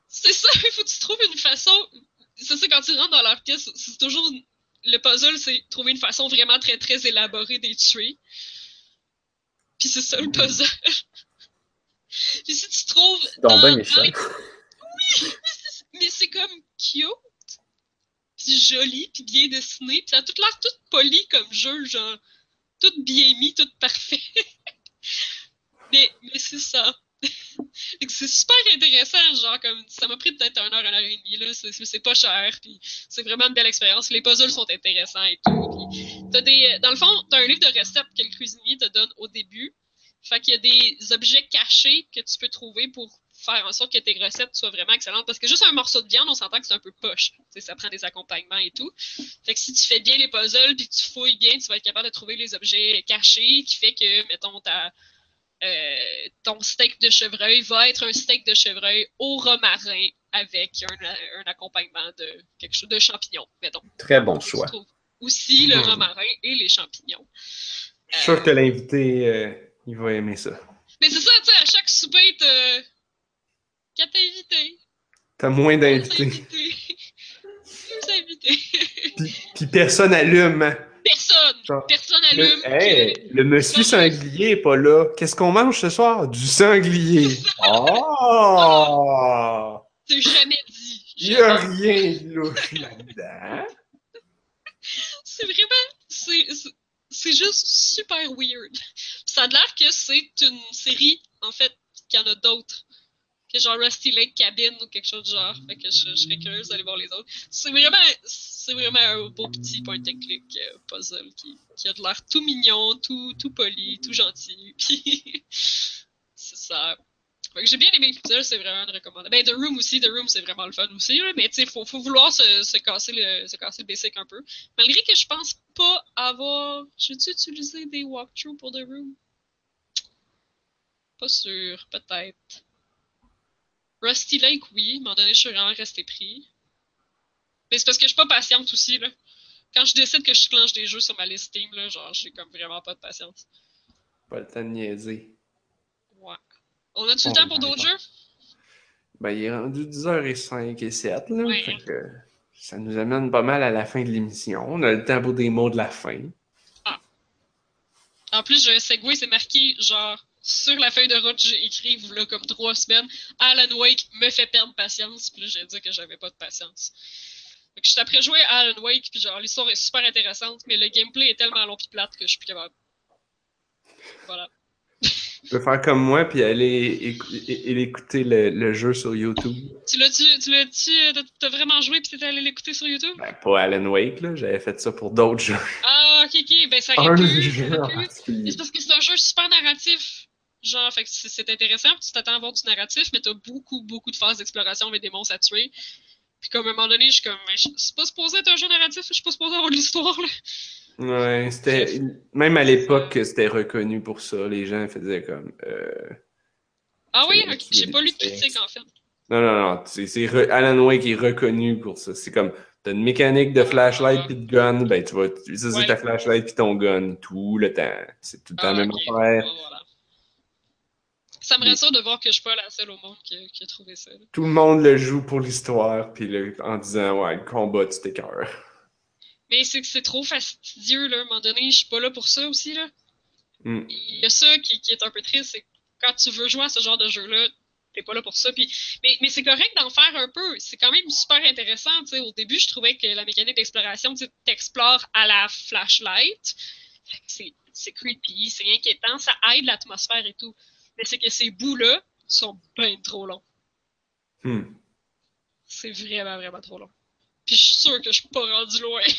C'est ça, il faut que tu trouves une façon. C'est ça, quand tu rentres dans leur pièce, c'est toujours. Le puzzle, c'est trouver une façon vraiment très, très élaborée des tuer. Puis c'est ça le puzzle. Puis si tu trouves. Dans- les- Mais c'est comme cute, puis joli, puis bien dessiné, puis ça a tout l'air tout poli comme jeu, genre. Tout bien mis, tout parfait. mais c'est ça. C'est super intéressant, genre comme ça m'a pris peut-être un heure, une heure et demie, là, c'est pas cher, puis c'est vraiment une belle expérience. Les puzzles sont intéressants et tout. Des, dans le fond, t'as un livre de recettes que le cuisinier te donne au début. Fait qu'il y a des objets cachés que tu peux trouver pour faire en sorte que tes recettes soient vraiment excellentes. Parce que juste un morceau de viande, on s'entend que c'est un peu poche. Ça prend des accompagnements et tout. Fait que si tu fais bien les puzzles puis que tu fouilles bien, tu vas être capable de trouver les objets cachés qui fait que, mettons, ta, euh, ton steak de chevreuil va être un steak de chevreuil au romarin avec un, un accompagnement de quelque chose de champignons, mettons.
Très bon choix.
aussi le
Hmm.
romarin et les champignons.
Je suis sûr que l'invité, euh, il va aimer ça.
Mais c'est ça, tu sais, à chaque souper, t'as quatre invités.
T'as moins d'invités.
invités. Deux invités.
Puis, puis personne allume.
Personne.
Genre,
Personne allume.
Le, hey, le monsieur sanglier est pas là. Qu'est-ce qu'on mange ce soir? Du sanglier. Oh!
C'est jamais dit.
Il y a rien de louche là-dedans.
C'est vraiment. C'est- c'est juste super weird. Ça a l'air que c'est une série, en fait, qu'il y en a d'autres. Que genre Rusty Lake Cabin ou quelque chose de genre. Fait que je, je serais curieuse d'aller voir les autres. C'est vraiment, c'est vraiment un beau petit point and click euh, puzzle qui, qui a de l'air tout mignon, tout, tout poli, tout gentil. Puis c'est ça. Fait que j'ai bien aimé puzzle, c'est vraiment une recommandation. Ben, The Room aussi, The Room c'est vraiment le fun aussi, mais tu sais, faut, faut vouloir se, se, casser le, se casser le basic un peu. Malgré que je pense pas avoir. J'ai-tu utilisé des walkthroughs pour The Room? Pas sûr, peut-être. Rusty Lake, oui. À un moment donné, je suis vraiment resté pris. Mais c'est parce que je suis pas patiente aussi, là. Quand je décide que je clenche des jeux sur ma liste Steam, là, genre, j'ai comme vraiment pas de patience.
Pas le temps de niaiser.
Ouais. On a-tu le temps pour
my
d'autres jeux?
Ben, il est rendu 10h05 et 7, là.
Ouais.
Fait que ça nous amène pas mal à la fin de l'émission. On a le temps pour des mots de la fin.
En plus, j'ai un segway, c'est marqué, genre, sur la feuille de route, j'ai écrit, là, comme trois semaines, Alan Wake me fait perdre patience. Puis là, j'ai dit que j'avais pas de patience. Que je suis après jouer à Alan Wake, puis genre, l'histoire est super intéressante, mais le gameplay est tellement long pis plate que je suis plus capable. Voilà.
Tu peux faire comme moi puis aller écouter le, le jeu sur YouTube.
Tu l'as-tu, tu l'as-tu, euh, t'as vraiment joué pis t'es allé l'écouter sur YouTube?
Ben, pas Alan Wake, là. J'avais fait ça pour d'autres jeux.
Ah, ok, ok, ben ça
Un
aurait pu, ça aurait pu. C'est parce que c'est un jeu super narratif. Genre, fait que c'est intéressant, tu t'attends à voir du narratif, mais t'as beaucoup, beaucoup de phases d'exploration avec des monstres à tuer. Puis comme à un moment donné, je suis comme, mais je- c'est pas supposé être un jeu narratif, je suis pas supposé avoir de l'histoire, là.
Ouais, c'était. Même à l'époque, c'était reconnu pour ça. Les gens faisaient comme. Euh...
Ah oui,
C'est-
ok, j'ai pas lu de critique en fait.
Non, non, non. C'est re- Alan Wake est reconnu pour ça. C'est comme. T'as une mécanique de flashlight puis de gun, ben tu vas utiliser
Ouais.
ta flashlight puis ton gun tout le temps. C'est tout le temps
Ah,
la même
ok,
affaire.
voilà. Ça me rassure de voir que je suis pas la seule au monde qui, a- qui a trouvé ça. là.
Tout le monde le joue pour l'histoire, puis le- en disant ouais, le combat, tu t'écœures.
Mais c'est que c'est trop fastidieux, là. À un moment donné, je suis pas là pour ça aussi, là.
Hmm.
Il y a ça qui, qui est un peu triste, c'est que quand tu veux jouer à ce genre de jeu-là, t'es pas là pour ça. Puis, mais mais c'est correct d'en faire un peu. C'est quand même super intéressant. tu sais. Au début, je trouvais que la mécanique d'exploration, tu t'explores à la flashlight. C'est creepy, c'est inquiétant, ça aide l'atmosphère et tout. Mais c'est que ces bouts-là sont bien trop longs.
Hmm.
C'est vraiment, vraiment trop long. Puis je suis sûre que je suis pas rendu loin.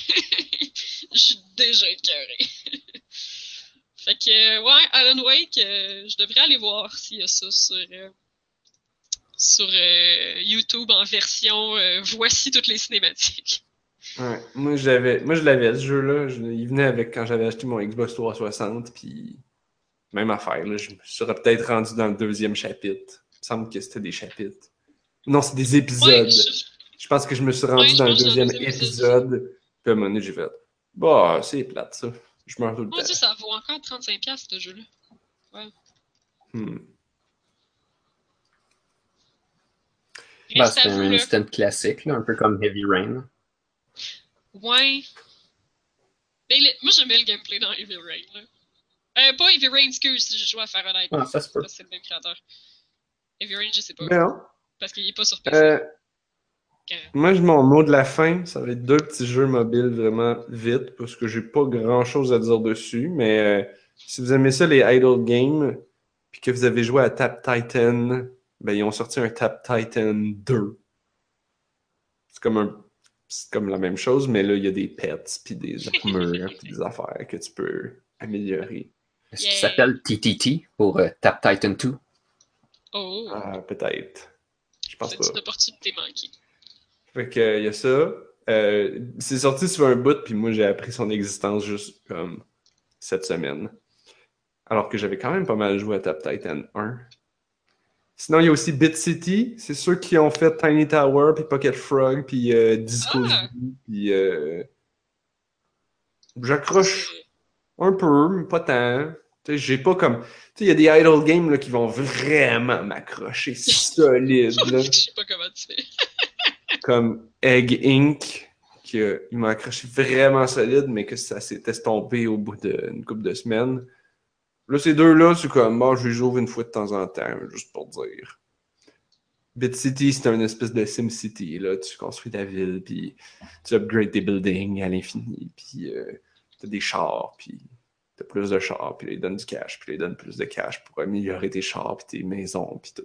Je suis déjà écœurée. Fait que, ouais, Alan Wake, euh, je devrais aller voir s'il y a ça sur, euh, sur euh, YouTube en version voici toutes les cinématiques.
Ouais, moi je l'avais, moi je l'avais ce jeu-là. Je- il venait avec quand j'avais acheté mon Xbox 360, puis même affaire. Là, je me serais peut-être rendu dans le deuxième chapitre. Il me semble que c'était des chapitres. Non, c'est des épisodes.
Ouais, je-
Je pense que je me suis rendu
Ouais,
dans le deuxième épisode. Puis à un moment donné, j'ai fait Bah, c'est plate ça. Je meurs tout le temps.
ça vaut encore 35$ ce jeu-là.
Hmm.
Ben,
Reste
c'est un instant classique, là, un peu comme Heavy Rain.
Ouais. Mais moi, j'aimais le gameplay dans Heavy Rain. Là. Euh, pas Heavy Rain, excuse, j'ai joué à Fahrenheit.
Ah, ça se peut.
C'est le même créateur. Heavy Rain, je sais pas.
Mais non.
Parce qu'il est pas sur PC.
Euh, moi, je- mon mot de la fin, ça va être deux petits jeux mobiles vraiment vite, parce que j'ai pas grand chose à dire dessus. Mais euh, si vous aimez ça, les idle games, puis que vous avez joué à Tap Titan, ben ils ont sorti un Tap Titan 2. C'est comme un. C'est comme la même chose, mais là, il y a des pets, puis des armures, puis des affaires que tu peux améliorer.
Est-ce qu'il s'appelle TTT pour euh, Tap Titan 2?
Oh,
Ah, peut-être. Je pense
c'est
pas.
une opportunité manquée.
Fait que, euh, y a ça. Euh, c'est sorti sur un bout, puis moi, j'ai appris son existence juste comme cette semaine. Alors que j'avais quand même pas mal joué à Tap Titan 1. Sinon, il y a aussi Bit City. C'est ceux qui ont fait Tiny Tower, puis Pocket Frog, puis euh, Disco
Ah!
Puis... euh, J'accroche un peu, mais pas tant. Tu sais, j'ai pas comme... Tu sais, il y a des idle games là, qui vont vraiment m'accrocher solide. là
Je sais pas comment tu fais.
comme Egg Inc. qui euh, il m'a accroché vraiment solide, mais que ça s'est estompé au bout d'une couple de semaines. Là, ces deux-là, c'est comme, bon, je les ouvre une fois de temps en temps, juste pour dire. Bit City, c'est un espèce de Sim City, là. Tu construis ta ville, puis tu upgrades tes buildings à l'infini, puis euh, t'as des chars, puis t'as plus de chars, puis là, ils donnent du cash, puis là, ils donnent plus de cash pour améliorer tes chars, puis tes maisons, puis tout.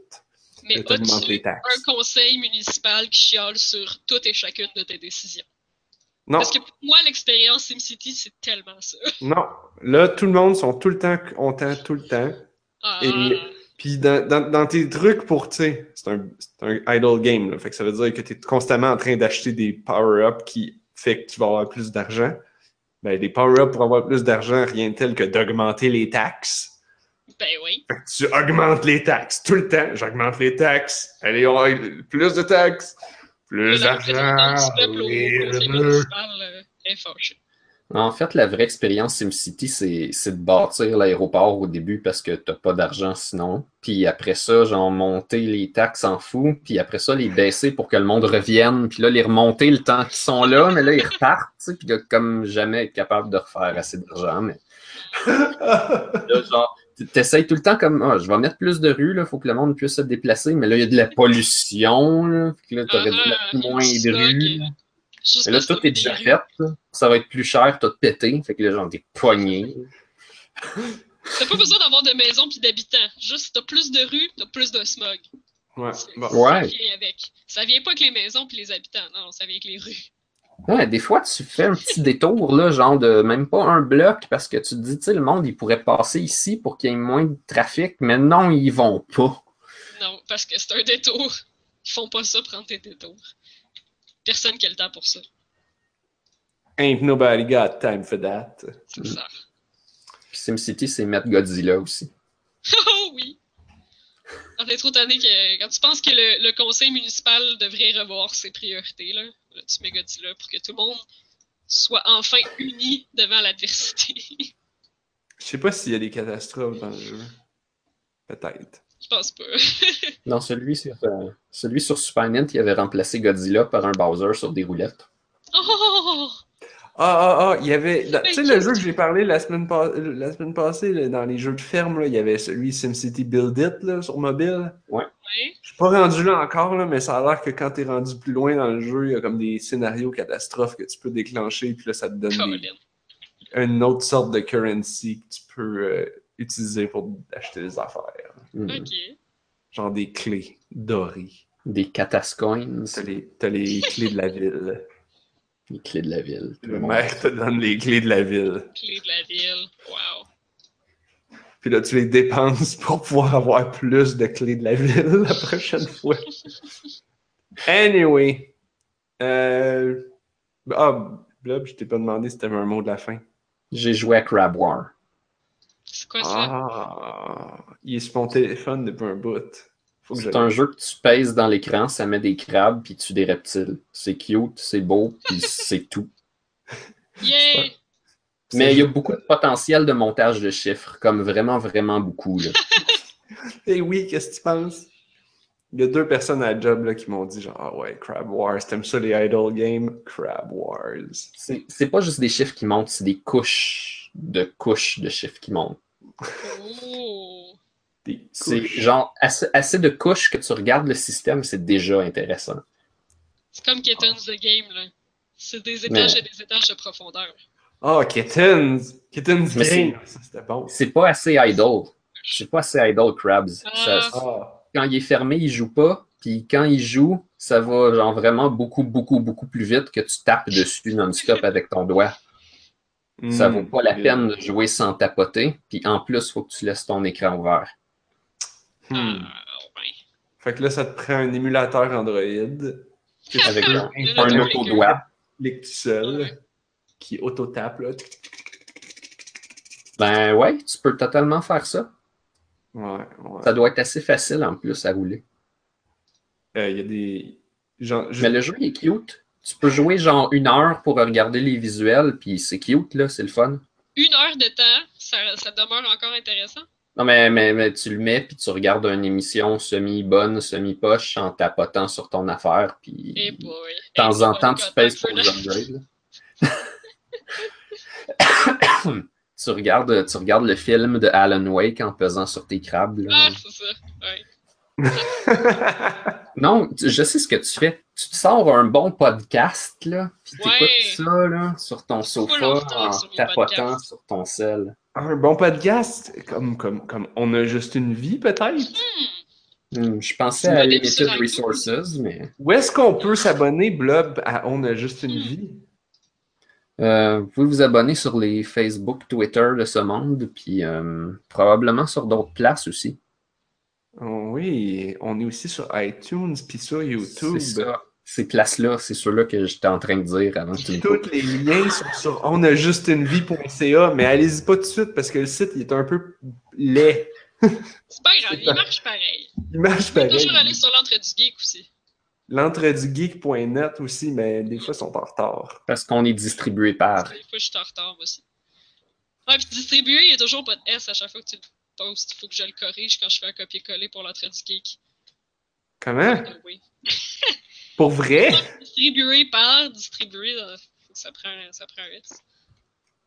Mais as-tu un conseil municipal qui chiale sur toutes et chacune de tes décisions?
Non,
Parce que pour moi, l'expérience SimCity, c'est tellement ça.
non. Là, tout le monde sont tout le temps contents, tout le temps.
Ah,
Et- Puis dans, dans, dans tes trucs pour, tu sais, c'est un, un idle game, là. Fait que ça veut dire que tu es constamment en train d'acheter des power-ups qui fait que tu vas avoir plus d'argent. Ben, des power-ups pour avoir plus d'argent, rien de tel que d'augmenter les taxes.
ben oui.
Fait que tu augmentes les taxes tout le temps. J'augmente les taxes. Allez, on a plus de taxes. Plus d'argent. le-
euh.
En fait, la vraie expérience SimCity, c'est c'est de bâtir l'aéroport au début parce que t'as pas d'argent sinon. Puis après ça, genre monter les taxes en fou. Puis après ça, les baisser pour que le monde revienne. Puis là, les remonter le temps qu'ils sont là, mais là, ils repartent. tu sais, Puis de comme jamais être capable de refaire assez d'argent. Mais là, genre, t'essayes tout le temps comme, ah, je vais mettre plus de rues, là, faut que le monde puisse se déplacer. Mais là, il y a de la pollution. Là, Fait que là, t'aurais dû
Ah,
mettre moins
il
de rues. Mais là, tout est déjà
des
fait. Ça va être plus cher, tout pété. Fait que là, genre, des poignées.
T'as pas besoin d'avoir de maison puis d'habitants. Juste, t'as plus de rues, t'as plus de smog.
Ouais, bon.
Ouais.
Ça vient avec. Ça vient pas avec les maisons puis les habitants. Non, ça vient avec les rues.
Ouais, des fois, tu fais un petit détour, là, genre de même pas un bloc, parce que tu te dis, tu sais, le monde, il pourrait passer ici pour qu'il y ait moins de trafic, mais non, ils vont pas.
Non, parce que c'est un détour. Ils font pas ça, prendre tes détours. Personne qui a le temps pour ça.
Ain't nobody got time for that.
C'est ça.
Puis SimCity, c'est mettre Godzilla aussi.
Oh oui! On est trop tanné que quand tu penses que le, le conseil municipal devrait revoir ses priorités, là, là tu mets Godzilla pour que tout le monde soit enfin uni devant l'adversité.
Je sais pas s'il y a des catastrophes dans le jeu. Peut-être.
Pense pas.
Non, celui sur, euh, celui sur Super Nintendo, il avait remplacé Godzilla par un Bowser sur des roulettes.
Oh!
Ah, ah, ah, il y avait. Tu sais, le jeu que j'ai parlé la semaine, la semaine passée, là, dans les jeux de ferme, là, il y avait celui SimCity Build It là, sur mobile.
Ouais.
Je suis pas rendu là encore, là, mais ça a l'air que quand t'es rendu plus loin dans le jeu, il y a comme des scénarios catastrophes que tu peux déclencher, puis là, ça te donne des- une autre sorte de currency que tu peux euh, utiliser pour acheter des affaires.
Hmm.
Ok.
Genre des clés dorées.
Des catascoins,
T'as les, t'as les clés de la ville.
les clés de la ville. Tout
Le maire te donne les clés de la ville.
Clé de la ville. Wow.
Puis là, tu les dépenses pour pouvoir avoir plus de clés de la ville la prochaine fois. Anyway. Euh... Ah, Blob, je t'ai pas demandé si t'avais un mot de la fin.
J'ai joué à Crab War.
C'est quoi ça?
Ah, il est sur mon téléphone depuis un bout.
C'est un jeu que tu pèses dans l'écran, ça met des crabes puis tu des reptiles. C'est cute, c'est beau, puis c'est tout.
Yeah!
Mais il y a beaucoup de potentiel de montage de chiffres, comme vraiment, vraiment beaucoup. Là.
Eh oui, qu'est-ce que tu penses? Il y a deux personnes à la job là, qui m'ont dit genre, ah ouais, Crab Wars, t'aimes ça les idle games? Crab Wars.
C'est c'est pas juste des chiffres qui montent, c'est des couches de couches de chiffres qui montent.
Oh!
C'est genre assez, assez de couches que tu regardes le système, c'est déjà intéressant.
C'est comme Kittens the Game, là. C'est des étages et des étages de profondeur.
Oh, Kittens! Kittens
Mais
Game! C'était bon.
C'est pas assez idle. C'est pas assez idle, Krabs. Ça-
Ah.
Ah.
quand il est fermé, il joue pas. Puis quand il joue, ça va genre vraiment beaucoup, beaucoup, beaucoup plus vite que tu tapes dessus non-stop avec ton doigt. Ça
Hmm.
vaut pas la peine de jouer sans tapoter. Puis en plus, il faut que tu laisses ton écran ouvert.
Hmm.
Ah, ouais.
Fait que là, ça te prend un émulateur Android.
Avec un, un
autodoigt.
auto-doigt.
clique tout seul,
Ouais.
qui auto-tape.
Ben ouais, tu peux totalement faire ça.
Ouais, ouais.
Ça doit être assez facile en plus à rouler.
Euh, Il y a des... Genre, je-
Mais le jeu il est cute. Tu peux jouer genre une heure pour regarder les visuels, puis c'est cute, là, c'est le fun.
Une heure de temps, ça, ça demeure encore intéressant.
Non, mais, mais, mais tu le mets, puis tu regardes une émission semi-bonne, semi-poche en tapotant sur ton affaire, puis
Eh
de temps en temps, tu pèses pour
le
les upgrades. tu, regardes, tu regardes le film de Alan Wake en pesant sur tes crabes. là.
Ah, c'est ça. Ouais.
Non, tu- je sais ce que tu fais. Tu te sors un bon podcast, là, puis
Ouais.
t'écoutes ça, là, sur ton sofa, en tapotant sur ton sel.
Un bon podcast, comme, comme, comme On a juste une vie, peut-être?
Hmm, je pensais à Limited. Resources, mais...
Où est-ce qu'on peut s'abonner, Blob, à On a juste une
Hmm.
vie?
Euh, vous pouvez vous abonner sur les Facebook, Twitter de ce monde, puis euh, probablement sur d'autres places aussi.
Oui, on est aussi sur iTunes, puis sur YouTube.
C'est ça. Ces places-là, c'est ceux-là que j'étais en train de dire avant que tu.
Tous les liens sont sur onajustunevie.ca, mais allez-y pas tout de suite parce que le site il est un peu laid.
C'est pas grave, il marche pareil.
Il marche pareil.
toujours aller sur l'entrée du geek aussi.
L'entredugeek.net aussi, mais des fois ils sont en retard.
Parce qu'on est distribué par.
Des fois, je suis en retard, aussi. Ouais, puis distribuer, il y a toujours pas de S à chaque fois que tu le Il faut que je le corrige quand je fais un copier-coller pour l'entrée du geek.
Comment?
Oui.
Pour vrai?
Distribuer par distribuer, euh, ça prend, ça prend un S.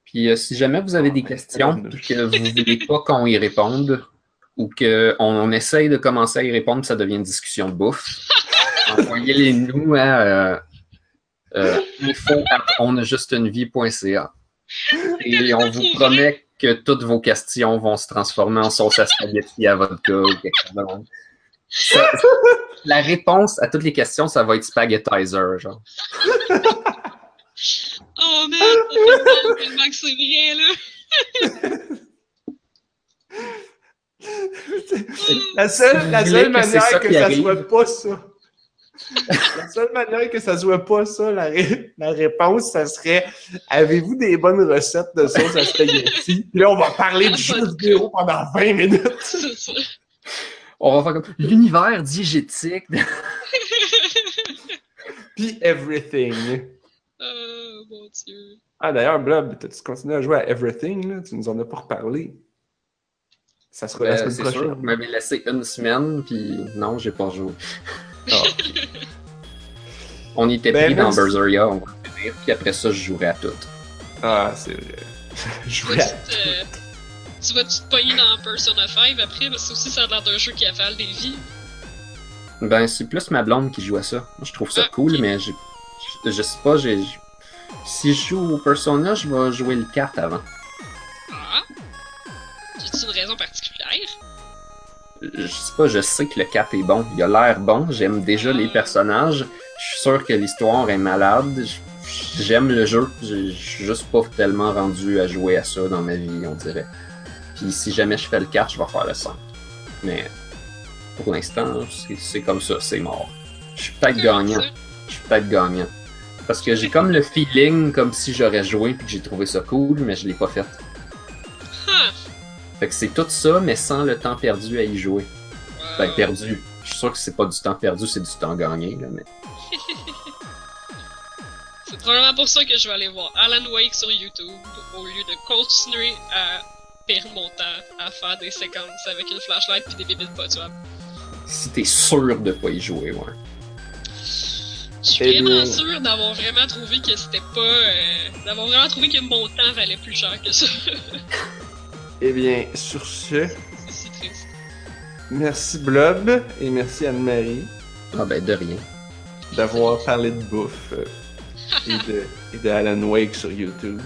Puis euh, si jamais vous avez des questions et que vous ne voulez pas qu'on y réponde ou qu'on on essaye de commencer à y répondre, ça devient une discussion de bouffe, envoyez-les nous à euh, euh, info at onajustunevie.ca. Et on vous promet que toutes vos questions vont se transformer en sauce à spaghetti à vodka ou quelque chose de même. Ça- La réponse à toutes les questions, ça va être spaghettizer, genre.
Oh man, ça fait tellement que c'est vrai, là.
La seule, la seule
que
manière
ça
que
qui
ça
arrive?
soit pas ça. La seule manière que ça soit pas ça, la, ré- la réponse, ça serait Avez-vous des bonnes recettes de sauce à spaghetti? Puis là, on va parler de jeux vidéo pendant 20 minutes.
C'est ça.
On va faire comme l'univers diégétique.
Puis everything.
Oh mon dieu.
Ah, d'ailleurs, Blob, t'as-tu continué à jouer à everything? Là? Tu nous en as pas reparlé. Ça sera la
Euh,
semaine
c'est sûr,
prochaine.
vous m'avez laissé une semaine, puis non, j'ai pas joué.
Ah.
On était
Ben,
pris dans. Berseria, on va finir, puis après ça, je jouerai à tout.
Ah, c'est vrai. Je
vas-tu te, tu vas-tu te pogner dans Persona 5 après? Parce que aussi, ça a l'air d'un jeu qui avale des vies.
Ben, c'est plus ma blonde qui joue à ça. Moi, je trouve ça
Ah,
cool, mais j'ai- je, je sais pas, j'ai. j'ai- Si je joue au Persona, je vais jouer le 4 avant.
Ah! J'ai-tu une raison particulière?
Je sais pas, je sais que le 4 est bon. Il a l'air bon, j'aime déjà les personnages. Je suis sûr que l'histoire est malade. J'aime le jeu. Je suis juste pas tellement rendu à jouer à ça dans ma vie, on dirait. Puis si jamais je fais le 4, je vais faire le 5. Mais pour l'instant, c'est- comme ça, c'est mort. Je suis peut-être gagnant. Je suis peut-être gagnant. Parce que j'ai comme le feeling comme si j'aurais joué puis que j'ai trouvé ça cool, mais je l'ai pas fait. Fait que c'est tout ça, mais sans le temps perdu à y jouer. Ben, perdu. Je suis sûr que c'est pas du temps perdu, c'est du temps gagné, là, mais.
C'est probablement pour ça que je vais aller voir Alan Wake sur YouTube au lieu de continuer à perdre mon temps à faire des séquences avec une flashlight puis des bébés pas tuables.
Si t'es sûr de pas y jouer, ouais.
Je suis vraiment
bien-
sûr d'avoir vraiment trouvé que c'était pas. euh, d'avoir vraiment trouvé que mon temps valait plus cher que ça.
Eh bien, sur ce, merci Blob et merci Anne-Marie
Ah ben, de rien.
d'avoir parlé de bouffe euh, et, de, et de Alan Wake sur YouTube.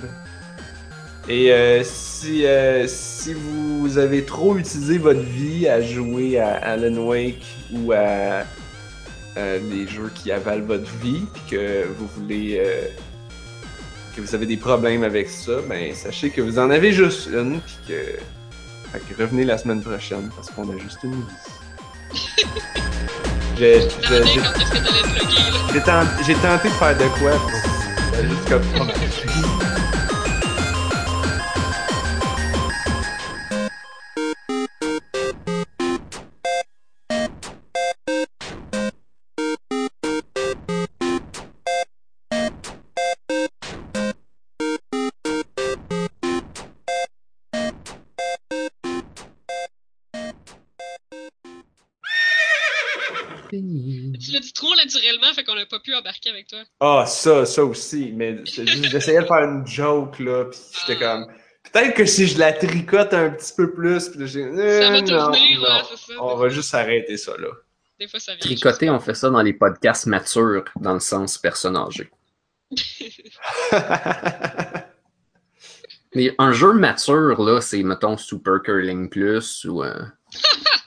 Et euh, si, euh, si vous avez trop utilisé votre vie à jouer à Alan Wake ou à les jeux qui avalent votre vie, puis que vous voulez que vous avez des problèmes avec ça, ben sachez que vous en avez juste une, puis que, fait que revenez la semaine prochaine parce qu'on a juste une vie. J'ai- tenté, de faire de quoi, a juste comme
fait qu'on a pas pu embarquer avec toi.
Ah, ça, ça aussi, mais j'essayais de faire une joke, là, puis j'étais comme... Peut-être que si je la tricote un petit peu plus, puis là, j'ai... Euh,
Ça va
non,
tourner,
non.
ouais, c'est ça.
On va juste arrêter ça, là.
Des fois, ça vient.
Tricoter, on fait ça dans les podcasts matures, dans le sens personne âgée. Mais un jeu mature, là, c'est, mettons, Super Curling Plus ou. euh,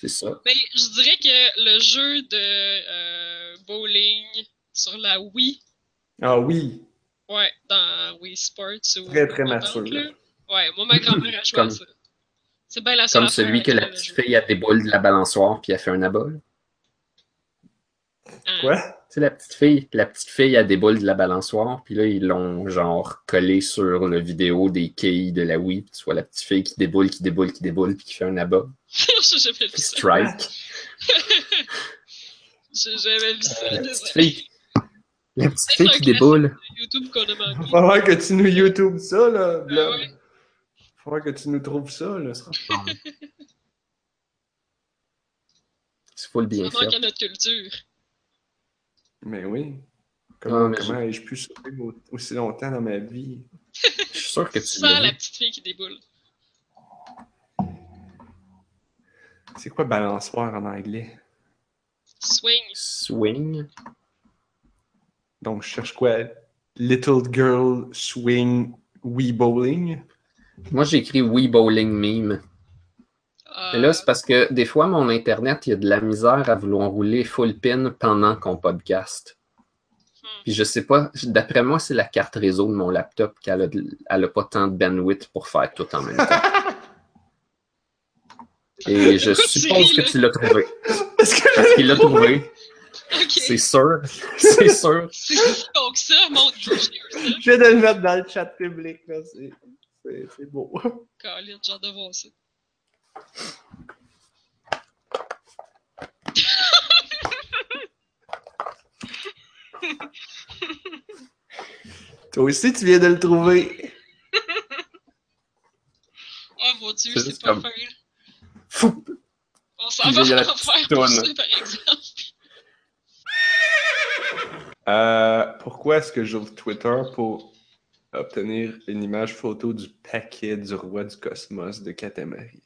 c'est ça.
Mais je dirais que le jeu de euh, bowling sur la Wii,
ah oui,
ouais, dans Wii Sports ou.
Très, très mature.
Ouais, moi, ma grand-mère a joué à ça. C'est bien la seule
Comme celui que la
a
petite fille a déboule de la balançoire puis elle fait un abol.
Ah.
quoi?
Tu sais, la petite fille, la petite fille a déboule de la balançoire, puis là, ils l'ont genre collé sur le vidéo des quilles de la Wii, puis tu vois la petite fille qui déboule, qui déboule, qui déboule, puis qui fait un abat,
J'ai jamais vu
puis
ça.
strike.
J'ai jamais vu ça.
La petite fille, la petite fille qui déboule.
YouTube qu'on a
Va
manqué.
falloir que tu nous YouTube ça, là.
Ah ouais.
Va falloir que tu nous trouves ça, là. ça sera pas-
C'est full bien
Ça manque
fait.
à notre culture.
Mais oui. Comment,
mais
comment ai-je pu sauver au- aussi longtemps dans ma vie?
Je suis sûr que tu
Sans la petite fille qui déboule.
C'est quoi balançoire en anglais?
Swing.
Swing.
Donc, je cherche quoi? Little Girl Swing Wii Bowling?
Moi, j'ai écrit Wii Bowling Meme. Mais là, c'est parce que des fois, mon Internet, il y a de la misère à vouloir rouler full pin pendant qu'on podcast.
Hmm.
Puis je sais pas, d'après moi, c'est la carte réseau de mon laptop qu'elle a, de- elle a pas tant de bandwidth pour faire tout en même temps. Et je suppose que tu l'as trouvé.
Parce que
Il l'a trouvé, c'est sûr. C'est sûr.
C'est donc ça, mon dieu,
je viens de le mettre dans le chat public. C'est, beau.
Colin, j'ai hâte de voir ça.
Toi aussi, tu viens de le trouver.
Oh mon dieu,
C'est
pas
comme-. Fou.
On s'en va faire
toune.
par exemple.
Euh, pourquoi est-ce que j'ouvre Twitter pour obtenir une image photo du paquet du roi du cosmos de Katamari?